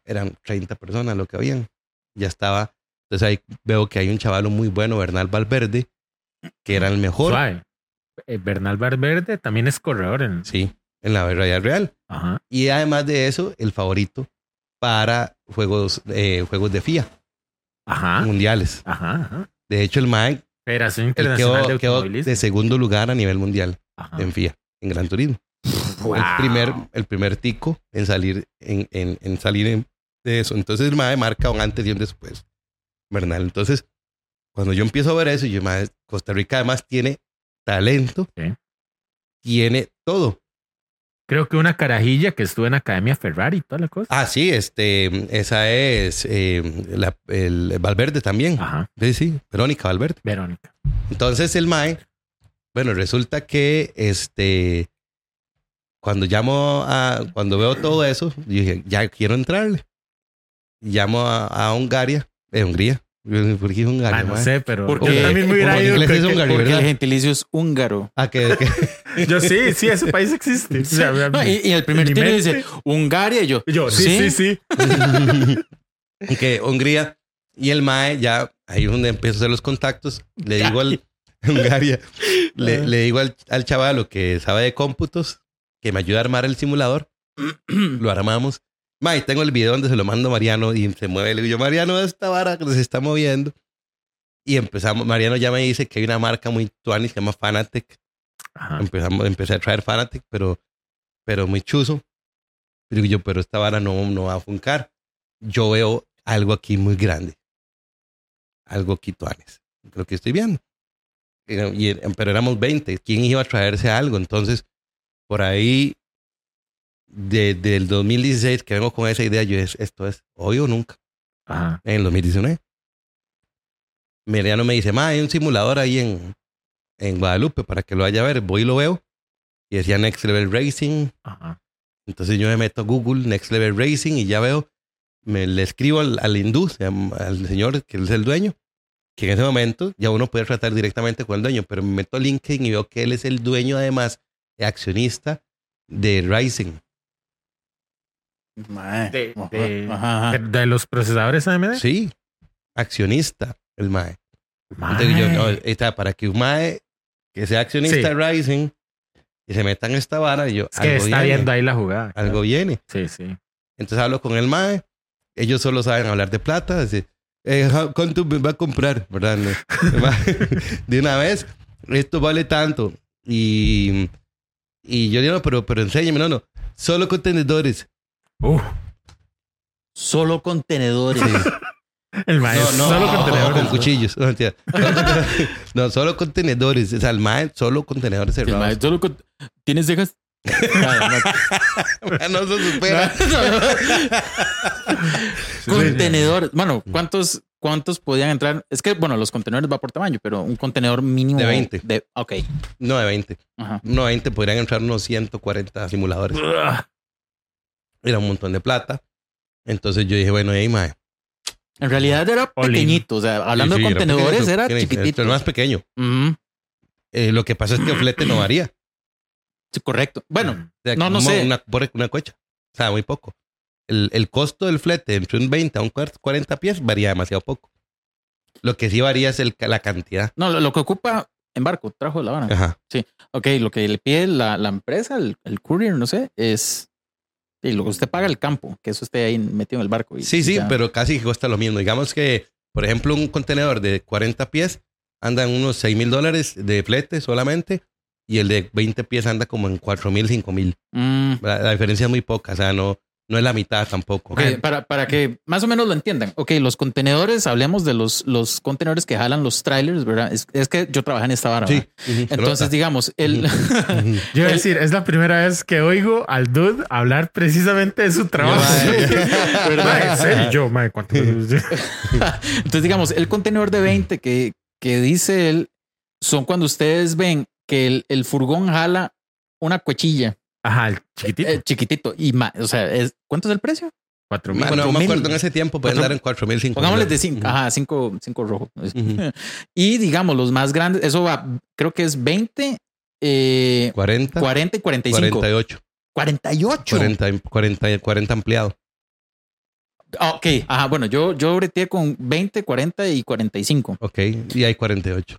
eran 30 personas lo que habían. Ya estaba. Entonces ahí veo que hay un chavalo muy bueno, Bernal Valverde, que era el mejor.
Suave. Eh, Bernal Valverde también es corredor en.
Sí, en la vida real.
Ajá.
Y además de eso, el favorito para juegos, eh, juegos de FIA
Ajá.
mundiales.
Ajá. ajá.
De hecho, el Mike
Federación Internacional
quedó,
de Automovilismo.
de segundo lugar a nivel mundial en FIA, en Gran Turismo.
Wow.
El, primer, el primer tico en salir, en, en, en salir en- de eso. Entonces el MAE marca un antes y un después. Bernal. Entonces, cuando yo empiezo a ver eso, yo, "Mae, Costa Rica además tiene talento,
Sí.
tiene todo.
Creo que una carajilla que estuvo en Academia Ferrari y toda la cosa.
Ah, sí, este, esa es eh, la- el Valverde también.
Ajá.
Sí, sí, Verónica Valverde.
Verónica.
Entonces el MAE, bueno, resulta que este, cuando llamo a, cuando veo todo eso, yo dije, ya quiero entrarle. Llamo a, a Hungaria, eh, Hungría. ¿Por qué Hungaria?
Ah, no sé, pero
Porque-
yo también me hubiera
porque
ido.
inglés es
que-
húngaro,
Porque el gentilicio es húngaro.
Ah, que,
Yo sí, sí, ese país existe. O sea,
No, y, y el primer
mente-
dice Hungaria y yo.
Yo, sí, sí, sí.
y que Hungría y el MAE ya, ahí es donde empiezo a hacer los contactos. Le digo al Hungaria, le, le digo al, al chavalo que sabe de cómputos que me ayuda a armar el simulador. lo armamos. Mae, tengo el video donde se lo mando a Mariano y se mueve. Le digo yo, Mariano, esta vara que se está moviendo. Y empezamos, Mariano ya me dice que hay una marca muy tuanis que se llama Fanatec.
Ajá.
Empezamos, empecé a traer Fanatec, pero, pero muy chuzo. Pero yo, pero esta vara no, no va a funcar. Yo veo algo aquí muy grande. Algo aquí tuanis. Lo que estoy viendo. Y- pero éramos 20. ¿Quién iba a traerse algo? Entonces, por ahí, desde el 2016 que vengo con esa idea, yo es, esto es hoy o nunca.
Ajá.
En el 2019. Mariano me dice, ma, hay un simulador ahí en, en Guadalupe para que lo vaya a ver. Voy y lo veo. Y decía Next Level Racing.
Ajá.
Entonces yo me meto a Google, Next Level Racing, y ya veo, me le escribo al, al hindú, al señor que es el dueño, que en ese momento ya uno puede tratar directamente con el dueño, pero me meto a LinkedIn y veo que él es el dueño además, accionista de Racing.
De- de-
ajá, ajá.
De, de los procesadores AMD.
Sí, accionista, el MAE.
Mae.
Entonces yo, no, está, para que un MAE que sea accionista
Sí.
de Racing y se meta en esta vara, yo,
es que
algo
está
viene,
viendo ahí la jugada.
algo viene.
Sí, sí.
Entonces hablo con el MAE. Ellos solo saben hablar de plata. Así, eh, ¿Cuánto me va a comprar? ¿Verdad? De una vez, esto vale tanto. Y, y yo digo, no, pero, pero enséñame, no, no. Solo contenedores.
Uh,
Solo contenedores.
el maestro.
no, no,
Solo contenedores.
con cuchillos. No, mentira. No, solo contenedores. O sea, el MAE, solo contenedores
El
cerrados.
mae, solo con- ¿Tienes cejas? No.
no se supera.
Contenedores. Bueno, ¿cuántos, ¿cuántos podían entrar? Es que, bueno, los contenedores va por tamaño, pero un contenedor mínimo
De 20.
De, ok.
No, de 20.
Ajá.
No, de 20 podrían entrar unos 140 simuladores. Era un montón de plata. Entonces yo dije, bueno, hey, mae.
En realidad era pequeñito. O sea, hablando
Sí, sí,
de contenedores, era
Tiene-
chiquitito.
El más pequeño. Eh, lo que pasa es que el flete no varía.
Sí, correcto. Bueno,
O sea,
No, no sé.
Una, una cocha. O sea, muy poco. El, el costo del flete entre un 20 a un cuar- 40 pies varía demasiado poco. Lo que sí varía es el, la cantidad.
no, lo, lo que ocupa en barco, trajo de la Habana.
Ajá.
Ok, lo que le pide la, la empresa, el, el courier, no sé, es y que usted paga el campo, que eso esté ahí metido en el barco. y
Sí, sí,
ya.
pero casi cuesta lo mismo. Digamos que, por ejemplo, un contenedor de 40 pies anda en unos 6 mil dólares de flete solamente y el de 20 pies anda como en 4 mil, 5 mil.
Mm,
La, la diferencia es muy poca, o sea, no, no es la mitad tampoco.
para, para que más o menos lo entiendan. Ok, los contenedores, hablemos de los, los contenedores que jalan los trailers, ¿verdad? Es, es que yo trabajé en esta vara.
Sí.
Entonces, digamos, el.
Yo iba a decir, es la primera vez que oigo al dude hablar precisamente de su trabajo. Serio, yo, mae, ¿cuánto?
Entonces, digamos, el contenedor de 20 que, que dice él son cuando ustedes ven que el, el furgón jala una cuchilla
Ajá, el chiquitito.
eh, chiquitito y más. O sea, es, ¿cuánto es el precio?
Cuatro mil.
Ma, no me
4,000.
acuerdo en ese tiempo, pueden
Cuatro-
dar en 4 mil, 5
Pongámosle de 5,
Ujú.
ajá, 5 cinco rojo.
Ujú.
Y digamos, los más grandes, eso va, creo que es 20, eh,
40,
40 y 45.
48.
48.
40, 40, 40 ampliado.
Ok, ajá, bueno, yo, yo breteé con 20, 40 y 45.
Ok, y hay 48.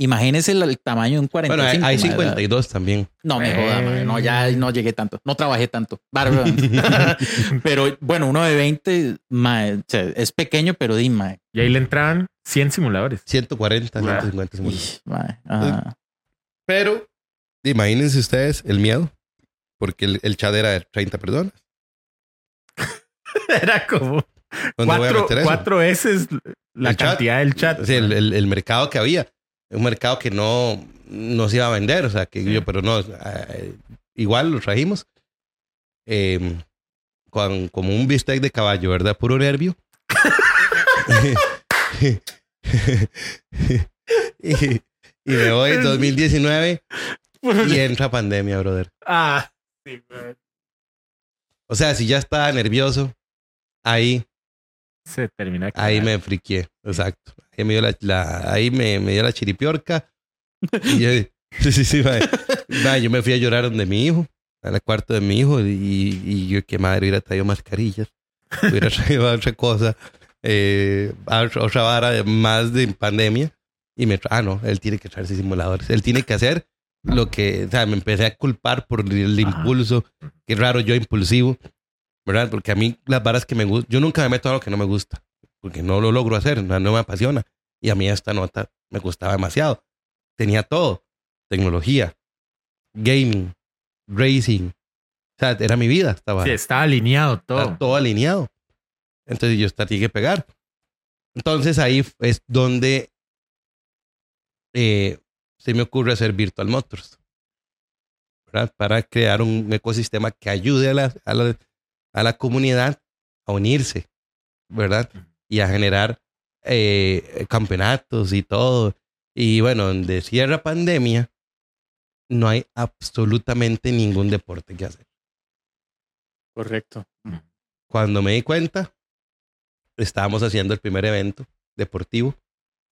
Imagínese el, el tamaño de un 45.
Bueno, hay, hay
mae,
52 también.
No me joda, mae, no, ya no llegué tanto, no trabajé tanto. Bárbaro. pero bueno, uno de 20 mae, o sea, es pequeño, pero di.
Y ahí le entraban 100 simuladores.
140,
Wow.
150 simuladores. Pero imagínense ustedes el miedo, porque el, el chat era de 30 personas.
Era como
¿Dónde voy a
cuatro,
meter eso?
cuatro veces la
El chat.
cantidad del chat.
Sí, el, el- el mercado que había. Un mercado que no, no se iba a vender. O sea, que yo, pero no, eh, igual lo trajimos. eh, con, como un bistec de caballo, ¿verdad? Puro nervio. y, y me voy en 2019 y entra pandemia, brother.
Ah, sí, güey.
O sea, si ya estaba nervioso, ahí,
Se termina.
ahí me friqué. Exacto. Ahí me dio la, la- ahí me, me dio la chiripiorca. Y yo, sí, sí, sí, mae. Mae, yo me fui a llorar donde mi hijo, al cuarto de mi hijo, y, y yo, qué madre, hubiera traído mascarillas, hubiera traído otra cosa, eh, otra vara más de pandemia. Y me ah, no, él tiene que traerse simuladores. Él tiene que hacer lo que, o sea, me empecé a culpar por el
Ajá.
impulso. Qué raro yo impulsivo, ¿verdad? Porque a mí las varas que me gustan, yo nunca me meto a lo que no me gusta, porque no lo logro hacer, no, no me apasiona. Y a mí esta nota me gustaba demasiado. Tenía todo, tecnología, gaming, racing. O sea, era mi vida, estaba,
Sí, estaba alineado todo.
estaba todo alineado. Entonces yo esta tiene que pegar. Entonces ahí es donde eh, se me ocurre hacer Virtual Motors. ¿verdad? Para crear un ecosistema que ayude a la, a la, a la comunidad a unirse, ¿verdad? Y a generar eh, campeonatos y todo. Y bueno, donde cierra pandemia, no hay absolutamente ningún deporte que hacer.
Correcto.
Cuando me di cuenta, estábamos haciendo el primer evento deportivo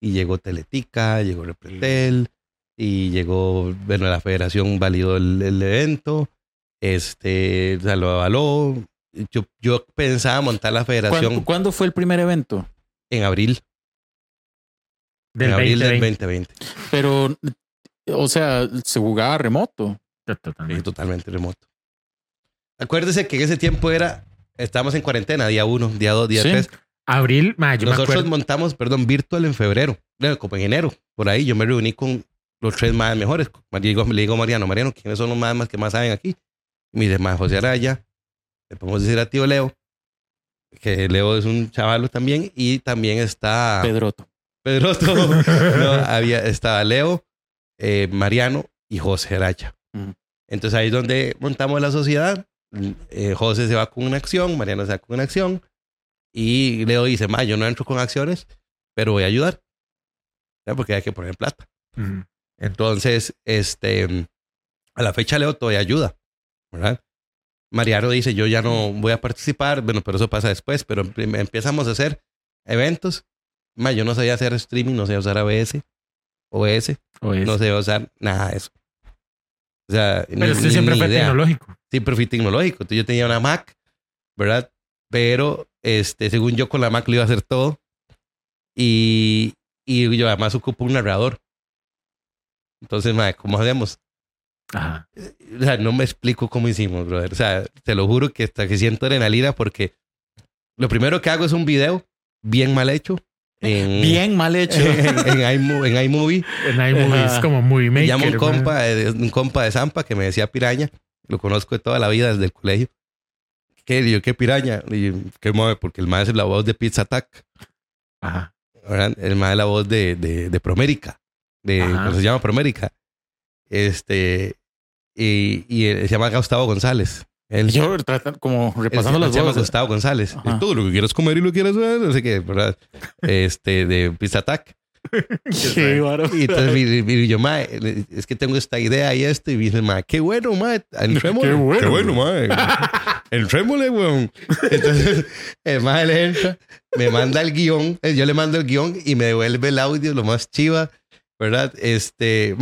y llegó Teletica, llegó Repretel y llegó, bueno, la federación validó el, el evento, este, o sea, lo avaló. Yo, yo pensaba montar la federación
¿Cuándo, cuándo fue el primer evento?
en abril,
Del
en abril
2020.
del 2020.
Pero, o sea, se jugaba remoto.
Sí,
Totalmente.
remoto. Acuérdese que en ese tiempo era, estábamos en cuarentena, día uno, día dos, día
Sí.
tres.
Abril, ma, yo me
Nosotros
acuerdo.
montamos, perdón, virtual en febrero, no, como en enero. Por ahí yo me reuní con los tres más mejores. Le digo, le digo a Mariano, Mariano, ¿quiénes son los más, más que más saben aquí? Y me dice, más José Araya, le podemos decir a tío Leo, que Leo es un chavalo también, y también está
Pedroto.
Pedroto. no, había, estaba Leo, eh, Mariano y José Araya.
Ujú.
Entonces ahí es donde montamos la sociedad. Eh, José se va con una acción, Mariano se va con una acción. Y Leo dice, ma, yo no entro con acciones, pero voy a ayudar. ¿Ya? Porque hay que poner plata. Entonces, este, a la fecha Leo todavía ayuda, ¿verdad? Mariano dice, yo ya no voy a participar, bueno, pero eso pasa después, pero em- empezamos a hacer eventos. Ma, yo no sabía hacer streaming, no sabía usar ABS, OS,
O es-
no sabía usar nada de eso. O sea,
Pero
ni-
usted
ni-
siempre
ni
fue
idea
tecnológico.
siempre fui tecnológico. Entonces yo tenía una Mac, ¿verdad? Pero, este, según yo con la Mac lo iba a hacer todo. Y, y yo además ocupo un narrador. Entonces, madre, ¿cómo hacemos?
Ajá.
O sea, no me explico cómo hicimos, brother. O sea, te lo juro que hasta que siento adrenalina porque lo primero que hago es un video bien mal hecho. En,
Bien mal hecho.
en, en iMo- en iMovie.
En iMovie es como Movie
Me
Maker.
llama un compa, de- un compa de Zampa que me decía piraña. Lo conozco de toda la vida desde el colegio. ¿Qué? Y yo, ¿qué piraña? Y yo, ¿qué mueve? Porque el más es la voz de Pizza Attack.
Ajá.
¿verdad? El más es la voz de, de, de Promérica. De. ¿cómo se llama Promérica? Este. Y, y él se llama Gustavo González. Él,
Yo como
él
repasando las
se llama
voces.
Gustavo González.
Ajá.
Y todo lo que quieras comer y lo quieras ver, no sé qué, ¿verdad? Este, de Pizza Attack.
Qué baro.
Y entonces mi- mi- y yo, mae, es que tengo esta idea y esto. Y me dice, mae, qué bueno, mae. Entrémosle.
Qué bueno.
Qué bueno, mae. Entrémosle, weón. Entonces, el mae le entra, me manda el guion. eh, Yo le mando el guion y me devuelve el audio, lo más chiva, ¿verdad? Este,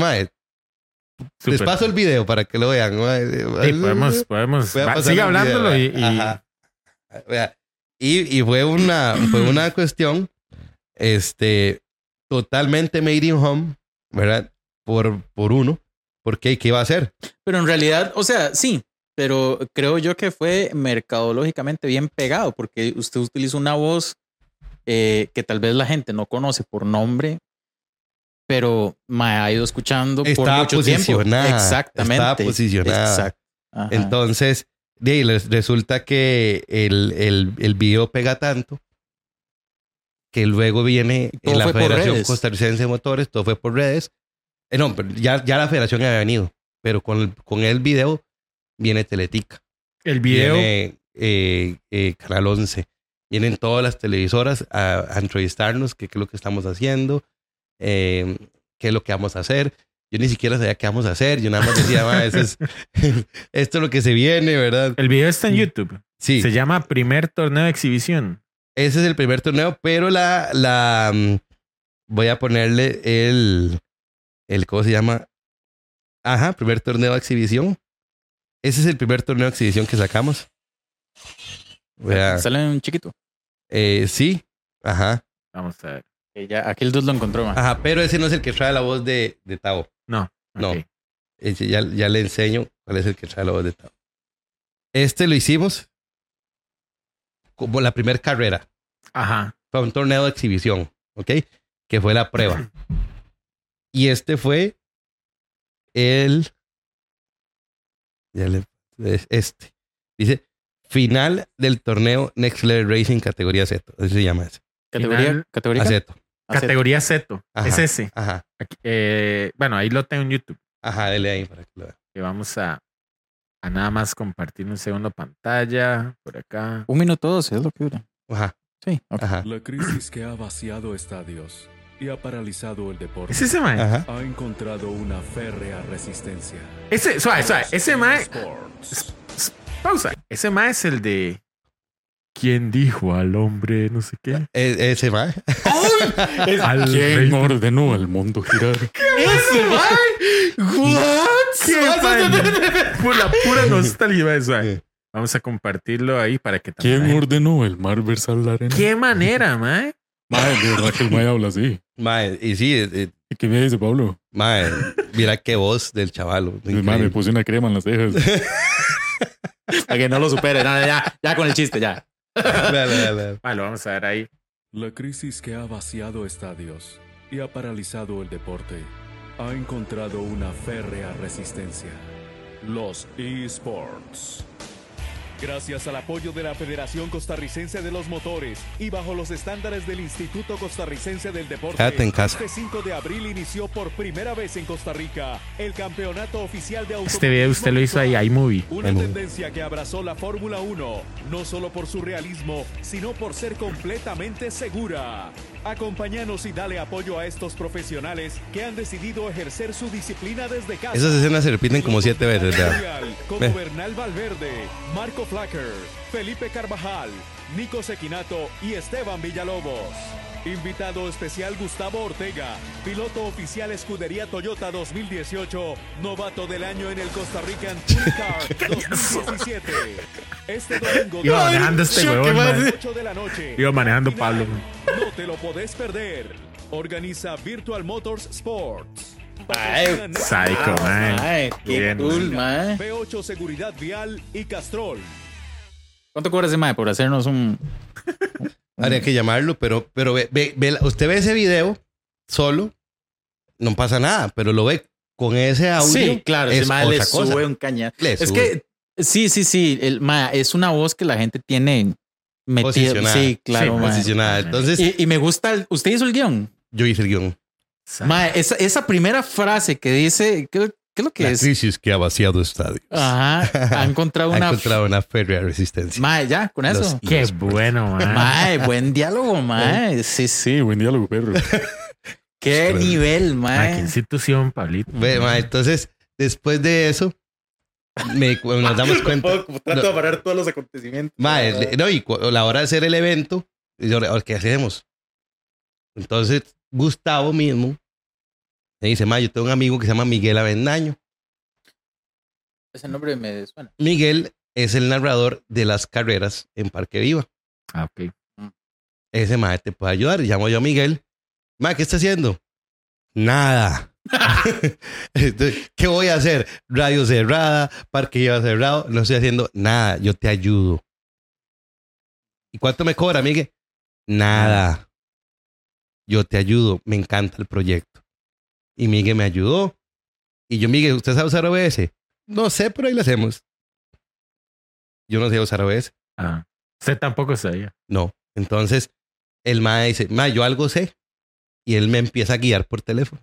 mae, les paso el video para que lo vean.
Sí, podemos, podemos. Siga
el video,
hablándolo y, y-
Y, y fue una, fue una cuestión, este, totalmente made in home, ¿verdad? Por, por uno. Porque, ¿qué iba a hacer?
Pero en realidad, o sea, sí, pero creo yo que fue mercadológicamente bien pegado porque usted utiliza una voz eh, que tal vez la gente no conoce por nombre, pero me ha ido escuchando por
Estaba
mucho tiempo.
posicionada.
Exactamente.
Estaba posicionada.
Exacto. Ajá.
Entonces, de ahí les- resulta que el, el, el video pega tanto que luego viene en la
por
Federación. Costarricense de Motores, todo fue por redes. Eh, no, pero ya, ya la federación había venido, pero con el, con el video viene Teletica,
El video.
viene eh, eh, Canal 11, vienen todas las televisoras a, a entrevistarnos, qué qué es lo que estamos haciendo, eh, qué es lo que vamos a hacer. Yo ni siquiera sabía qué vamos a hacer, yo nada más decía, "Ma, eso es- esto es lo que se viene, ¿verdad?
El video está en YouTube.
Sí,
Se llama Primer Torneo de Exhibición.
ese es el primer torneo, pero la, la mm, voy a ponerle el, el, ¿cómo se llama? Ajá, primer torneo de exhibición. Ese es el primer torneo de exhibición que sacamos. Vea,
Sale un chiquito.
eh, sí, ajá,
Vamos a ver.
Ya, aquel dos lo encontró. ma.
ajá, pero ese no es el que trae la voz de, de Tao.
No.
No. Ese ya, ya le enseño cuál es el que trae la voz de Tao. Este lo hicimos como la primera carrera.
Ajá.
Fue un torneo de exhibición, ¿ok? Que fue la prueba. Y este fue el. Ya le- es este. Dice final del torneo Next Level Racing categoría Z. Así se llama ese.
Categoría.
Final-
Categoría.
Aceto.
Categoría Z.
Ajá.
Es ese.
Ajá.
Aquí, eh, bueno, ahí lo tengo en YouTube.
Ajá, dele ahí para que lo vea.
Que vamos a, a nada más compartir un segundo pantalla. Por acá.
Un minuto doce es lo que dura.
Ajá,
Sí. ok.
ajá.
La crisis que ha vaciado estadios y ha paralizado el deporte
¿Es ese mae?
Ajá.
ha encontrado una férrea resistencia.
Ese, suave, suave. Ese mae. Pausa. Ese mae es el de. ¿Quién dijo al hombre no sé qué?
E- ese va.
Al rey-
ordenó el mundo girar?
¡Ese mae! ¿Qué mae? Por la pura nostalgia, mae, suave. Vamos a compartirlo ahí para que también.
ordenó el mar versar la arena?
¿Qué manera, mae?
Madre, de verdad que el mae habla así.
Mae, y sí, eh, eh,
¿Qué me dice Pablo?
mae, mira qué voz del chavalo. Increíble.
puse una crema en las cejas. Para que no lo supere. No, ya, ya con el chiste, ya.
Vea.
Mae, lo vamos a ver ahí.
La crisis que ha vaciado estadios y ha paralizado el deporte ha encontrado una férrea resistencia. Los eSports. Gracias al apoyo de la Federación Costarricense de los Motores y bajo los estándares del Instituto Costarricense del Deporte,
Quédate en casa.
este 5 de abril inició por primera vez en Costa Rica el campeonato oficial de
Este video usted lo hizo ahí, iMovie.
una tendencia que abrazó la Fórmula 1, no solo por su realismo, sino por ser completamente segura. Acompáñanos y dale apoyo a estos profesionales que han decidido ejercer su disciplina desde casa.
Esas escenas se repiten como siete veces.
Mundial, Como. Bernal Valverde, Marco Flacker, Felipe Carvajal, Nico Sequinato y Esteban Villalobos. Invitado especial Gustavo Ortega, piloto oficial Escudería Toyota 2018, novato del año en el Costa Rican Touring Car 2017. Este domingo
Iba manejando este huevón, man.
8 de la noche.
Iba manejando
Final.
Pablo.
No te lo podés perder. Organiza Virtual Motors Sports.
Ay,
Psycho, mae.
Ay, qué
Bien,
cool, mae.
B8 Seguridad Vial y Castrol.
¿Cuánto cobra ese mae por hacernos un.
Habría que llamarlo, pero, pero ve, ve- ve usted ve ese video solo, no pasa nada, pero lo ve con ese audio.
Sí, claro,
es
mae le
otra cosa.
sube un cañón.
Le
Es
sube.
que, sí, sí, sí. El, mae, es una voz que la gente tiene metida.
Posicionada.
Sí, claro,
Sí,
posicionada. Entonces,
Y, y me gusta. el- ¿Usted hizo el guion?
yo hice el guion.
Mae, esa, esa primera frase que dice. ¿Qué, qué es lo que
La
es?
crisis que ha vaciado estadios.
Ajá. Ha encontrado
ha
una.
encontrado una férrea resistencia.
Mae, ya, con eso.
Los-
Qué bueno, mae.
Mae, buen diálogo, mae. Sí, sí, buen diálogo, perro. Qué
Pero-
nivel,
Mae, qué
mae.
institución, Pablito.
Ve, ma, entonces, después de eso, me- nos damos cuenta.
Trato de parar todos los acontecimientos.
Ma, el- no, y a la hora de hacer el evento, yo, "Ahora, ¿qué hacemos? Entonces, Gustavo mismo me dice, ma, yo tengo un amigo que se llama Miguel Avendaño.
Ese nombre me suena.
Miguel es el narrador de las carreras en Parque Viva.
Ah, ok.
Ese mae te puede ayudar. Llamo yo a Miguel. Mae, ¿qué está haciendo? Nada. ¿Qué voy a hacer? Radio cerrada, parque lleva cerrado. No estoy haciendo nada. Yo te ayudo. ¿Y cuánto me cobra, Miguel? Nada. Yo te ayudo. Me encanta el proyecto. Y Miguel me ayudó. Y yo, Miguel, ¿usted sabe usar OBS? No sé, pero ahí lo hacemos. Yo no sé usar OBS.
Ah. Usted tampoco sabía.
No. Entonces, el mae dice, mae, yo algo sé. Y él me empieza a guiar por teléfono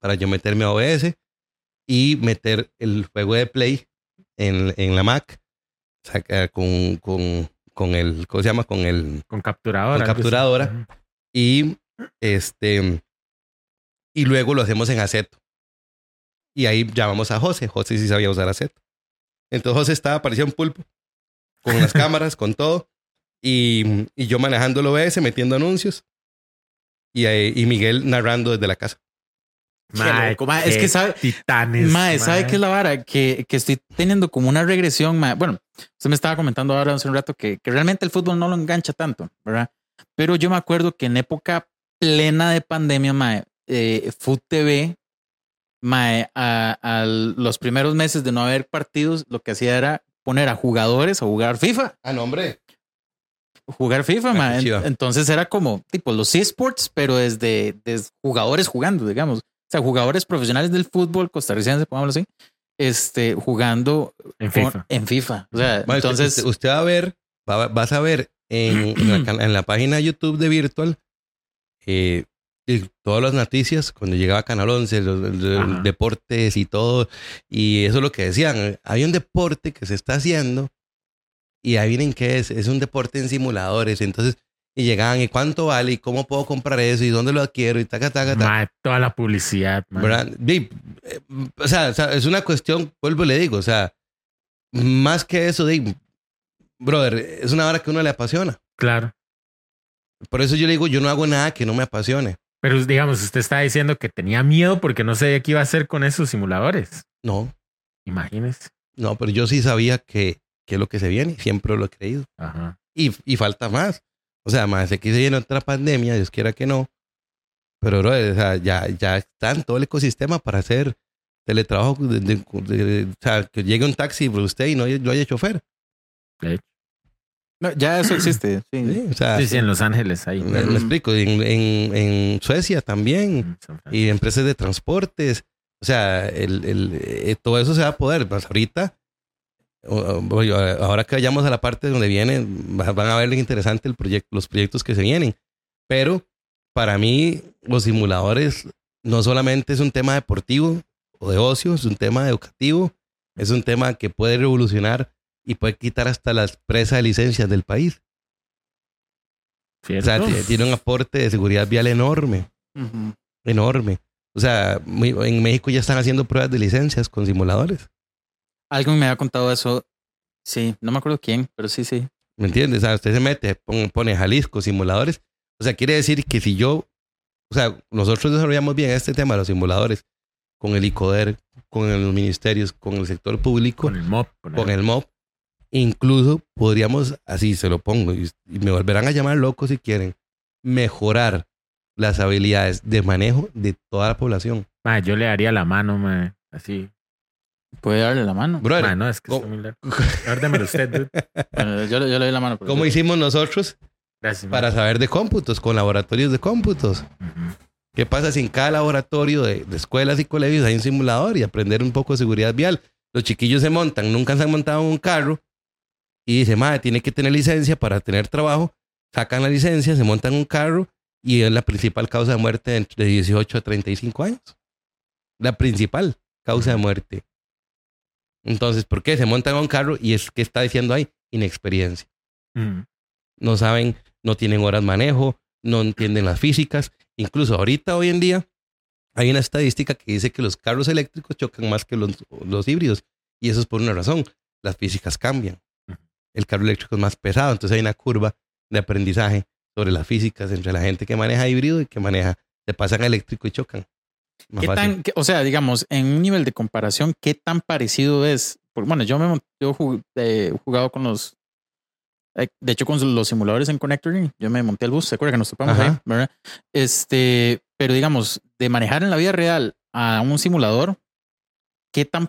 para yo meterme a OBS y meter el juego de Play en, en la Mac saca- con, con, con el, ¿cómo se llama? Con el,
Con capturadora.
Con capturadora. Y este, y luego lo hacemos en Aceto. Y ahí llamamos a José. José sí sabía usar Aceto. Entonces José estaba, parecía un pulpo, con las cámaras, con todo. Y, y yo manejando el OBS, metiendo anuncios. Y, y Miguel narrando desde la casa.
Mae,
es que sabe-
Titanes.
Mae, ¿sabe qué es la vara? Que, que estoy teniendo como una regresión, mae. Bueno, usted me estaba comentando ahora hace un rato que, que realmente el fútbol no lo engancha tanto, ¿verdad? Pero yo me acuerdo que en época plena de pandemia, mae, eh, Food TV, mae, a, a los primeros meses de no haber partidos, lo que hacía era poner a jugadores a jugar FIFA.
Ah, no, hombre.
Jugar FIFA,
Ah,
mae. Entonces era como tipo los esports, pero desde, desde jugadores jugando, digamos. O sea, jugadores profesionales del fútbol costarricense, pongámoslo así, este, jugando
En
con-
FIFA.
en FIFA. O sea,
Mae, usted-
entonces,
usted, usted va a ver, va- vas a ver en, en la, can- en la página YouTube de Virtual eh, y todas las noticias cuando llegaba Canal 11, los, los deportes y todo. Y eso es lo que decían. Hay un deporte que se está haciendo y ahí vienen qué es. Es un deporte en simuladores. Entonces, y llegaban, ¿y cuánto vale? ¿Y cómo puedo comprar eso? ¿Y dónde lo adquiero? Y taca, taca, taca.
Toda la publicidad.
¿verdad? Di, eh, o, sea, o sea, es una cuestión, vuelvo y le digo, o sea, más que eso, di, brother, es una hora que a uno le apasiona.
Claro.
Por eso yo le digo, yo no hago nada que no me apasione.
Pero digamos, usted está diciendo que tenía miedo porque no sabía qué iba a hacer con esos simuladores.
No,
Imagínese.
no, pero yo sí sabía que, que es lo que se viene, siempre lo he creído.
Ajá.
Y, y falta más. O sea, más que se viene otra pandemia, Dios quiera que no. Pero, o sea, ya, ya está en todo el ecosistema para hacer teletrabajo. de- de- de- o sea, que llegue un taxi por usted y no, no haya chofer.
De hecho.
No, ya eso existe. Sí.
Sí, o sea,
Sí, sí, en Los Ángeles ahí.
Me, me explico, en, en, en Suecia también, y empresas de transportes, o sea, el, el, eh, todo eso se va a poder. Pues ahorita, ahora que vayamos a la parte donde vienen, va- van a ver lo interesante el proyecto, los proyectos que se vienen. Pero para mí, los simuladores no solamente es un tema deportivo o de ocio, es un tema educativo, es un tema que puede revolucionar y puede quitar hasta las presas de licencias del país. O
¿Cierto?
sea, t- tiene un aporte de seguridad vial enorme, enorme. O sea, muy- en México ya están haciendo pruebas de licencias con simuladores.
Alguien me había contado eso. Sí, no me acuerdo quién, pero sí, sí.
¿Me entiendes? O sea, usted se mete, pone, pone Jalisco, simuladores. O sea, quiere decir que si yo, o sea, nosotros desarrollamos bien este tema de los simuladores con el ICODER, con los ministerios, con el sector público,
Con el MOP. Con,
con el MOB, incluso podríamos, así se lo pongo, y, y me volverán a llamar loco si quieren, mejorar las habilidades de manejo de toda la población.
Mae, yo le daría la mano, mae. Así.
Puede darle la mano.
Brother,
Mae, no, es que
¿cómo-
está muy largo. Órdemelo usted, dude.
Bueno, yo, le- yo le doy la mano.
¿Cómo hicimos nosotros
Gracias.
para saber de cómputos con laboratorios de cómputos? ¿Qué pasa si en cada laboratorio de, de escuelas y colegios hay un simulador y aprender un poco de seguridad vial? Los chiquillos se montan, nunca se han montado en un carro y dice, madre, tiene que tener licencia para tener trabajo. Sacan la licencia, se montan un carro y es la principal causa de muerte entre 18 a 35 años. La principal causa de muerte. Entonces, ¿por qué? Se montan en un carro y es que está diciendo ahí inexperiencia
Ujú.
no saben, no tienen horas manejo, no entienden las físicas. Incluso ahorita, hoy en día, hay una estadística que dice que los carros eléctricos chocan más que los, los híbridos. Y eso es por una razón. Las físicas cambian. El carro eléctrico es más pesado, entonces hay una curva de aprendizaje sobre las físicas entre la gente que maneja híbrido y que maneja, se pasan eléctrico y chocan.
¿Qué tan, o sea, digamos, en un nivel de comparación, ¿qué tan parecido es? Porque, bueno, yo me yo jug- eh, he jugado con los Eh, De hecho, con los simuladores en Connector, yo me monté al bus, ¿se acuerda que nos topamos ahí? ¿verdad? Este, pero digamos, de manejar en la vida real a un simulador, ¿qué tan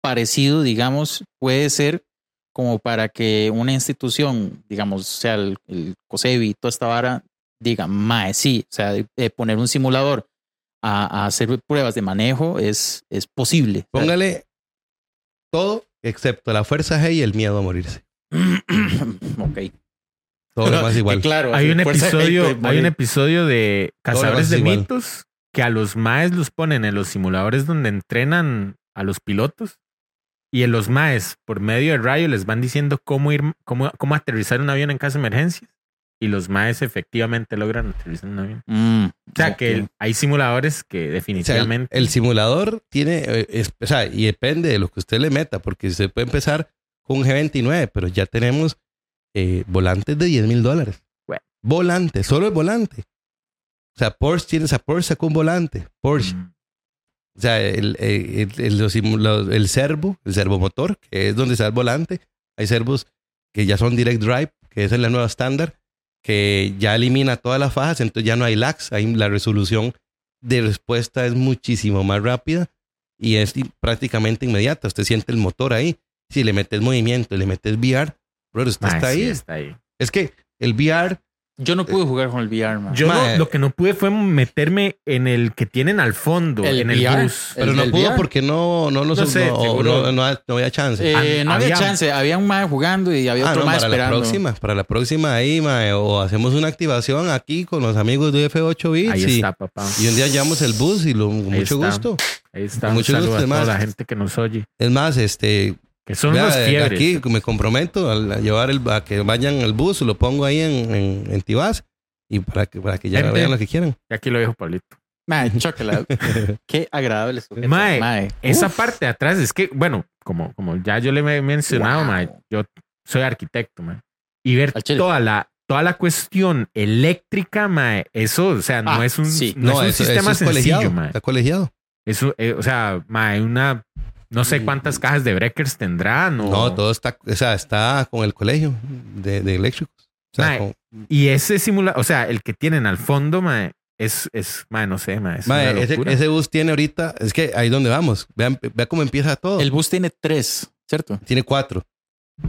parecido, digamos, puede ser como para que una institución, digamos, sea el, el COSEBI, toda esta vara, diga, mae, sí, o sea, de- de poner un simulador a, a hacer pruebas de manejo es, es posible.
Póngale todo excepto la fuerza G y el miedo a morirse.
ok.
Todo lo más igual.
Claro,
Hay un episodio,
de
hay un episodio de Cazadores
es
de
igual.
Mitos que a los maes los ponen en los simuladores donde entrenan a los pilotos y en los maes por medio de radio les van diciendo cómo ir, cómo, cómo aterrizar un avión en caso de emergencias y los maes efectivamente logran aterrizar un avión.
Mm,
O sea que el- hay simuladores que
O sea, el,
definitivamente
el simulador tiene, eh, es- o sea, y depende de lo que usted le meta, porque se puede empezar con un G29, pero ya tenemos eh, volantes de 10 mil dólares.
Bueno.
Volante, solo el volante. O sea, Porsche tiene esa Porsche sacó un volante. Porsche.
Mm,
O sea, el, el, el, los el servo, el servomotor, que es donde está el volante. Hay servos que ya son direct drive, que esa es la nueva estándar, que ya elimina todas las fajas, entonces ya no hay lags, hay la resolución de respuesta es muchísimo más rápida y es prácticamente inmediata. Usted siente el motor ahí. Si le metes movimiento y le metes VR, bro, usted
mae,
está
sí,
ahí.
está ahí.
Es que el VR,
Yo no pude jugar con el VR, man.
Yo no- lo que no pude fue meterme en el que tienen al fondo,
El
en el
VR.
bus.
pero
El
no pudo
VR.
porque no, no, lo
No
no,
sé,
no, no, no- no había chance.
Eh, no había,
había-
chance. Había un mae jugando y había
Ah,
otro
no,
mae
para la próxima, para la próxima ahí, mae, o hacemos una activación aquí con los amigos de F8 Bits
Ahí
y,
está, papá.
y un día llevamos el bus y lo, con
Ahí
mucho
está.
gusto.
Ahí está.
Con mucho gusto,
a toda la gente que nos oye.
Es más, este,
Que son
vea,
unos fiebres.
aquí me comprometo a, llevar el, a que vayan al bus, lo pongo ahí en, en, en Tibás y para que, para que ya
Gente.
vean lo que quieran.
Y aquí lo dijo Pablito.
Mae, chócala. Qué agradable. sujeto.
Mae,
Mae.
Esa
Uf.
parte de atrás es que, bueno, como, como ya yo le he mencionado,
Wow.
mae, yo soy arquitecto, mae, y ver toda la, toda la cuestión eléctrica, mae, eso, o sea, no
Ah,
es un,
sí.
no, es un
eso-
sistema
eso es
sencillo,
colegiado.
mae.
Está colegiado.
Eso, eh, o sea, mae, una, no sé cuántas cajas de breakers tendrán. O,
No, todo está, o sea, está con el colegio de, de eléctricos. O sea,
Mae,
con-
Y ese simulador, o sea, el que tienen al fondo, mae, es, es, mae, no sé, mae, es
mae,
una
ese, ese bus tiene ahorita, es que ahí donde vamos. Vean, vea cómo empieza todo.
El bus tiene tres, ¿cierto?
tiene cuatro,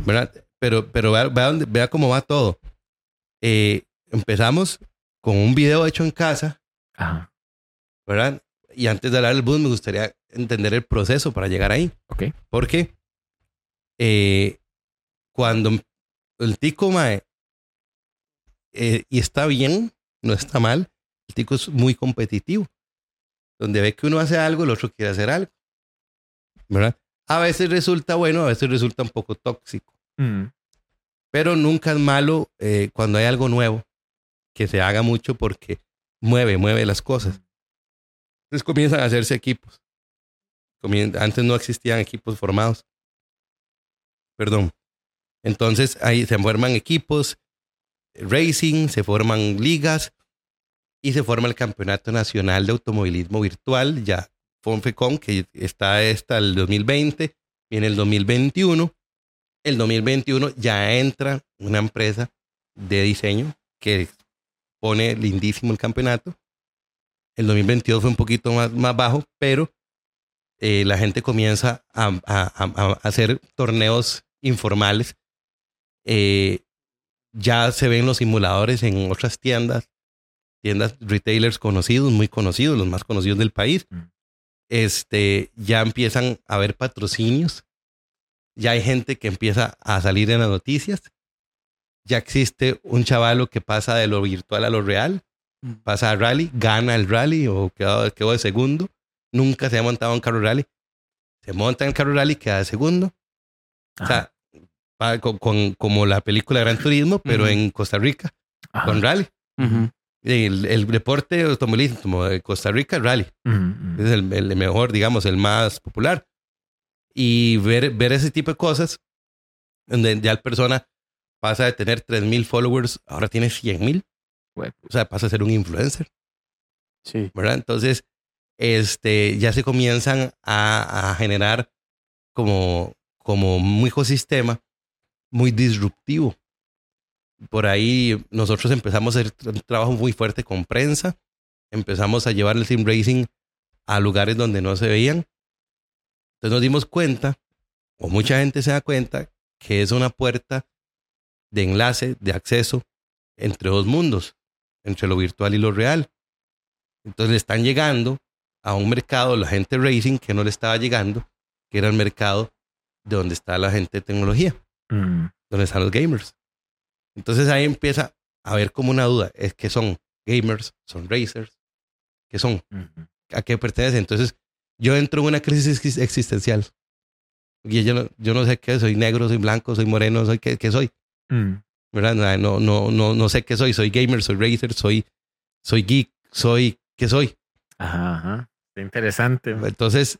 ¿verdad? Pero, pero vea, vea, dónde- vea cómo va todo. Eh, empezamos con un video hecho en casa,
Ajá,
¿verdad? Y antes de hablar del bus, me gustaría entender el proceso para llegar ahí.
ok.
Porque eh, cuando el tico, mae, eh, y está bien, no está mal, el tico es muy competitivo. Donde ve que uno hace algo, el otro quiere hacer algo. ¿Verdad? A veces resulta bueno, a veces resulta un poco tóxico.
Mm,
Pero nunca es malo eh, cuando hay algo nuevo que se haga mucho porque mueve, mueve las cosas. Entonces comienzan a hacerse equipos. Antes no existían equipos formados. Perdón. Entonces ahí se forman equipos, racing, se forman ligas y se forma el Campeonato Nacional de Automovilismo Virtual, ya FONFECON, que está hasta el 2020, viene el 2021 el 2021 ya entra una empresa de diseño que pone lindísimo el campeonato. El 2022 fue un poquito más, más bajo, pero eh, la gente comienza a, a- a- a hacer torneos informales. Eh, ya se ven los simuladores en otras tiendas, tiendas retailers conocidos, muy conocidos, los más conocidos del país.
Mm.
Este, ya empiezan a haber patrocinios ya hay gente que empieza a salir en las noticias. Ya existe un chavalo que pasa de lo virtual a lo real. Pasa al rally, gana el rally o quedó, quedó de segundo. Nunca se ha montado en carro rally. Se monta en el carro rally, queda de segundo. O sea, va con, con- como la película Gran Turismo, pero
Ujú.
en Costa Rica,
Ajá.
con rally.
Ujú.
El, el deporte automovilismo de Costa Rica, rally.
Ujú, ujú.
Es el, el mejor, digamos, el más popular. Y ver, ver ese tipo de cosas, donde ya la persona pasa de tener 3.000 followers, ahora tiene 100.000. O sea, pasa a ser un influencer,
Sí.
¿verdad? Entonces, este, ya se comienzan a, a generar como, como un ecosistema muy disruptivo. por ahí nosotros empezamos a hacer un trabajo muy fuerte con prensa. Empezamos a llevar el sim racing a lugares donde no se veían. Entonces nos dimos cuenta, o mucha gente se da cuenta, que es una puerta de enlace, de acceso entre dos mundos, entre lo virtual y lo real. Entonces le están llegando a un mercado, la gente racing, que no le estaba llegando, que era el mercado de donde está la gente de tecnología,
Mm.
donde están los gamers. Entonces ahí empieza a haber como una duda, es que son gamers, son racers, ¿qué son? ¿A qué pertenecen? Entonces yo entro en una crisis exis- existencial. Y yo no, yo no sé qué, soy negro, soy blanco, soy moreno, soy qué, qué soy.
Mm.
¿Verdad? No, no, no, no sé qué soy. Soy gamer, soy racer, soy, soy geek, soy qué soy.
Ajá, ajá. Interesante.
Entonces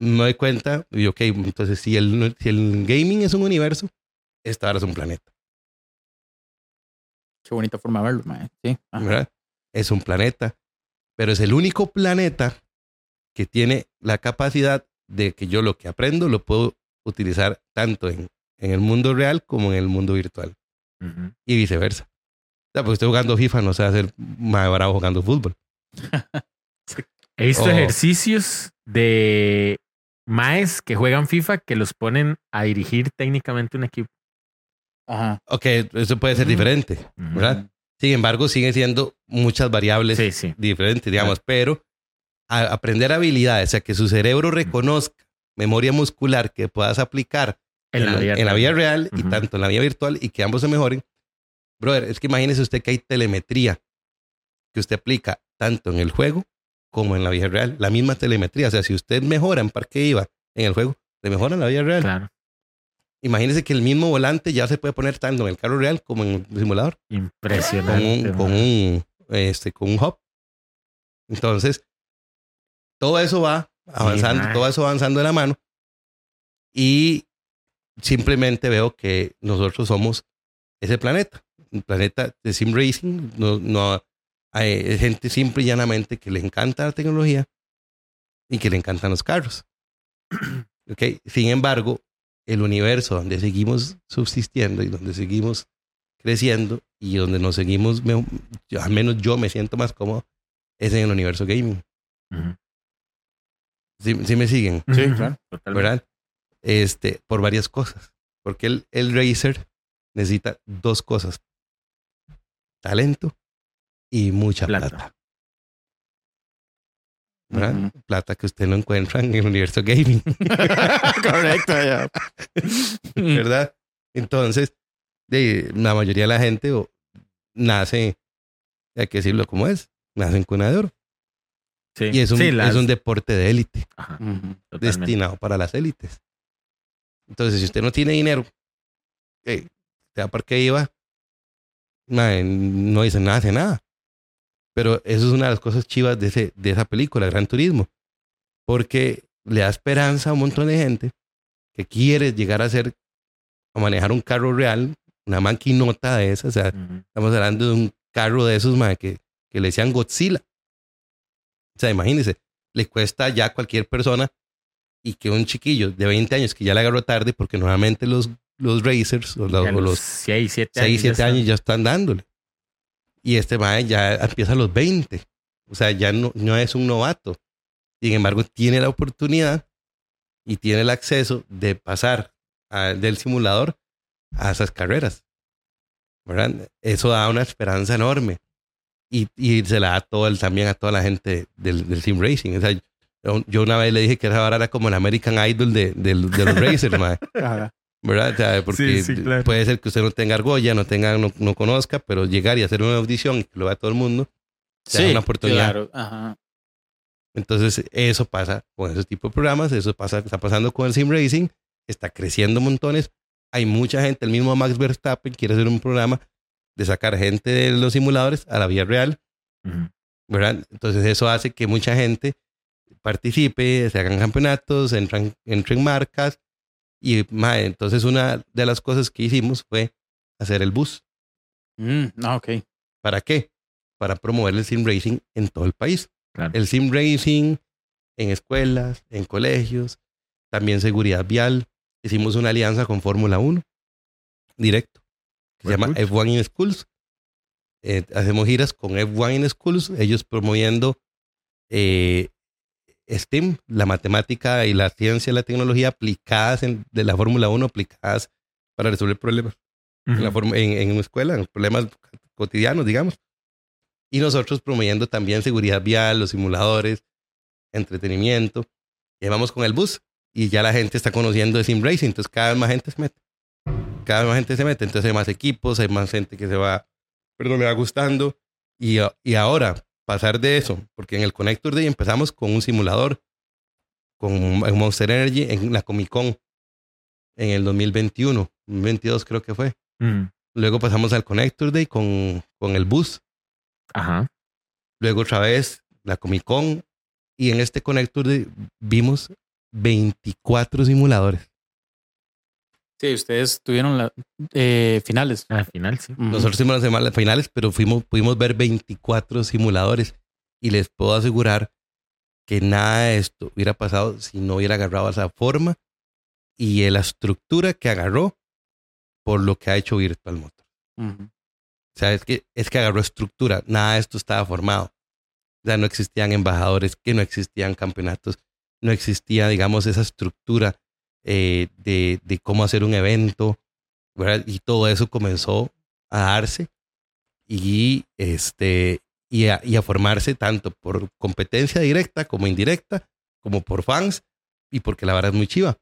me doy cuenta y ok, entonces si el, si el gaming es un universo, esta ahora es un planeta,
Qué bonita forma de verlo, mae. Sí. ajá.
¿verdad? Es un planeta, pero es el único planeta que tiene la capacidad de que yo lo que aprendo lo puedo utilizar tanto en, en el mundo real como en el mundo virtual
Ujú.
y viceversa. O sea, porque estoy jugando FIFA, no sé hacer más bravo jugando fútbol.
He visto
Oh.
ejercicios de maes que juegan FIFA que los ponen a dirigir técnicamente un equipo.
Ajá.
Ok, eso puede ser
Mm.
diferente,
Ujú.
¿verdad? Sin embargo, siguen siendo muchas variables
Sí, sí.
diferentes, digamos, pero a- aprender habilidades, o sea, que su cerebro reconozca memoria muscular que puedas aplicar
En la vida
en la vida
real.
real y
Ujú.
tanto en la vida virtual y que ambos se mejoren. Brother, es que imagínese usted que hay telemetría que usted aplica tanto en el juego como en la vida real. La misma telemetría, o sea, si usted mejora en Parque IVA en el juego, le mejora en la vida real.
Claro.
Imagínese que el mismo volante ya se puede poner tanto en el carro real como en el simulador. con
Impresionante.
un, con un, este, con un hub. Entonces, todo eso va avanzando,
mae.
todo eso va avanzando de la mano. Y simplemente veo que nosotros somos ese planeta, un planeta de sim racing. No, no, hay gente simple y llanamente que le encanta la tecnología y que le encantan los carros. Okay. Sin embargo, el universo donde seguimos subsistiendo y donde seguimos creciendo y donde nos seguimos, me- yo- al menos yo me siento más cómodo, es en el universo gaming. ¿Sí, sí me siguen?
Sí,
Ujú.
claro.
Totalmente.
¿Verdad? Este, por varias cosas. Porque el, el racer necesita dos cosas. Talento y mucha
Plata.
plata. Plata que usted no encuentra en el universo gaming.
Correcto, ya.
¿verdad? Entonces, de, la mayoría de la gente o, nace, hay que decirlo como es, nace en cuna de oro.
Sí.
Y es un,
Sí, las-
es un deporte de élite,
Ajá,
destinado para las élites. Entonces, si usted no tiene dinero, eh, te da parque iba, no dice nada, hace nada. Pero eso es una de las cosas chivas de, ese, de esa película, Gran Turismo. Porque le da esperanza a un montón de gente que quiere llegar a ser, a manejar un carro real, una maquinota de esas. O sea,
Ujú.
estamos hablando de un carro de esos, mae, que, que le decían Godzilla. O sea, imagínense, le cuesta ya a cualquier persona y que un chiquillo de 20 años que ya le agarró tarde, porque normalmente los, los racers o, la-
Ya
o
los
los
6, 7
6,
años.
7 años ya están dándole. Y este mae ya empieza a los 20. O sea, ya no, no es un novato. Sin embargo, tiene la oportunidad y tiene el acceso de pasar a- del simulador a esas carreras. ¿Verdad? Eso da una esperanza enorme. Y, y se la da todo el, también a toda la gente del, del sim racing. O sea, yo, una vez le dije que esa ahora era como el American Idol de, del- de los racers, mae. ¿verdad? O sea, porque
Sí, sí, claro.
puede ser que usted no tenga argolla, no tenga, no, no conozca, pero llegar y hacer una audición y que lo vea todo el mundo, te da una oportunidad.
Claro. Ajá.
Entonces, eso pasa con ese tipo de programas, eso pasa, está pasando con el sim racing, está creciendo montones. Hay mucha gente, el mismo Max Verstappen quiere hacer un programa de sacar gente de los simuladores a la vida real,
Ujú.
¿verdad? Entonces, eso hace que mucha gente participe, se hagan campeonatos, entran, entren marcas. Y mae, entonces, una de las cosas que hicimos fue hacer el bus.
Mm, no, ok.
¿Para qué? Para promover el sim racing en todo el país.
Claro.
El sim racing en escuelas, en colegios, también seguridad vial. Hicimos una alianza con Fórmula 1, directo. que se llama
Huepucha.
F1 in Schools. Eh, hacemos giras con F1 in Schools, ellos promoviendo eh, STEM, la matemática y la ciencia y la tecnología aplicadas en, de la Fórmula 1, aplicadas para resolver problemas en, la
Ujú.
forma- en, en una escuela, en problemas cotidianos, digamos. Y nosotros promoviendo también seguridad vial, los simuladores, entretenimiento. Y vamos con el bus y ya la gente está conociendo de Sim Racing, entonces cada vez más gente se mete. Cada vez más gente se mete, entonces hay más equipos, hay más gente que se va, perdón, me va gustando. Y, y ahora, pasar de eso, porque en el Connector Day empezamos con un simulador, con Monster Energy en la Comic Con en el 2021, 2022 creo que fue.
Ujú.
Luego pasamos al Connector Day con, con el bus.
Ajá.
Luego otra vez la Comic Con. Y en este Connector Day vimos 24 simuladores.
Sí, ustedes tuvieron la, eh, finales.
Al final, sí.
Nosotros hicimos las semanas finales, pero fuimos, pudimos ver 24 simuladores. Y les puedo asegurar que nada de esto hubiera pasado si no hubiera agarrado esa forma y la estructura que agarró por lo que ha hecho Virtual Motor. O sea, es que, es que agarró estructura. Nada de esto estaba formado. O sea, no existían embajadores, que no existían campeonatos, no existía, digamos, esa estructura eh, de, de cómo hacer un evento, ¿verdad? Y todo eso comenzó a darse y, este, y, a, y a formarse tanto por competencia directa como indirecta, como por fans y porque la verdad es muy chiva.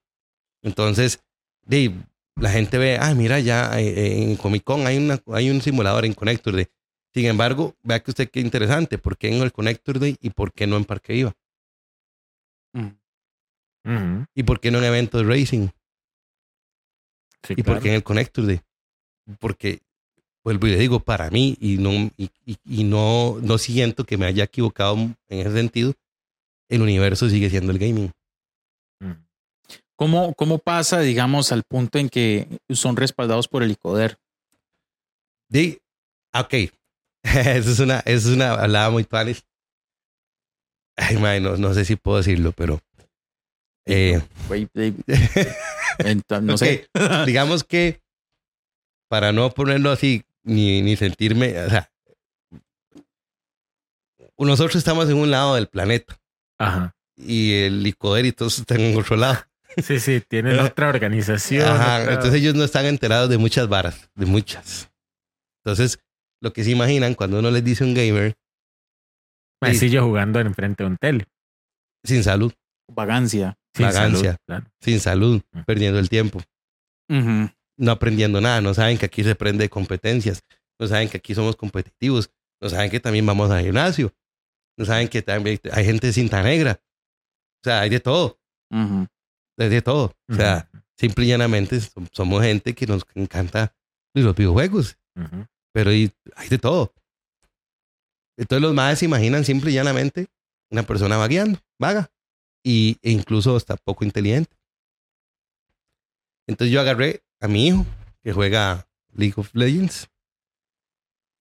Entonces, de, la gente ve, ah, mira, ya eh, en Comic Con hay, una, hay un simulador en Connector Day. Sin embargo, vea que usted qué interesante, ¿por qué en el Connector Day y por qué no en Parque Viva? ¿Y por qué no en eventos de racing?
Sí,
¿Y por qué en el Connector Day? Porque, vuelvo y le digo, para mí, y no, y, y- y no, no siento que me haya equivocado en ese sentido, el universo sigue siendo el gaming.
¿Cómo, ¿Cómo pasa, digamos, al punto en que son respaldados por el ICODER?
De, ok, eso es una, eso es una hablaba muy panes. Ay, man, no, no sé si puedo decirlo, pero... eh,
Güey, eh, ent- no sé.
digamos que para no ponerlo así ni, ni sentirme, o sea, nosotros estamos en un lado del planeta
Ajá.
y el licoder y todos están en otro lado.
Sí, sí, tienen otra organización.
Ajá,
otra-
entonces ellos no están enterados de muchas varas, de muchas. Entonces, lo que se imaginan cuando uno les dice un gamer
yo jugando enfrente de un tele.
sin salud,
Vagancia.
Sin
Vagancia.
salud, claro.
sin salud, perdiendo el tiempo, no aprendiendo nada, no saben que aquí se aprende de competencias, no saben que aquí somos competitivos, no saben que también vamos al gimnasio, no saben que también hay gente de cinta negra. O sea, hay de todo, hay de todo. O sea, simple y llanamente som- somos gente que nos encanta los videojuegos, pero hay, hay de todo. Entonces los madres se imaginan simple y llanamente una persona vagueando, vaga, y, e incluso hasta poco inteligente. Entonces yo agarré a mi hijo, que juega League of Legends,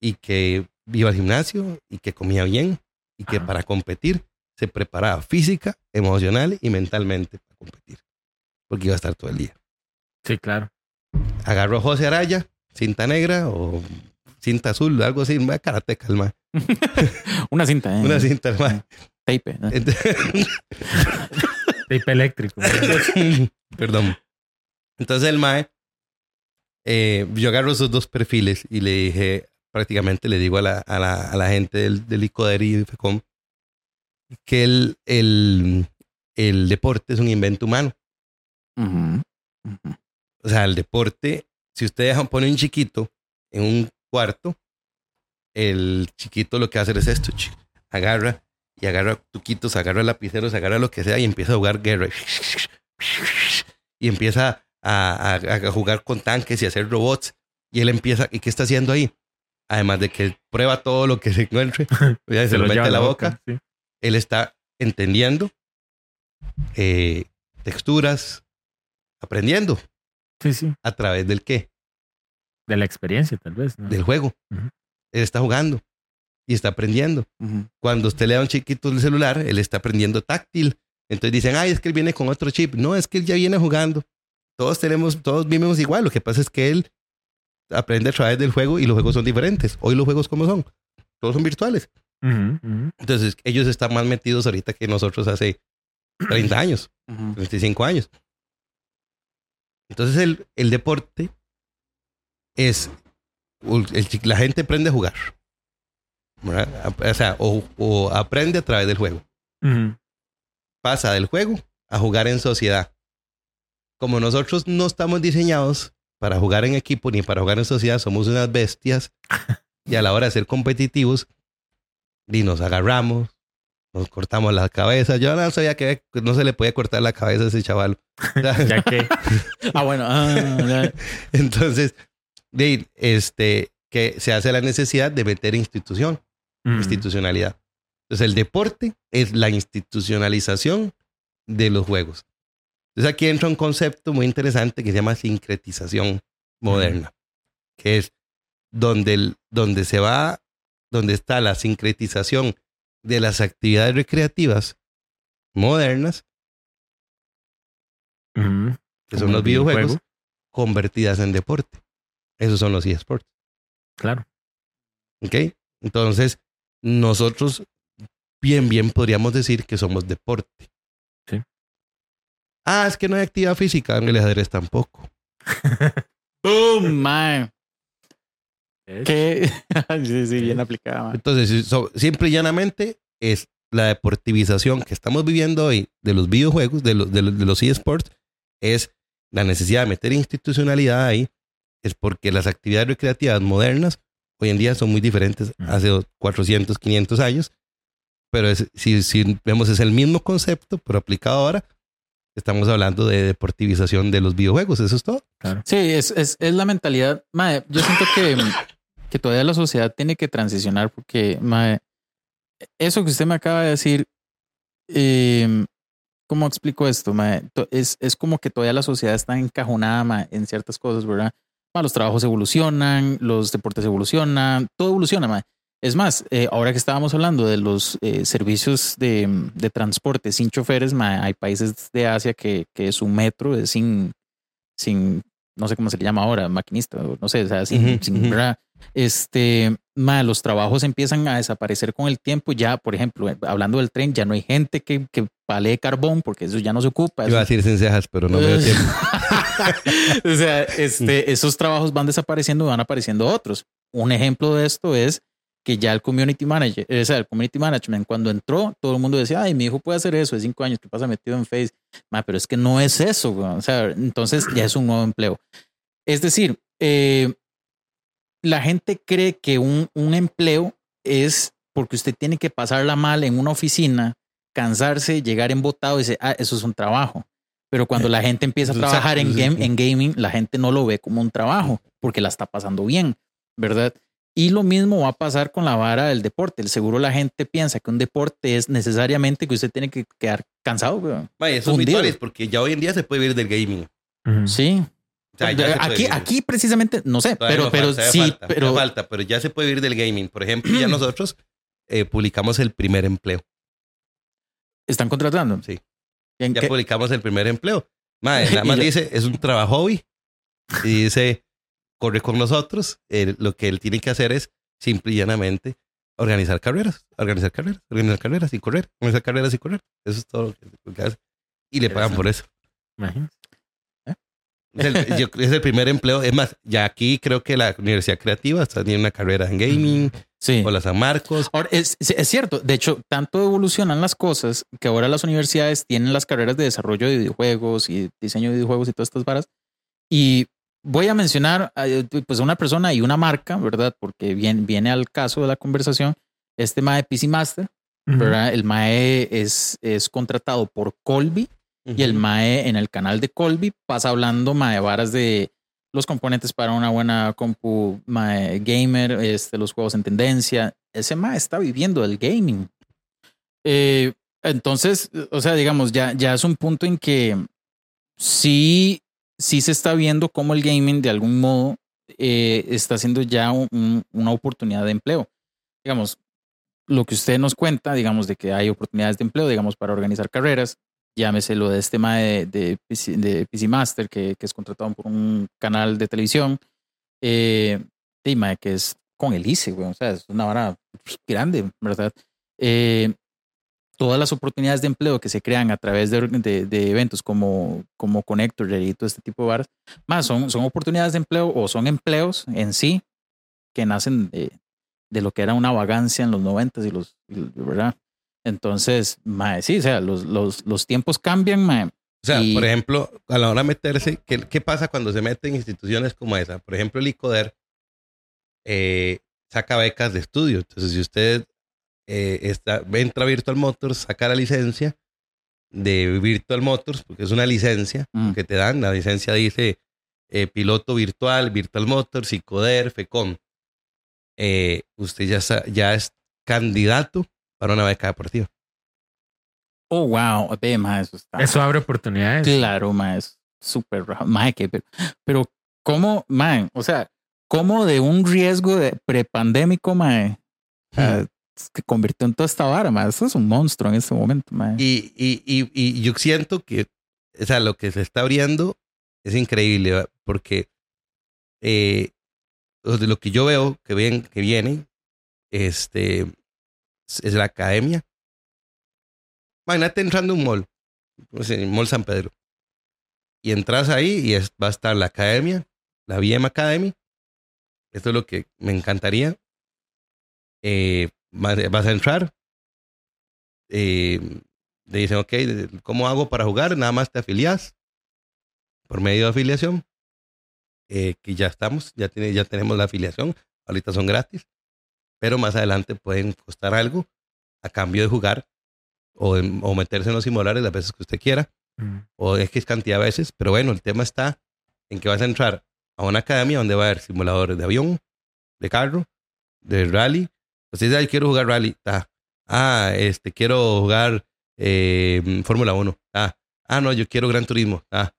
y que iba al gimnasio, y que comía bien, y que
Ajá.
para competir se preparaba física, emocional y mentalmente para competir, porque iba a estar todo el día.
Sí, claro.
Agarró a José Araya, cinta negra o cinta azul, algo así, va karateca, el mae.
Una cinta. ¿eh?
Una cinta.
Tape.
Tape eléctrico.
Perdón. Entonces el MAE, eh, yo agarro esos dos perfiles y le dije, prácticamente le digo a la, a la, a la gente del, del ICODER y de FECOM que el, el, el deporte es un invento humano. O sea, el deporte, si usted deja, pone un chiquito en un cuarto, el chiquito lo que va a hacer es esto, agarra y agarra tuquitos, agarra lapiceros, agarra lo que sea y empieza a jugar guerra. Y empieza a, a- a jugar con tanques y hacer robots. Y él empieza, ¿y qué está haciendo ahí? Además de que prueba todo lo que se encuentre, ya se, lo, mete a la boca,
sí.
él está entendiendo eh, texturas, aprendiendo
Sí, sí.
a través del qué?
De la experiencia, tal vez. ¿no?
del juego. Él está jugando y está aprendiendo. Cuando usted le da a un chiquito el celular, él está aprendiendo táctil. Entonces dicen, ay, es que él viene con otro chip. No, es que él ya viene jugando. Todos tenemos, todos vivimos igual. Lo que pasa es que él aprende a través del juego y los juegos son diferentes. Hoy los juegos, ¿cómo son? Todos son virtuales. Entonces, ellos están más metidos ahorita que nosotros hace 30 años,
Ujú.
35 años. Entonces, el, el deporte es. el la gente aprende a jugar. ¿Verdad? O sea, o, o aprende a través del juego. Pasa del juego a jugar en sociedad. Como nosotros no estamos diseñados para jugar en equipo ni para jugar en sociedad, somos unas bestias. Y a la hora de ser competitivos, y nos agarramos, nos cortamos la cabeza. Yo no sabía que no se le podía cortar la cabeza a ese chaval.
Ya que.
Ah, bueno. ah.
Entonces, este, que se hace la necesidad de meter institución, Institucionalidad. Entonces, el deporte es la institucionalización de los juegos. Entonces, aquí entra un concepto muy interesante que se llama sincretización moderna, que es donde, el- donde se va, donde está la sincretización de las actividades recreativas modernas, que son los videojuegos,
videojuego.
convertidas en deporte. Esos son los eSports.
Claro.
¿Ok? Entonces, nosotros bien, bien podríamos decir que somos deporte.
Sí.
Ah, es que no hay actividad física en el ajedrez tampoco.
Boom, man. ¿Qué? sí, sí, bien aplicada, man.
Entonces, so- simple y llanamente es la deportivización que estamos viviendo hoy de los videojuegos, de los, de los, de los eSports, es la necesidad de meter institucionalidad ahí, es porque las actividades recreativas modernas hoy en día son muy diferentes hace 400, 500 años, pero es- si, si vemos es el mismo concepto, pero aplicado ahora, estamos hablando de deportivización de los videojuegos, eso es todo.
Sí, es, es, es la mentalidad. Mae, yo siento que, que todavía la sociedad tiene que transicionar porque, mae, eso que usted me acaba de decir, eh, ¿cómo explico esto? To- Es, es como que todavía la sociedad está encajonada en ciertas cosas, ¿verdad? Mae, los trabajos evolucionan, los deportes evolucionan, todo evoluciona, mae. Es más, eh, ahora que estábamos hablando de los eh, servicios de, de transporte sin choferes, mae, hay países de Asia que, que su metro es sin, sin, no sé cómo se le llama ahora, maquinista, no sé, o sea, sin,
Ujú,
sin,
ujú.
¿verdad? Este, ma, los trabajos empiezan a desaparecer con el tiempo. Ya, por ejemplo, eh, hablando del tren, ya no hay gente que, que palee carbón porque eso ya no se ocupa.
Iba a
eso-
decir sin cejas, pero no me dio tiempo.
o sea, este, esos trabajos van desapareciendo y van apareciendo otros. Un ejemplo de esto es que ya el community manager, o sea, el community management, cuando entró, todo el mundo decía, ay, mi hijo puede hacer eso de cinco años, que pasa metido en Face? Ma, pero es que no es eso, o sea, entonces ya es un nuevo empleo. Es decir, eh, la gente cree que un, un empleo es porque usted tiene que pasarla mal en una oficina, cansarse, llegar embotado y dice, ah, eso es un trabajo. Pero cuando la gente empieza a trabajar en,
sí.
game, en gaming, la gente no lo ve como un trabajo porque la está pasando bien, ¿verdad? Y lo mismo va a pasar con la vara del deporte. El seguro la gente piensa que un deporte es necesariamente que usted tiene que quedar cansado.
Vaya, eso es porque ya hoy en día se puede vivir del gaming.
Sí.
O sea, ya se puede
aquí, aquí precisamente, no sé,
Todavía
pero,
no
pero
falta,
sí,
falta,
pero
falta, pero ya se puede vivir del gaming. Por ejemplo, ya nosotros eh, publicamos el primer empleo.
están contratando.
Sí.
¿En
Ya
qué?
publicamos el primer empleo. Madre, nada
Y
más dice, es un trabajo hobby. Y dice, corre con nosotros. Eh, lo que él tiene que hacer es simple y llanamente organizar carreras, organizar carreras, organizar carreras y correr, organizar carreras y correr. Eso es todo lo que, lo que hace. Y le pagan por eso.
Imagínate.
Es el, yo- es el primer empleo. Es más, ya aquí creo que la Universidad Creativa está tiene una carrera en gaming
Sí.
o la San Marcos.
Ahora, es, es- cierto, de hecho, tanto evolucionan las cosas que ahora las universidades tienen las carreras de desarrollo de videojuegos y diseño de videojuegos y todas estas varas. Y voy a mencionar eh, pues a una persona y una marca, ¿verdad? Porque viene, viene al caso de la conversación. Este MAE PC Master,
Ujú.
¿verdad? El MAE es, es contratado por Colby y el MAE en el canal de Colby pasa hablando MAE varas de los componentes para una buena compu gamer, este, los juegos en tendencia. Ese MAE está viviendo el gaming. Eh, entonces, o sea, digamos, ya, ya es un punto en que sí, sí se está viendo cómo el gaming de algún modo eh, está siendo ya un- un- una oportunidad de empleo. Digamos, lo que usted nos cuenta, digamos, de que hay oportunidades de empleo, digamos, para organizar carreras, llámese lo de este tema de, de, PC, de PC Master, que, que es contratado por un canal de televisión, Eh, mae, que es con el ICE, güey. O sea, es una vara grande, ¿verdad? Eh, todas las oportunidades de empleo que se crean a través de, de, de eventos como, como Connector y todo este tipo de varas, más son, son oportunidades de empleo o son empleos en sí que nacen de, de lo que era una vagancia en los noventas y los, ¿verdad? Entonces, mae, sí, o sea, los, los, los tiempos cambian, mae.
O sea,
Y-
por ejemplo, a la hora de meterse, ¿qué, qué pasa cuando se meten en instituciones como esa? Por ejemplo, el ICODER eh, saca becas de estudio. Entonces, si usted eh, está, entra a Virtual Motors, saca la licencia de Virtual Motors, porque es una licencia
Mm.
que te dan. La licencia dice eh, piloto virtual, Virtual Motors, ICODER, FECOM. Eh, usted ya, ya es candidato para una beca deportiva.
Oh, wow, ve, eso está.
Eso abre oportunidades.
Claro, mae, es súper raro. Mae, que, pero, pero, ¿cómo, mae? O sea, ¿cómo de un riesgo de prepandémico, mae, ah, se convirtió en toda esta vara, mae? Eso es un monstruo en este momento, mae.
Y, y, y, y yo siento que, o sea, lo que se está abriendo es increíble, ¿va? porque eh, lo de lo que yo veo que, ven, que viene este, es la academia. Imagínate entrando a un mall, pues, en el Mall San Pedro, y entras ahí y es- va a estar la academia, la BM Academy. Esto es lo que me encantaría. Eh, vas, a entrar, eh, dicen, ok, ¿cómo hago para jugar? Nada más te afilias por medio de afiliación, eh, que ya estamos, ya, tiene, ya tenemos la afiliación, ahorita son gratis, pero más adelante pueden costar algo a cambio de jugar o, en- o meterse en los simuladores las veces que usted quiera,
Mm.
o X cantidad de veces, pero bueno, el tema está en que vas a entrar a una academia donde va a haber simuladores de avión, de carro, de rally. Dice, ay, quiero jugar rally. ta. Ah, este, quiero jugar eh, Fórmula 1. Ah, ah, no, yo quiero Gran Turismo. Ah,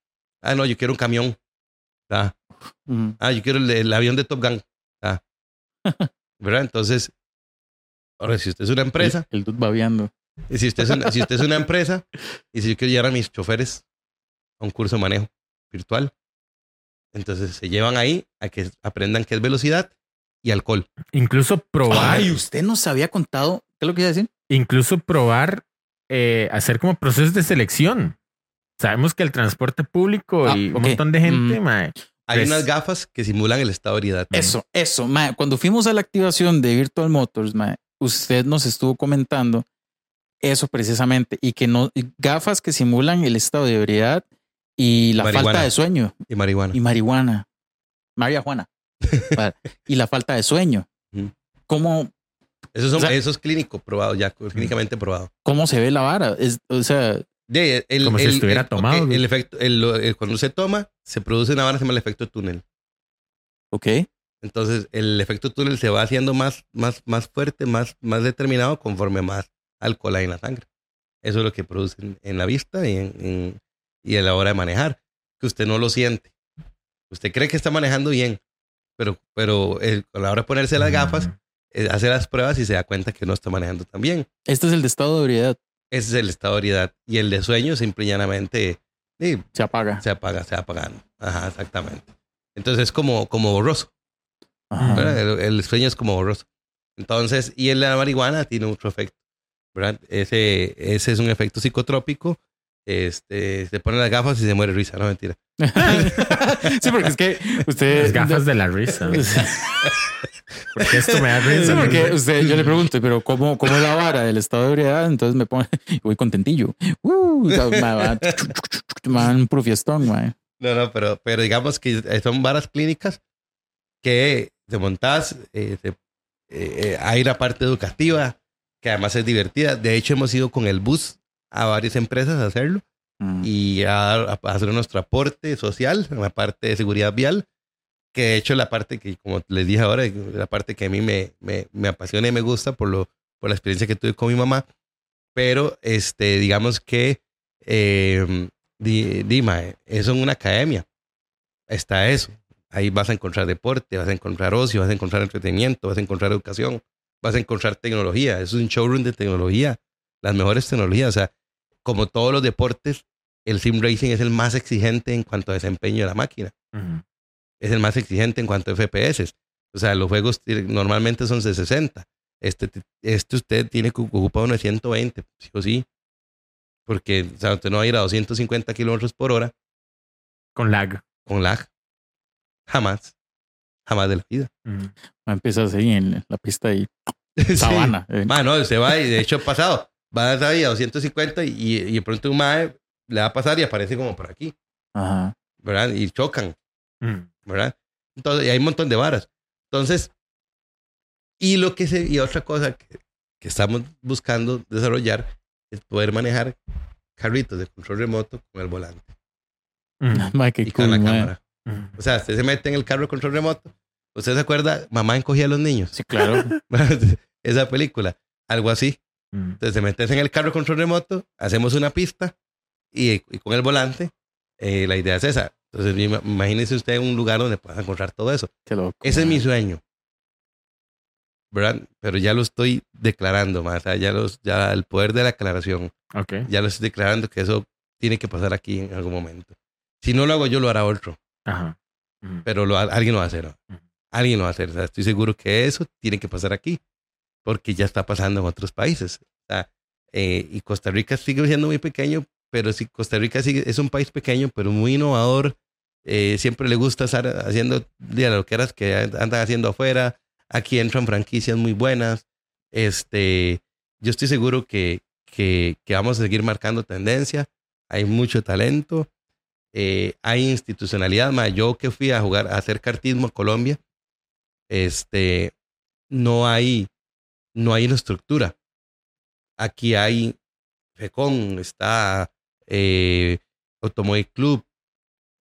ah, no, yo quiero un camión. Ah,
Ujú.
ah yo quiero el, el avión de Top Gun. Ah. ¿Verdad? Entonces, ahora, si usted es una empresa,
El, el dude babeando.
y si usted, es una, si usted es una empresa y si yo quiero llevar a mis choferes a un curso de manejo virtual, entonces se llevan ahí a que aprendan qué es velocidad y alcohol.
Incluso probar,
Ay, usted nos había contado. ¿Qué es lo que iba a decir?
incluso probar, eh, hacer como procesos de selección. Sabemos que el transporte público
Ah,
y un montón de gente,
Mm.
mae,
Hay
Pues-
unas gafas que simulan el estado de ebriedad.
Eso, eso, mae. Cuando fuimos a la activación de Virtual Motors, mae, usted nos estuvo comentando eso precisamente y que no gafas que simulan el estado de ebriedad y la
Marihuana.
falta de sueño
Y marihuana.
y marihuana. María Juana. Y la falta de sueño. ¿Cómo,
Eso, son,
O sea-
eso es clínico probado, ya clínicamente probado.
cómo se ve la vara? Es, o sea,
De- el-
Como si
el-
estuviera
el-
tomado,
ok,
güey.
el efecto, el- el- cuando se toma, se produce una vara que se llama el efecto túnel.
ok.
Entonces, el efecto túnel se va haciendo más, más, más fuerte, más, más determinado conforme más alcohol hay en la sangre. Eso es lo que produce en, la vista y, en, en- y a la hora de manejar, que usted no lo siente. Usted cree que está manejando bien, pero, pero el- a la hora de ponerse las gafas, eh, hace las pruebas y se da cuenta que no está manejando tan bien.
Este es el de estado de ebriedad.
Ese es el estado de ebriedad. Y el de sueño, simple y llanamente, sí,
Se apaga.
se apaga, se va apagando. Ajá, exactamente. Entonces es como, como borroso.
Ajá.
El, el sueño es como borroso. Entonces, y el de la marihuana tiene otro efecto. ¿verdad? Ese, ese es un efecto psicotrópico. Este, se pone las gafas y se muere risa, no mentira.
sí, porque es que usted.
las gafas de la risa. Porque esto me da
Sí,
risa.
porque usted, yo le pregunto, pero ¿cómo, cómo es la vara del estado de ebriedad? Entonces me pone, voy contentillo. Uh, un puro fiestón, mae.
No, no, pero, pero digamos que son varas clínicas que te montás, eh, te- eh, eh, hay la parte educativa que además es divertida. De hecho, hemos ido con el bus a varias empresas a hacerlo
Mm.
y a, a hacer nuestro aporte social en la parte de seguridad vial, que de hecho la parte que, como les dije ahora, la parte que a mí me, me, me apasiona y me gusta por, lo, por la experiencia que tuve con mi mamá, pero este, digamos que eh, di, Dima, eso en una academia, está eso. Ahí vas a encontrar deporte, vas a encontrar ocio, vas a encontrar entretenimiento, vas a encontrar educación, vas a encontrar tecnología. Es un showroom de tecnología, las mejores tecnologías. O sea, como todos los deportes, el sim racing es el más exigente en cuanto a desempeño de la máquina. Es el más exigente en cuanto a FPS. O sea, los juegos normalmente son de 60. Este, este usted tiene que ocupar uno de 120, sí o sí. Porque o sea, usted no va a ir a 250 kilómetros por hora
Con lag.
con lag. Jamás. Jamás de la vida.
Mm.
Empieza así en la pista y
Sí.
sabana. eh.
Mano, se va y de hecho ha pasado. Va ahí a 250 y, y de pronto un mae le va a pasar y aparece como por aquí,
Ajá.
¿verdad? Y chocan,
Mm.
¿verdad? Entonces, y hay un montón de varas. Entonces, y lo que se, y otra cosa que, que estamos buscando desarrollar es poder manejar carritos de control remoto con el volante
Mm.
Y con
cool,
la
ma.
cámara.
Mm.
O sea, usted se mete en el carro de control remoto. ¿Usted se acuerda? Mamá encogía a los niños.
Sí, claro.
Esa película. Algo así.
Mm.
Entonces se metes en el carro control remoto, hacemos una pista y, y con el volante, eh, la idea es esa. Entonces ima- imagínese usted un lugar donde pueda encontrar todo eso.
Qué loco.
Ese es
ma.
mi sueño. ¿Verdad? Pero ya lo estoy declarando más. O sea, ya, los, ya el poder de la aclaración.
Ok.
Ya lo estoy declarando que eso tiene que pasar aquí en algún momento. Si no lo hago yo, lo hará otro.
Ajá. Mm.
Pero lo, alguien lo va a hacer.
Ujú.
Alguien lo va a hacer. O sea, estoy seguro que eso tiene que pasar aquí. Porque ya está pasando en otros países. Eh, y Costa Rica sigue siendo muy pequeño, pero sí, Costa Rica sigue, es un país pequeño, pero muy innovador. Eh, siempre le gusta estar haciendo de lo que eras que andan haciendo afuera. Aquí entran franquicias muy buenas. Este, yo estoy seguro que, que, que vamos a seguir marcando tendencia. Hay mucho talento. Eh, hay institucionalidad. Ma, yo que fui a jugar, a hacer cartismo a Colombia, este, no hay, no hay una estructura. Aquí hay FECON, está eh, Automóvil Club,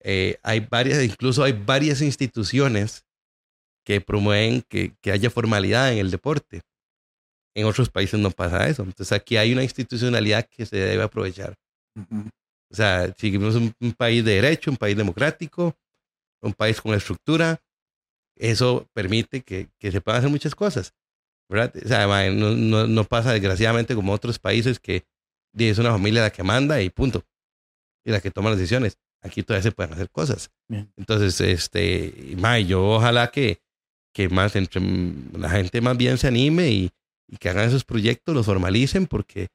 eh, hay varias, incluso hay varias instituciones que promueven que, que haya formalidad en el deporte. En otros países no pasa eso. Entonces aquí hay una institucionalidad que se debe aprovechar. O sea, seguimos un, un país de derecho, un país democrático, un país con estructura. Eso permite que, que se puedan hacer muchas cosas. ¿Verdad? O sea, mae, no, no, no pasa desgraciadamente como otros países que es una familia la que manda y punto. Y la que toma las decisiones. Aquí todavía se pueden hacer cosas.
Bien.
Entonces, este, mae, yo ojalá que, que más entre la gente más bien se anime y, y que hagan esos proyectos, los formalicen, porque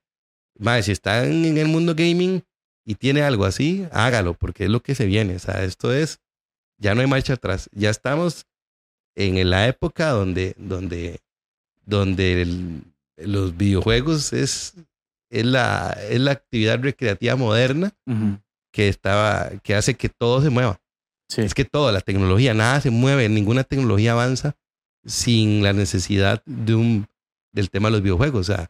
mae, si están en el mundo gaming y tiene algo así, hágalo, porque es lo que se viene. O sea, esto es, ya no hay marcha atrás. Ya estamos en la época donde, donde, donde el- los videojuegos es, es, la, es la actividad recreativa moderna que, estaba, que hace que todo se mueva.
Sí.
Es que toda la tecnología, nada se mueve, ninguna tecnología avanza sin la necesidad de un, del tema de los videojuegos. O sea,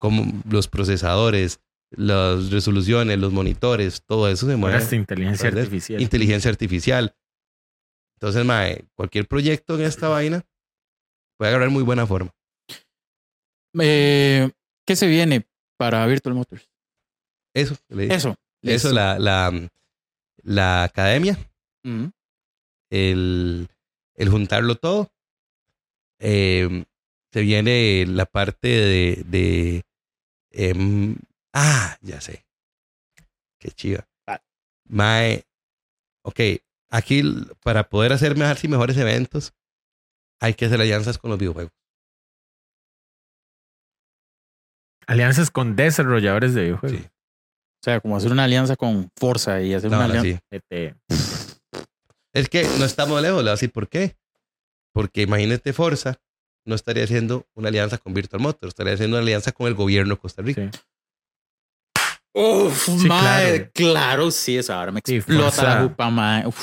como los procesadores, las resoluciones, los monitores, todo eso se mueve.
esta inteligencia
¿verdad?
artificial.
Inteligencia artificial. Entonces, mae, cualquier proyecto en esta vaina puede agarrar muy buena forma.
Eh, ¿Qué se viene para Virtual Motors?
Eso, le-
Eso.
eso, la, la, la academia,
Ujú.
el, el juntarlo todo. Eh, se viene la parte de, de em, ah, ya sé. Qué chiva.
Ah.
Mae, ok, aquí para poder hacer mejores y mejores eventos, hay que hacer alianzas con los videojuegos.
Alianzas con desarrolladores de videojuegos.
Sí.
O sea, como hacer una alianza con Forza y hacer
No,
una alianza.
sí.
Este,
Es que no estamos lejos, le voy a decir por qué. Porque imagínate Forza, no estaría haciendo una alianza con Virtual Motors, estaría haciendo una alianza con el gobierno de Costa Rica.
sí.
Uf,
Sí,
mae,
claro.
claro, sí, esa ahora me explota
Forza.
la jupa, mae. Uf.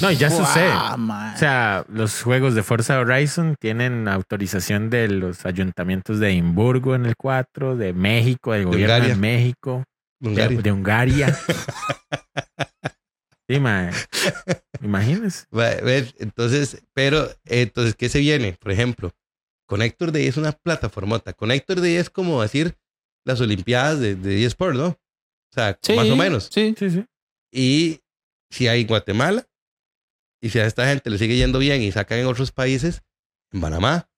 No, y ya sucede. O sea, los juegos de Forza Horizon tienen autorización de los ayuntamientos de Edimburgo en el 4, de México, del gobierno
Hungaria.
de México, de,
Hungaria.
de Hungaria. sí.
Entonces, pero, entonces, ¿qué se viene? Por ejemplo, Connector Day es una plataformota. Connector Day es como decir las Olimpiadas de, de eSport, ¿no? O sea,
Sí,
más o menos.
Sí.
Sí, sí.
Y si hay en Guatemala, y si a esta gente le sigue yendo bien y sacan en otros países, en Panamá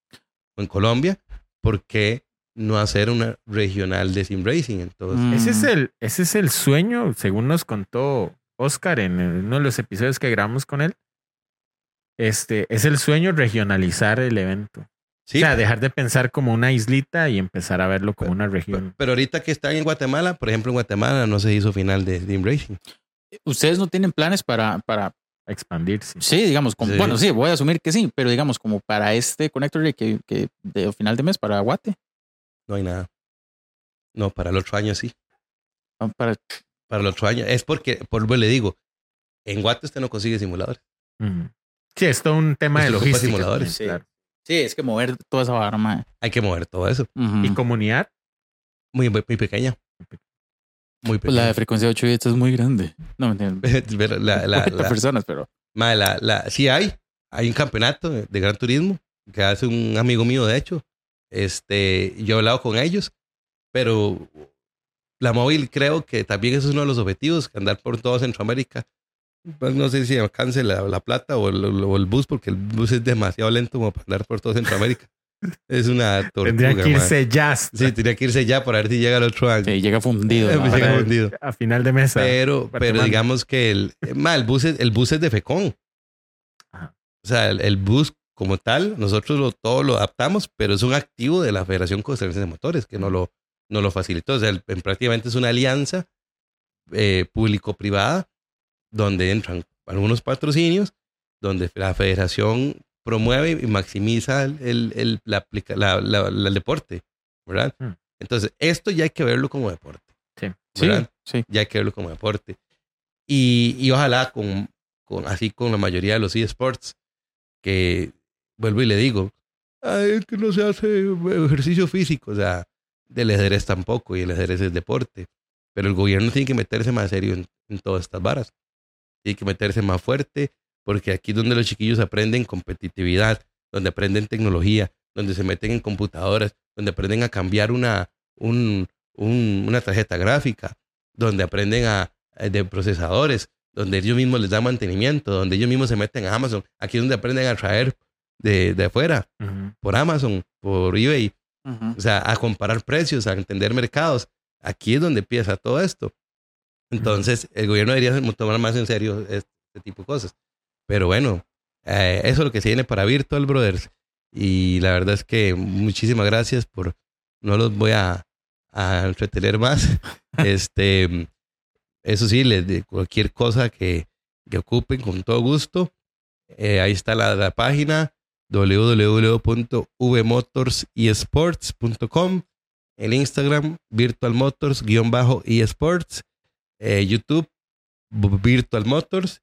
o en Colombia, ¿por qué no hacer una regional de sim racing? Entonces,
Mm.
Ese es el, ese es el sueño, según nos contó Oscar en uno de los episodios que grabamos con él. este, es el sueño regionalizar el evento.
Sí,
O sea, dejar de pensar como una islita y empezar a verlo como una
pero,
región.
pero ahorita que están en Guatemala, por ejemplo, en Guatemala no se hizo final de Dream Racing.
Ustedes no tienen planes para, para
expandirse.
sí, digamos, como,
Sí.
bueno, sí, voy a asumir que sí, pero digamos, como para este Connector Day que, que de final de mes para Guate.
No hay nada. No, para el otro año sí.
Ah, Para,
Para el otro año. Es porque, por lo le digo, en Guate usted no consigue simuladores.
Sí, es todo un tema de
Esto
logística.
simuladores.
claro.
sí, es que mover toda esa barra.
Hay que mover todo eso.
Y comunidad.
Muy, muy pequeña. Muy
Pues la de frecuencia de 8 bits es muy grande. No me entiendo.
La, la,
40
la-
personas, pero.
Mae, la, la, sí hay. Hay un campeonato de gran turismo que hace un amigo mío, de hecho. Este, yo he hablado con ellos, pero la móvil creo que también eso es uno de los objetivos, andar por toda Centroamérica. Pues no sé si alcance la, la plata o el, o el bus, porque el bus es demasiado lento como para andar por toda Centroamérica. Es una tortuga.
Tendría que irse ya
Sí, tendría que irse ya para ver si llega el otro año.
Sí, llega fundido.
Llega fundido.
a final de mesa.
Pero, pero digamos que el, eh, ma, el, bus es, el bus es de FECON.
Ajá.
O sea, el, el bus como tal, nosotros lo, todo lo adaptamos, pero es un activo de la Federación Costarricense de Motores que no lo, no lo facilitó. O sea, el- en- prácticamente es una alianza eh, público-privada donde entran algunos patrocinios, donde la federación promueve y maximiza el, el, el- la la- la- el deporte, ¿verdad?
Mm.
Entonces, esto ya hay que verlo como deporte.
Sí,
¿verdad?
sí.
ya hay que verlo como deporte. Y, y ojalá con, con así con la mayoría de los eSports, que vuelvo y le digo, "Ay, es que no se hace ejercicio físico, o sea, del ajedrez tampoco, y el ajedrez es deporte. Pero el gobierno tiene que meterse más serio en, en todas estas varas. Tiene que meterse más fuerte, porque aquí es donde los chiquillos aprenden competitividad, donde aprenden tecnología, donde se meten en computadoras, donde aprenden a cambiar una, un, un- una tarjeta gráfica, donde aprenden a, a- de procesadores, donde ellos mismos les dan mantenimiento, donde ellos mismos se meten a Amazon. Aquí es donde aprenden a traer de, de afuera, por Amazon, por eBay, o sea, a comparar precios, a entender mercados. Aquí es donde empieza todo esto. Entonces, el gobierno debería tomar más en serio este, tipo de cosas. Pero bueno, eh, eso es lo que se viene para Virtual Brothers. Y la verdad es que muchísimas gracias por... No los voy a, a entretener más. este, eso sí, les de cualquier cosa que, que ocupen con todo gusto. eh, ahí está la, la página www.vmotorsesports.com el Instagram Virtual Motors-esports eh, YouTube Virtual Motors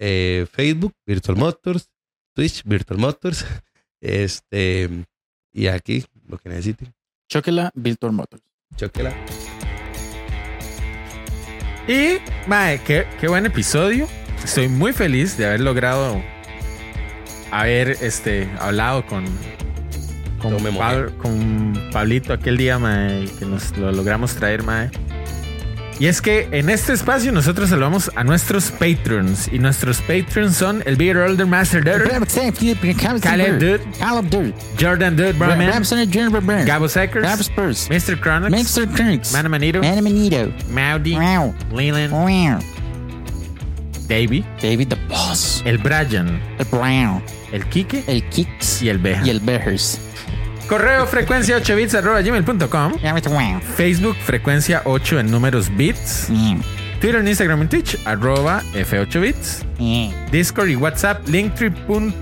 eh, Facebook Virtual Motors Twitch Virtual Motors este y aquí lo que necesiten
Chóquela, Virtual Motors.
choquela
Y, mae, qué, qué buen episodio. Estoy muy feliz de haber logrado haber este, hablado con, con Pablito aquel día, mae, que nos lo logramos traer, mae. Y es que en este espacio nosotros saludamos a nuestros patrons. Y nuestros patrons son el Beer Older Master Dude, Caleb Dude,
Caleb Dude.
Jordan Dude,
Burns.
Gabo Seckers,
Gab Spurs.
Mr. Chronix,
Mixer Crinks.
Mana Manito. Maudi. Leland. Davey,
David the Boss.
el Brian,
El Brown.
el Kike
El Kicks.
y el Beja.
Y el Behers.
Correo frecuencia 8 bits arroba gmail.com. Facebook frecuencia 8 en números bits. Twitter, Instagram y Twitch arroba F8 bits.
Yeah.
Discord y WhatsApp linktree.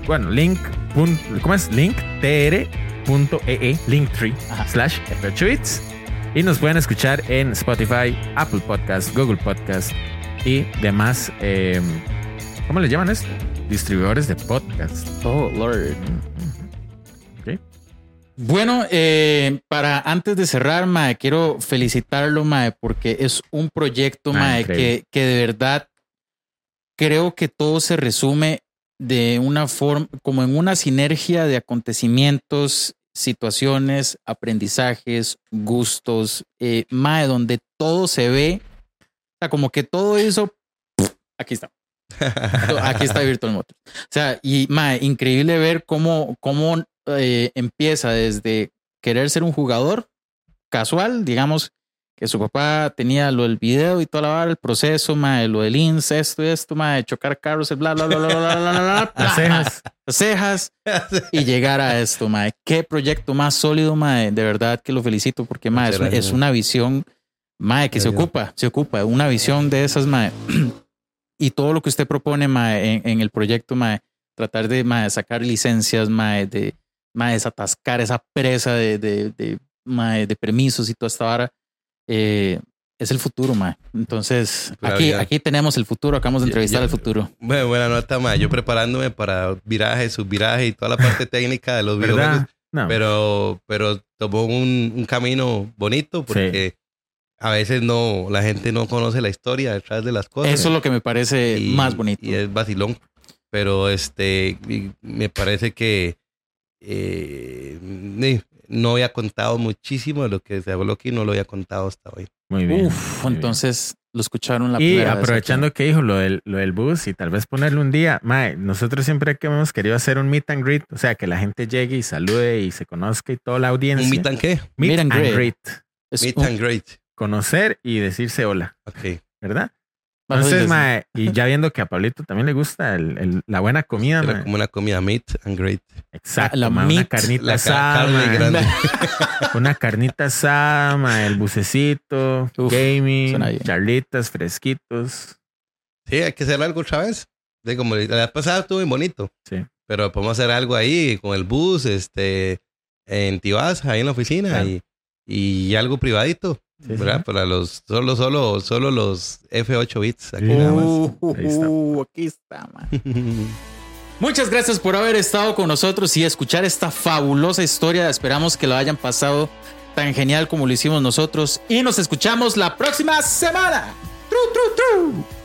Bueno, link. pun- ¿Cómo es? Link tr.ee linktree
Ajá.
slash F8 bits. Y nos pueden escuchar en Spotify, Apple Podcast, Google Podcast y demás. eh, ¿Cómo le llaman esto? Distribuidores de podcast.
Oh, Lord. Bueno, eh, para antes de cerrar, Mae, quiero felicitarlo, Mae, porque es un proyecto,
Ah,
Mae, que, que de verdad creo que todo se resume de una forma, como en una sinergia de acontecimientos, situaciones, aprendizajes, gustos, eh, Mae, donde todo se ve, o sea, como que todo eso, aquí está. Aquí está Virtual Motors. O sea, y mae, increíble ver cómo, cómo eh, empieza desde querer ser un jugador casual, digamos, que su papá tenía lo del video y toda la vara, el proceso, mae, lo del INS, esto y esto, mae, chocar carros, bla, bla, bla, bla, bla, bla, bla, bla,
cejas.
cejas y llegar a esto, mae. Qué proyecto más sólido, mae. De verdad que lo felicito porque, mae, es, es una visión, mae, que se ocupa, se ocupa, una visión de esas, mae. Y todo lo que usted propone, mae, en, en el proyecto, mae, tratar de, mae, sacar licencias, mae, de, mae, desatascar esa presa de, de, de, mae, de permisos y toda esta vara, eh, es el futuro, mae. Entonces, aquí, aquí tenemos el futuro, acabamos de entrevistar al futuro.
Bueno, buena nota, ma. Yo preparándome para viraje, subviraje y toda la parte técnica de los videojuegos.
No.
Pero, pero tomó un, un camino bonito porque a veces no, la gente no conoce la historia detrás de las cosas.
Eso es lo que me parece
Y-
más bonito.
Y es vacilón. Pero este, me parece que eh, no había contado muchísimo de lo que se habló aquí, no lo había contado hasta hoy.
Muy bien.
Uf,
muy bien.
entonces lo escucharon la
Y
vez
aprovechando que dijo lo del, lo del bus y tal vez ponerle un día, mae, nosotros siempre que hemos querido hacer un meet and greet, o sea, que la gente llegue y salude y se conozca y toda la audiencia.
¿Un meet and qué?
Meet
Meet and
and
greet.
greet.
Meet
un-
and great.
Conocer y decirse hola,
Ok.
¿verdad? Entonces, mae, y ya viendo que a Pablito también le gusta el- el- la buena comida,
Era
mae.
como una comida meat and great.
Exacto,
la
mae, una
meat,
carnita
La ca-
asada,
carne
mae.
grande.
una carnita asada, mae, el bucecito,
Uf,
gaming, charlitas, fresquitos.
Sí, hay que hacer algo otra vez. Sí, como la vez pasada estuvo bien bonito.
Sí.
Pero podemos hacer algo ahí con el bus, este, en Tibás, ahí en la oficina
Claro.
y, y algo privadito,
Sí, sí.
¿verdad? Para los, solo, solo, solo los F8 bits. Aquí nada más.
Uh,
Ahí está.
uh, aquí está, man. Muchas gracias por haber estado con nosotros y escuchar esta fabulosa historia. Esperamos que lo hayan pasado tan genial como lo hicimos nosotros. Y nos escuchamos la próxima semana. Tru, tru, tru.